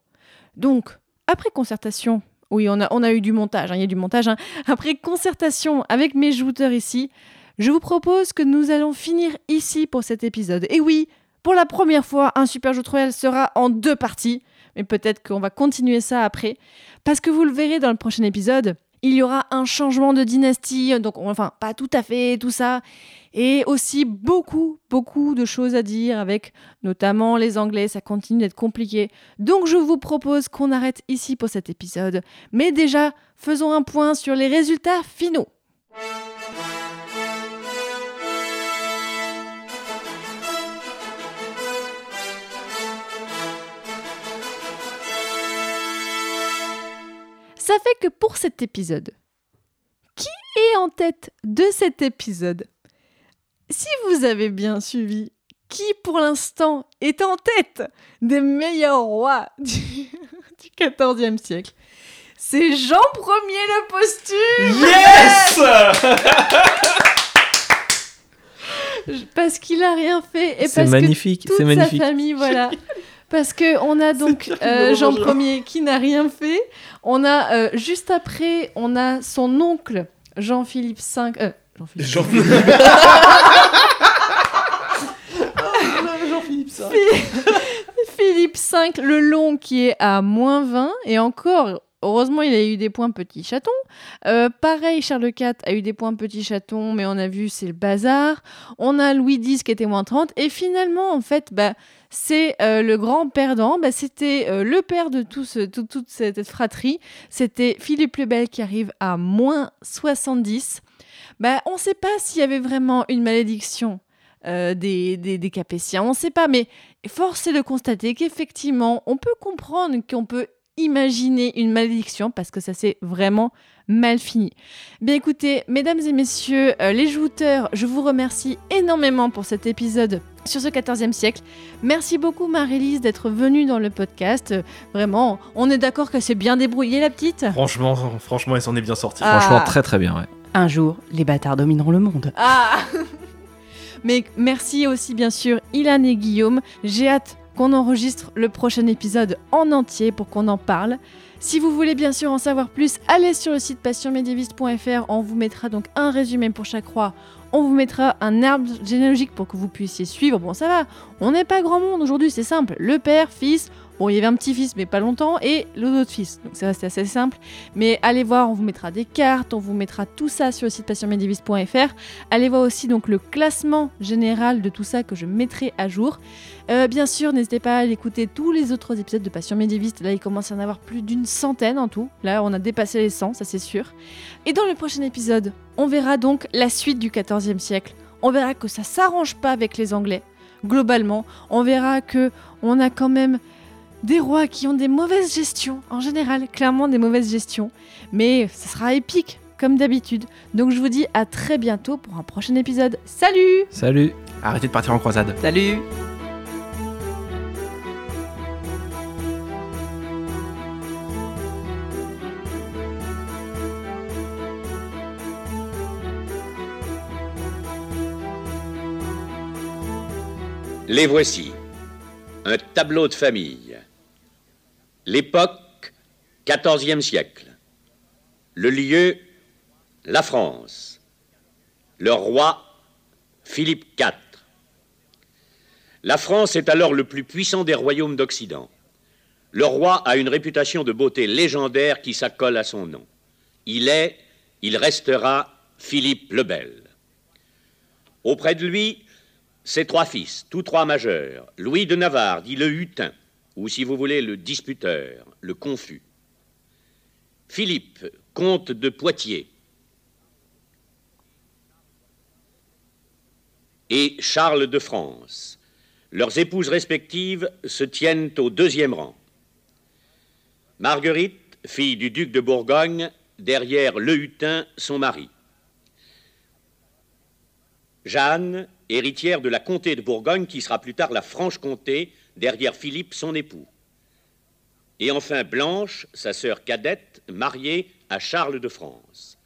S5: Donc, après concertation, oui, on a, on a eu du montage, hein, il y a du montage, hein. après concertation avec mes jouteurs ici, je vous propose que nous allons finir ici pour cet épisode. Et oui, pour la première fois, un Super Royal sera en deux parties, mais peut-être qu'on va continuer ça après, parce que vous le verrez dans le prochain épisode, il y aura un changement de dynastie, donc enfin pas tout à fait tout ça, et aussi beaucoup, beaucoup de choses à dire avec notamment les Anglais, ça continue d'être compliqué. Donc je vous propose qu'on arrête ici pour cet épisode. Mais déjà, faisons un point sur les résultats finaux. Ça fait que pour cet épisode, qui est en tête de cet épisode? Si vous avez bien suivi, qui pour l'instant est en tête des meilleurs rois du, du 14e siècle? C'est Jean Ier le posthume
S7: Yes
S5: Parce qu'il a rien fait et parce
S6: magnifique,
S5: que toute
S6: magnifique.
S5: sa famille, voilà. Parce que on a donc euh, Jean Ier qui n'a rien fait. On a euh, juste après, on a son oncle Jean-Philippe V. euh, Jean-Philippe.
S7: Jean-Philippe, ça.
S5: Philippe V, le long qui est à moins 20, et encore, heureusement, il a eu des points petit chaton. Euh, pareil, Charles IV a eu des points petit chaton, mais on a vu, c'est le bazar. On a Louis X qui était moins 30, et finalement, en fait, bah, c'est euh, le grand perdant, bah, c'était euh, le père de toute cette fratrie, c'était Philippe le Bel qui arrive à moins 70. Bah, on ne sait pas s'il y avait vraiment une malédiction des, des, des Capétiens, on ne sait pas, mais force est de constater qu'effectivement, on peut comprendre qu'on peut imaginer une malédiction parce que ça s'est vraiment mal fini. Bien écoutez, mesdames et messieurs, euh, les jouteurs, je vous remercie énormément pour cet épisode sur ce 14e siècle. Merci beaucoup Marie-Lise d'être venue dans le podcast. Euh, Vraiment, on est d'accord qu'elle s'est bien débrouillée la petite
S7: Franchement, franchement, elle s'en est bien sortie.
S5: Ah.
S6: Franchement, très très bien, ouais.
S8: Un jour, les bâtards domineront le monde.
S5: Ah Mais merci aussi bien sûr Ilan et Guillaume. J'ai hâte qu'on enregistre le prochain épisode en entier pour qu'on en parle. Si vous voulez bien sûr en savoir plus, allez sur le site passionmédiéviste.fr. On vous mettra donc un résumé pour chaque roi. On vous mettra un arbre généalogique pour que vous puissiez suivre. Bon, ça va, on n'est pas grand monde aujourd'hui, c'est simple. Le père, fils, bon, il y avait un petit-fils, mais pas longtemps, et l'autre fils. Donc ça, c'est assez simple. Mais allez voir, on vous mettra des cartes, on vous mettra tout ça sur le site passionmédiéviste.fr. Allez voir aussi donc le classement général de tout ça que je mettrai à jour. Euh, bien sûr, n'hésitez pas à aller écouter tous les autres épisodes de Passion Médiéviste. Là, il commence à y en avoir plus d'une centaine en tout. Là, on a dépassé les 100, ça c'est sûr. Et dans le prochain épisode, on verra donc la suite du XIVe siècle. On verra que ça s'arrange pas avec les Anglais. Globalement, on verra que on a quand même des rois qui ont des mauvaises gestions, en général, clairement des mauvaises gestions. Mais ça sera épique, comme d'habitude. Donc je vous dis à très bientôt pour un prochain épisode. Salut
S6: Salut
S7: Arrêtez de partir en croisade.
S8: Salut
S11: Les voici. Un tableau de famille. L'époque, XIVe siècle. Le lieu, la France. Le roi, Philippe IV. La France est alors le plus puissant des royaumes d'Occident. Le roi a une réputation de beauté légendaire qui s'accole à son nom. Il est, il restera Philippe le Bel. Auprès de lui, ses trois fils, tous trois majeurs, Louis de Navarre, dit le Hutin, ou si vous voulez le disputeur, le confus. Philippe, comte de Poitiers. Et Charles de France. Leurs épouses respectives se tiennent au deuxième rang. Marguerite, fille du duc de Bourgogne, derrière Le Hutin, son mari. Jeanne, héritière de la comté de Bourgogne, qui sera plus tard la Franche-Comté, derrière Philippe, son époux. Et enfin Blanche, sa sœur cadette, mariée à Charles de France.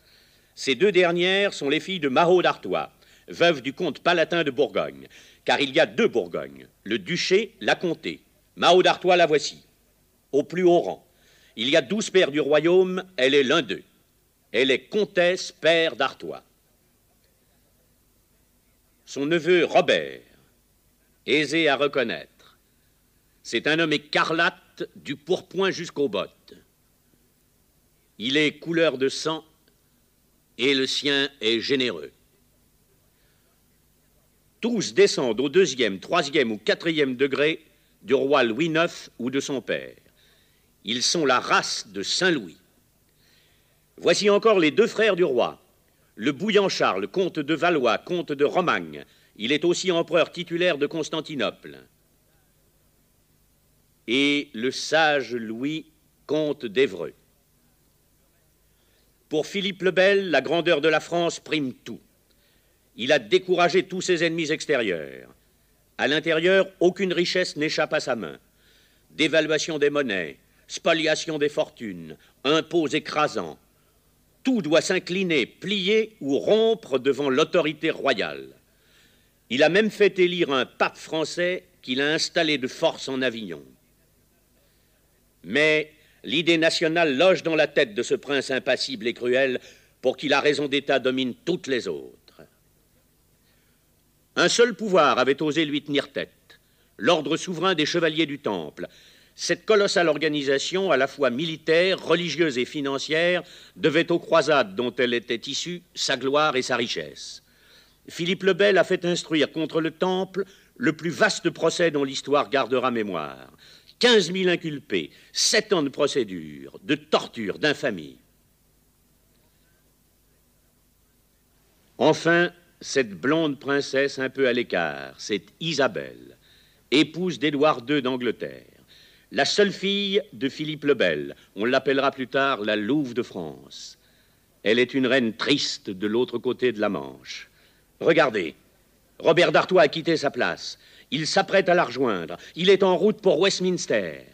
S11: Ces deux dernières sont les filles de Marot d'Artois, veuve du comte palatin de Bourgogne, car il y a deux Bourgognes, le duché, la comté. Marot d'Artois, la voici, au plus haut rang. Il y a douze pères du royaume, elle est l'un d'eux. Elle est comtesse père d'Artois. Son neveu Robert, aisé à reconnaître, c'est un homme écarlate du pourpoint jusqu'aux bottes. Il est couleur de sang et le sien est généreux. Tous descendent au deuxième, troisième ou quatrième degré du roi Louis IX ou de son père. Ils sont la race de Saint-Louis. Voici encore les deux frères du roi. Le bouillant Charles, comte de Valois, comte de Romagne. Il est aussi empereur titulaire de Constantinople. Et le sage Louis, comte d'Évreux. Pour Philippe le Bel, la grandeur de la France prime tout. Il a découragé tous ses ennemis extérieurs. À l'intérieur, aucune richesse n'échappe à sa main. Dévaluation des monnaies, spoliation des fortunes, impôts écrasants. Tout doit s'incliner, plier ou rompre devant l'autorité royale. Il a même fait élire un pape français qu'il a installé de force en Avignon. Mais l'idée nationale loge dans la tête de ce prince impassible et cruel pour qui la raison d'État domine toutes les autres. Un seul pouvoir avait osé lui tenir tête, l'ordre souverain des chevaliers du Temple. Cette colossale organisation, à la fois militaire, religieuse et financière, devait aux croisades dont elle était issue sa gloire et sa richesse. Philippe le Bel a fait instruire contre le Temple le plus vaste procès dont l'histoire gardera mémoire. 15 000 inculpés, 7 ans de procédure, de torture, d'infamie. Enfin, cette blonde princesse un peu à l'écart, c'est Isabelle, épouse d'Édouard II d'Angleterre, la seule fille de Philippe le Bel. On l'appellera plus tard la Louve de France. Elle est une reine triste de l'autre côté de la Manche. Regardez, Robert d'Artois a quitté sa place. Il s'apprête à la rejoindre. Il est en route pour Westminster.